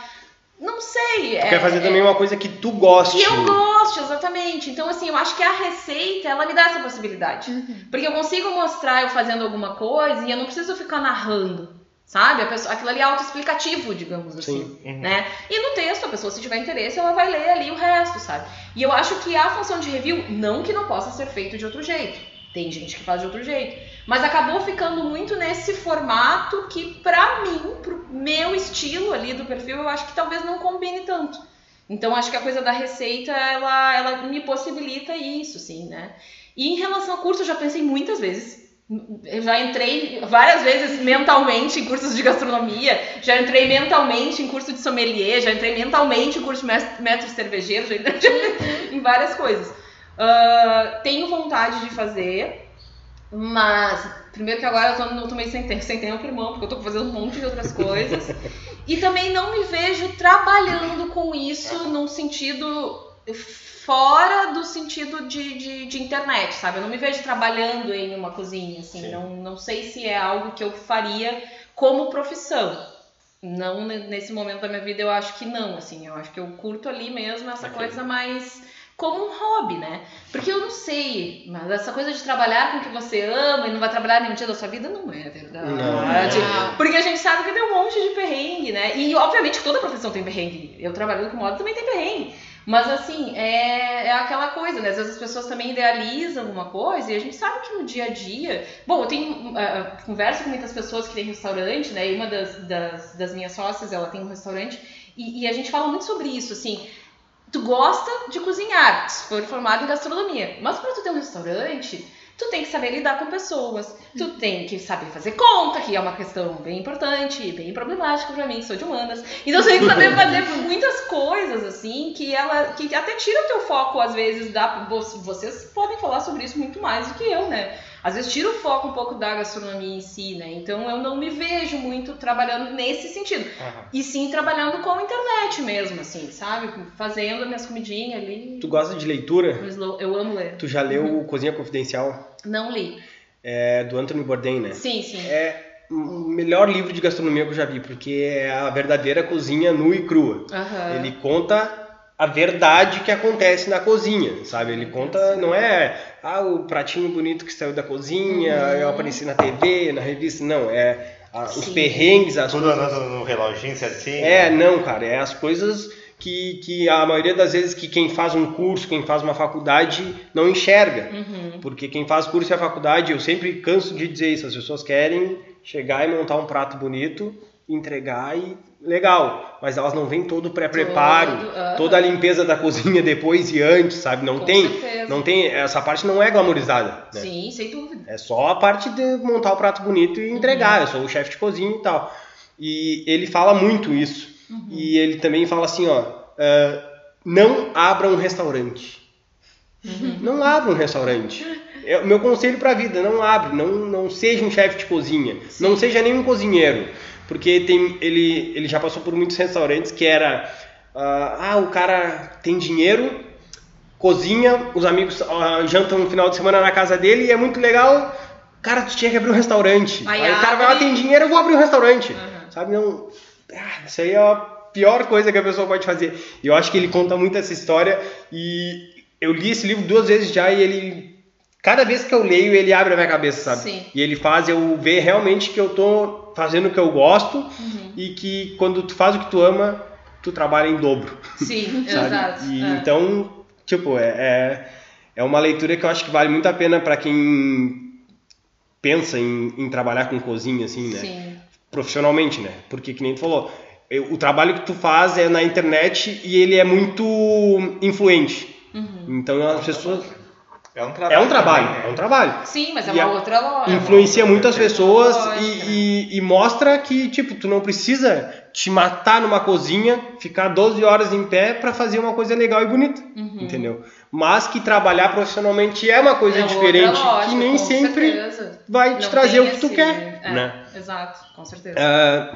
Não sei. Tu é, quer fazer é, também uma coisa que tu goste. Que eu gosto, exatamente. Então, assim, eu acho que a receita, ela me dá essa possibilidade. Uhum. Porque eu consigo mostrar eu fazendo alguma coisa e eu não preciso ficar narrando. Sabe? A pessoa, aquilo ali é autoexplicativo, digamos assim. Uhum. Né? E no texto, a pessoa, se tiver interesse, ela vai ler ali o resto, sabe? E eu acho que a função de review, não que não possa ser feito de outro jeito. Tem gente que faz de outro jeito. Mas acabou ficando muito nesse formato que, pra mim, pro meu estilo ali do perfil, eu acho que talvez não combine tanto. Então, acho que a coisa da receita, ela, ela me possibilita isso, sim, né? E em relação ao curso, eu já pensei muitas vezes eu já entrei várias vezes mentalmente em cursos de gastronomia, já entrei mentalmente em curso de sommelier, já entrei mentalmente em curso de mestre cervejeiro, já entrei em várias coisas. Uh, tenho vontade de fazer, mas primeiro que agora eu tô, não tô meio sem tempo, sem tempo, irmão, porque eu tô fazendo um monte de outras coisas. e também não me vejo trabalhando com isso num sentido fora do sentido de, de, de, internet, sabe? Eu não me vejo trabalhando em uma cozinha, assim, não, não sei se é algo que eu faria como profissão. Não nesse momento da minha vida, eu acho que não, assim, eu acho que eu curto ali mesmo essa okay. coisa mais como um hobby, né? Porque eu não sei, mas essa coisa de trabalhar com o que você ama e não vai trabalhar nenhum dia da sua vida não é verdade. Não. Porque a gente sabe que tem um monte de perrengue, né? E obviamente toda profissão tem perrengue. Eu trabalhando com moda também tem perrengue. Mas assim, é, é aquela coisa, né? Às vezes as pessoas também idealizam alguma coisa e a gente sabe que no dia a dia. Bom, eu tenho. Uh, converso com muitas pessoas que têm restaurante, né? E uma das, das, das minhas sócias, ela tem um restaurante, e, e, a gente fala muito sobre isso, assim. Tu gosta de cozinhar, se for formado em gastronomia, mas para tu ter um restaurante, tu tem que saber lidar com pessoas, tu tem que saber fazer conta, que é uma questão bem importante e bem problemática para mim, que sou de humanas. Então você tem que saber fazer muitas coisas assim que ela que até tira o teu foco às vezes da vocês podem falar sobre isso muito mais do que eu, né? Às vezes tira o foco um pouco da gastronomia em si, né? Então eu não me vejo muito trabalhando nesse sentido. Uhum. E sim trabalhando com a internet mesmo, assim, sabe? Fazendo minhas comidinhas ali. Tu gosta de leitura? Eu amo ler. Tu já leu uhum. Cozinha Confidencial? Não li. É do Anthony Bourdain, né? Sim, sim. É o melhor livro de gastronomia que eu já vi, porque é a verdadeira cozinha nua e crua. Uhum. Ele conta a verdade que acontece na cozinha, sabe? Ele conta, não é ah, o pratinho bonito que saiu da cozinha, uhum. eu apareci na TV, na revista, não, é a, os perrengues, as Tudo coisas... andando no reloginho certinho. É, não, cara, é as coisas que, que a maioria das vezes que quem faz um curso, quem faz uma faculdade não enxerga. Uhum. Porque quem faz curso e a faculdade, eu sempre canso de dizer isso, as pessoas querem chegar e montar um prato bonito, entregar e legal, mas elas não vêm todo o pré-preparo, uhum. toda a limpeza da cozinha depois e antes, sabe? Não tem, certeza. não tem, essa parte não é glamorizada. Né? Sim, sem dúvida. É só a parte de montar o prato bonito e entregar. Uhum. Eu sou o chefe de cozinha e tal. E ele fala muito isso. Uhum. E ele também fala assim, ó, uh, não abra um restaurante. Não abra um restaurante. É o meu conselho para a vida, não abre, não, não seja um chefe de cozinha, Sim. não seja nenhum cozinheiro, porque tem, ele, ele já passou por muitos restaurantes que era, ah, ah, o cara tem dinheiro, cozinha, os amigos ah, jantam no final de semana na casa dele e é muito legal, cara, tu tinha que abrir um restaurante. Aí Aí, o cara vai lá, tem dinheiro, eu vou abrir um restaurante, Uhum. sabe, não, ah, isso aí é a pior coisa que a pessoa pode fazer. E eu acho que ele conta muito essa história e eu li esse livro duas vezes já e ele cada vez que eu leio ele abre a minha cabeça, sabe? Sim. E ele faz eu ver realmente que eu tô fazendo o que eu gosto Uhum. e que quando tu faz o que tu ama, tu trabalha em dobro, Sim, exato. E é. então, tipo, é, é é uma leitura que eu acho que vale muito a pena para quem pensa em, em trabalhar com cozinha assim, né? Sim. profissionalmente, né? Porque que nem tu falou, eu- o trabalho que tu faz é na internet e ele é muito influente. Uhum. Então as pessoas É um trabalho. é um trabalho, também, né? é um trabalho. Sim, mas é E uma a- outra lógica. Influencia muitas pessoas e, né? e- e mostra que tipo tu não precisa te matar numa cozinha, ficar 12 horas em pé para fazer uma coisa legal e bonita, Uhum. entendeu? Mas que trabalhar profissionalmente é uma coisa É diferente lógica, que nem sempre certeza. vai te Não trazer o que tu esse- quer, é, né? Exato, com certeza. Ah,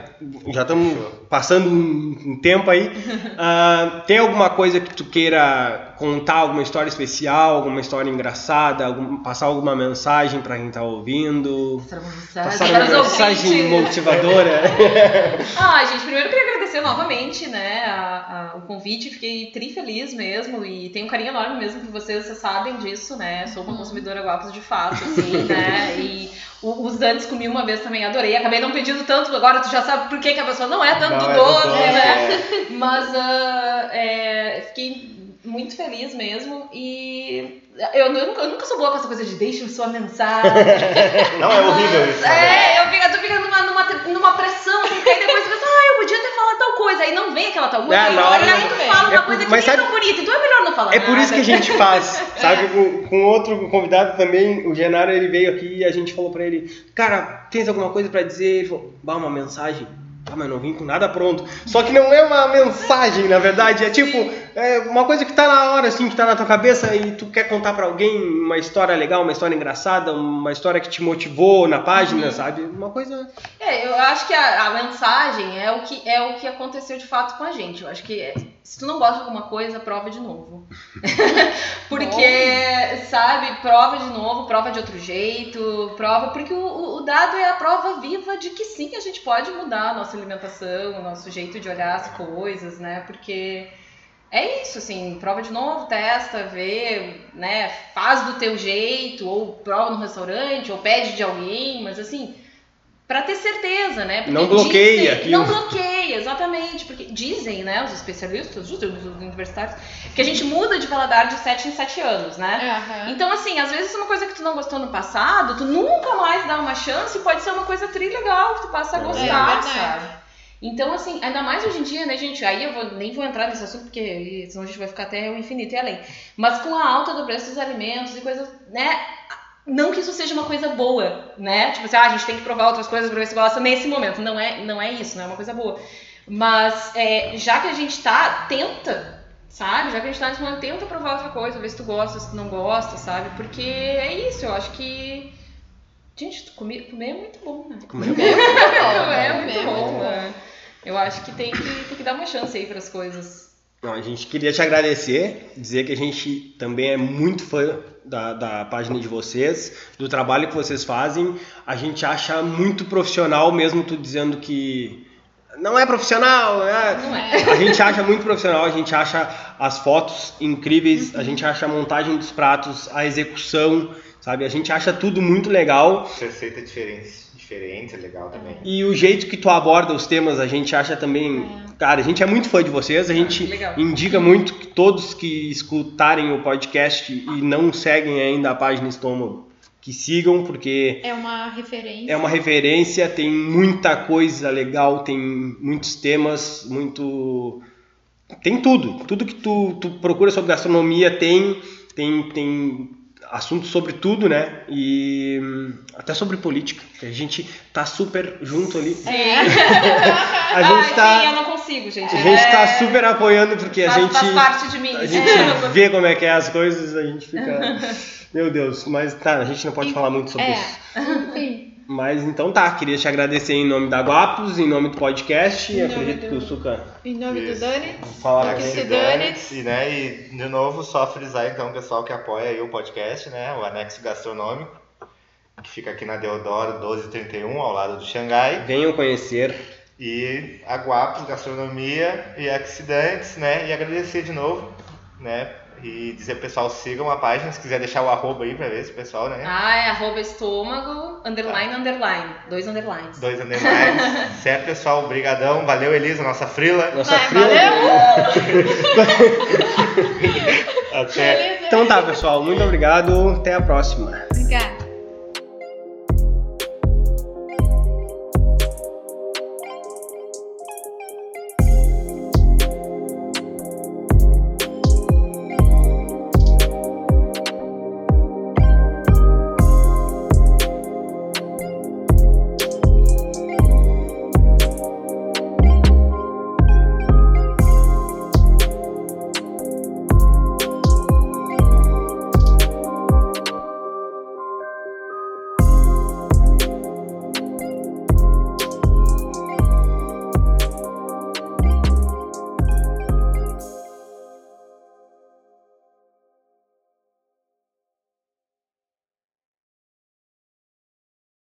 já estamos passando um um tempo aí. Ah, tem alguma coisa que tu queira contar, alguma história especial, alguma história engraçada, algum- passar alguma mensagem para quem tá ouvindo? Passar uma mensagem. Passar uma mensagem motivadora? Ah, gente, primeiro eu queria agradecer novamente, né, a- a- o convite, fiquei tri feliz mesmo e tenho um carinho enorme mesmo por vocês, vocês sabem disso, né, sou uma consumidora guapos de fato, assim, né, e o- os Dantes comi uma vez também, adorei, acabei não pedindo tanto, agora tu já sabe por que, que a pessoa não é tanto Não, é doce, do né, é. mas ah, é, fiquei muito feliz mesmo e eu, nunca, eu nunca sou boa com essa coisa de deixa sua mensagem, Não, é horrível isso. né? é, eu fico, tu fica numa, numa, numa pressão, assim, que aí depois você pensa, ah, eu podia ter falado tal coisa, aí não vem aquela tal coisa, É, aí, na hora aí não tu fala uma É, coisa que nem sabe- tão bonita, então é melhor não falar É por isso que a nada. gente faz, sabe? Com, com outro convidado também, o Genaro, ele veio aqui e a gente falou pra ele, cara, tens alguma coisa pra dizer? Ele falou, bah, uma mensagem. Ah, mas não vim com nada pronto. Só que não é uma mensagem, na verdade, é tipo, é uma coisa que tá na hora, assim, que tá na tua cabeça e tu quer contar pra alguém uma história legal, uma história engraçada, uma história que te motivou na página, sabe? Uma coisa... É, eu acho que a, a mensagem é o, que, é o que aconteceu de fato com a gente. Eu acho que é, se tu não gosta de alguma coisa, prova de novo. porque, sabe, prova de novo, prova de outro jeito, prova. Porque o, o- o dado é a prova viva de que sim, a gente pode mudar a nossa alimentação, o nosso jeito de olhar as coisas, né? Porque. É isso, assim, prova de novo, testa, vê, né, faz do teu jeito, ou prova no restaurante, ou pede de alguém, mas assim, Pra ter certeza, né? Porque Não bloqueia dizem- aquilo. Não bloqueia, exatamente. Porque dizem, né, os especialistas, os universitários, que a gente muda de paladar de 7 em 7 anos, né? Aham. Então, assim, às vezes uma coisa que tu não gostou no passado, tu nunca mais dá uma chance e pode ser uma coisa tri legal que tu passa a É gostar, verdade. sabe? Então, assim, ainda mais hoje em dia, né, gente? Aí eu vou- nem vou entrar nesse assunto, porque senão a gente vai ficar até o infinito e além. Mas com a alta do preço dos alimentos e coisas, né? Não que isso seja uma coisa boa, né? Tipo assim, ah, a gente tem que provar outras coisas pra ver se gosta nesse momento. Não é, não é isso, não é uma coisa boa. Mas é, já que a gente tá, tenta, sabe? Já que a gente tá nesse momento, tenta provar outra coisa, ver se tu gosta, se tu não gosta, sabe? Porque é isso, eu acho que. Gente, comer, comer é muito bom, né? Como é que É, Comer muito é bom. muito bom. né? Eu acho que tem, que tem que dar uma chance aí pras coisas. Não, a gente queria te agradecer, dizer que a gente também é muito fã da, da página de vocês, do trabalho que vocês fazem. A gente acha muito profissional, mesmo tu dizendo que não é profissional. é- Não é? A gente acha muito profissional, a gente acha as fotos incríveis, a gente acha a montagem dos pratos, a execução, sabe? A gente acha tudo muito legal. Receita diferente, diferente, é legal também. E o jeito que tu aborda os temas, a gente acha também. Cara, a gente é muito fã de vocês, a gente legal. indica muito que todos que escutarem o podcast e não seguem ainda a página Estômago, que sigam, porque É uma referência. é uma referência, tem muita coisa legal, tem muitos temas, muito. Tem tudo. Tudo que tu, tu procura sobre gastronomia tem. Tem, tem assuntos sobre tudo, né? E hum, até sobre política, que a gente tá super junto ali. Sim. A gente Ai, tá, sim, eu não consigo, gente. a gente É- tá super apoiando porque a faz, gente faz parte de mim. a gente vê como é que é as coisas, a gente fica meu Deus, mas tá, a gente não pode falar muito sobre É. isso. Enfim. Mas então tá, queria te agradecer em nome da Guapos, em nome do podcast. Em nome Acredito do- que o Suca Em nome Isso. do Dani. falar Que aqui. se dane. E, né, e de novo, só frisar então o pessoal que apoia aí o podcast, né? O Anexo Gastronômico, que fica aqui na Deodoro 1231, ao lado do Xangai. Venham conhecer. E a Guapos Gastronomia e Accidentes, né? E agradecer de novo, né? E dizer pessoal, sigam a página, se quiser deixar o arroba aí pra ver se o pessoal, né? Ah, é arroba estômago, underline, underline. Dois underlines. Dois underlines. certo, pessoal? Obrigadão. Valeu, Elisa, nossa frila. Nossa Vai, fila. valeu! Até. Então tá, pessoal, muito obrigado. Até a próxima. Obrigada.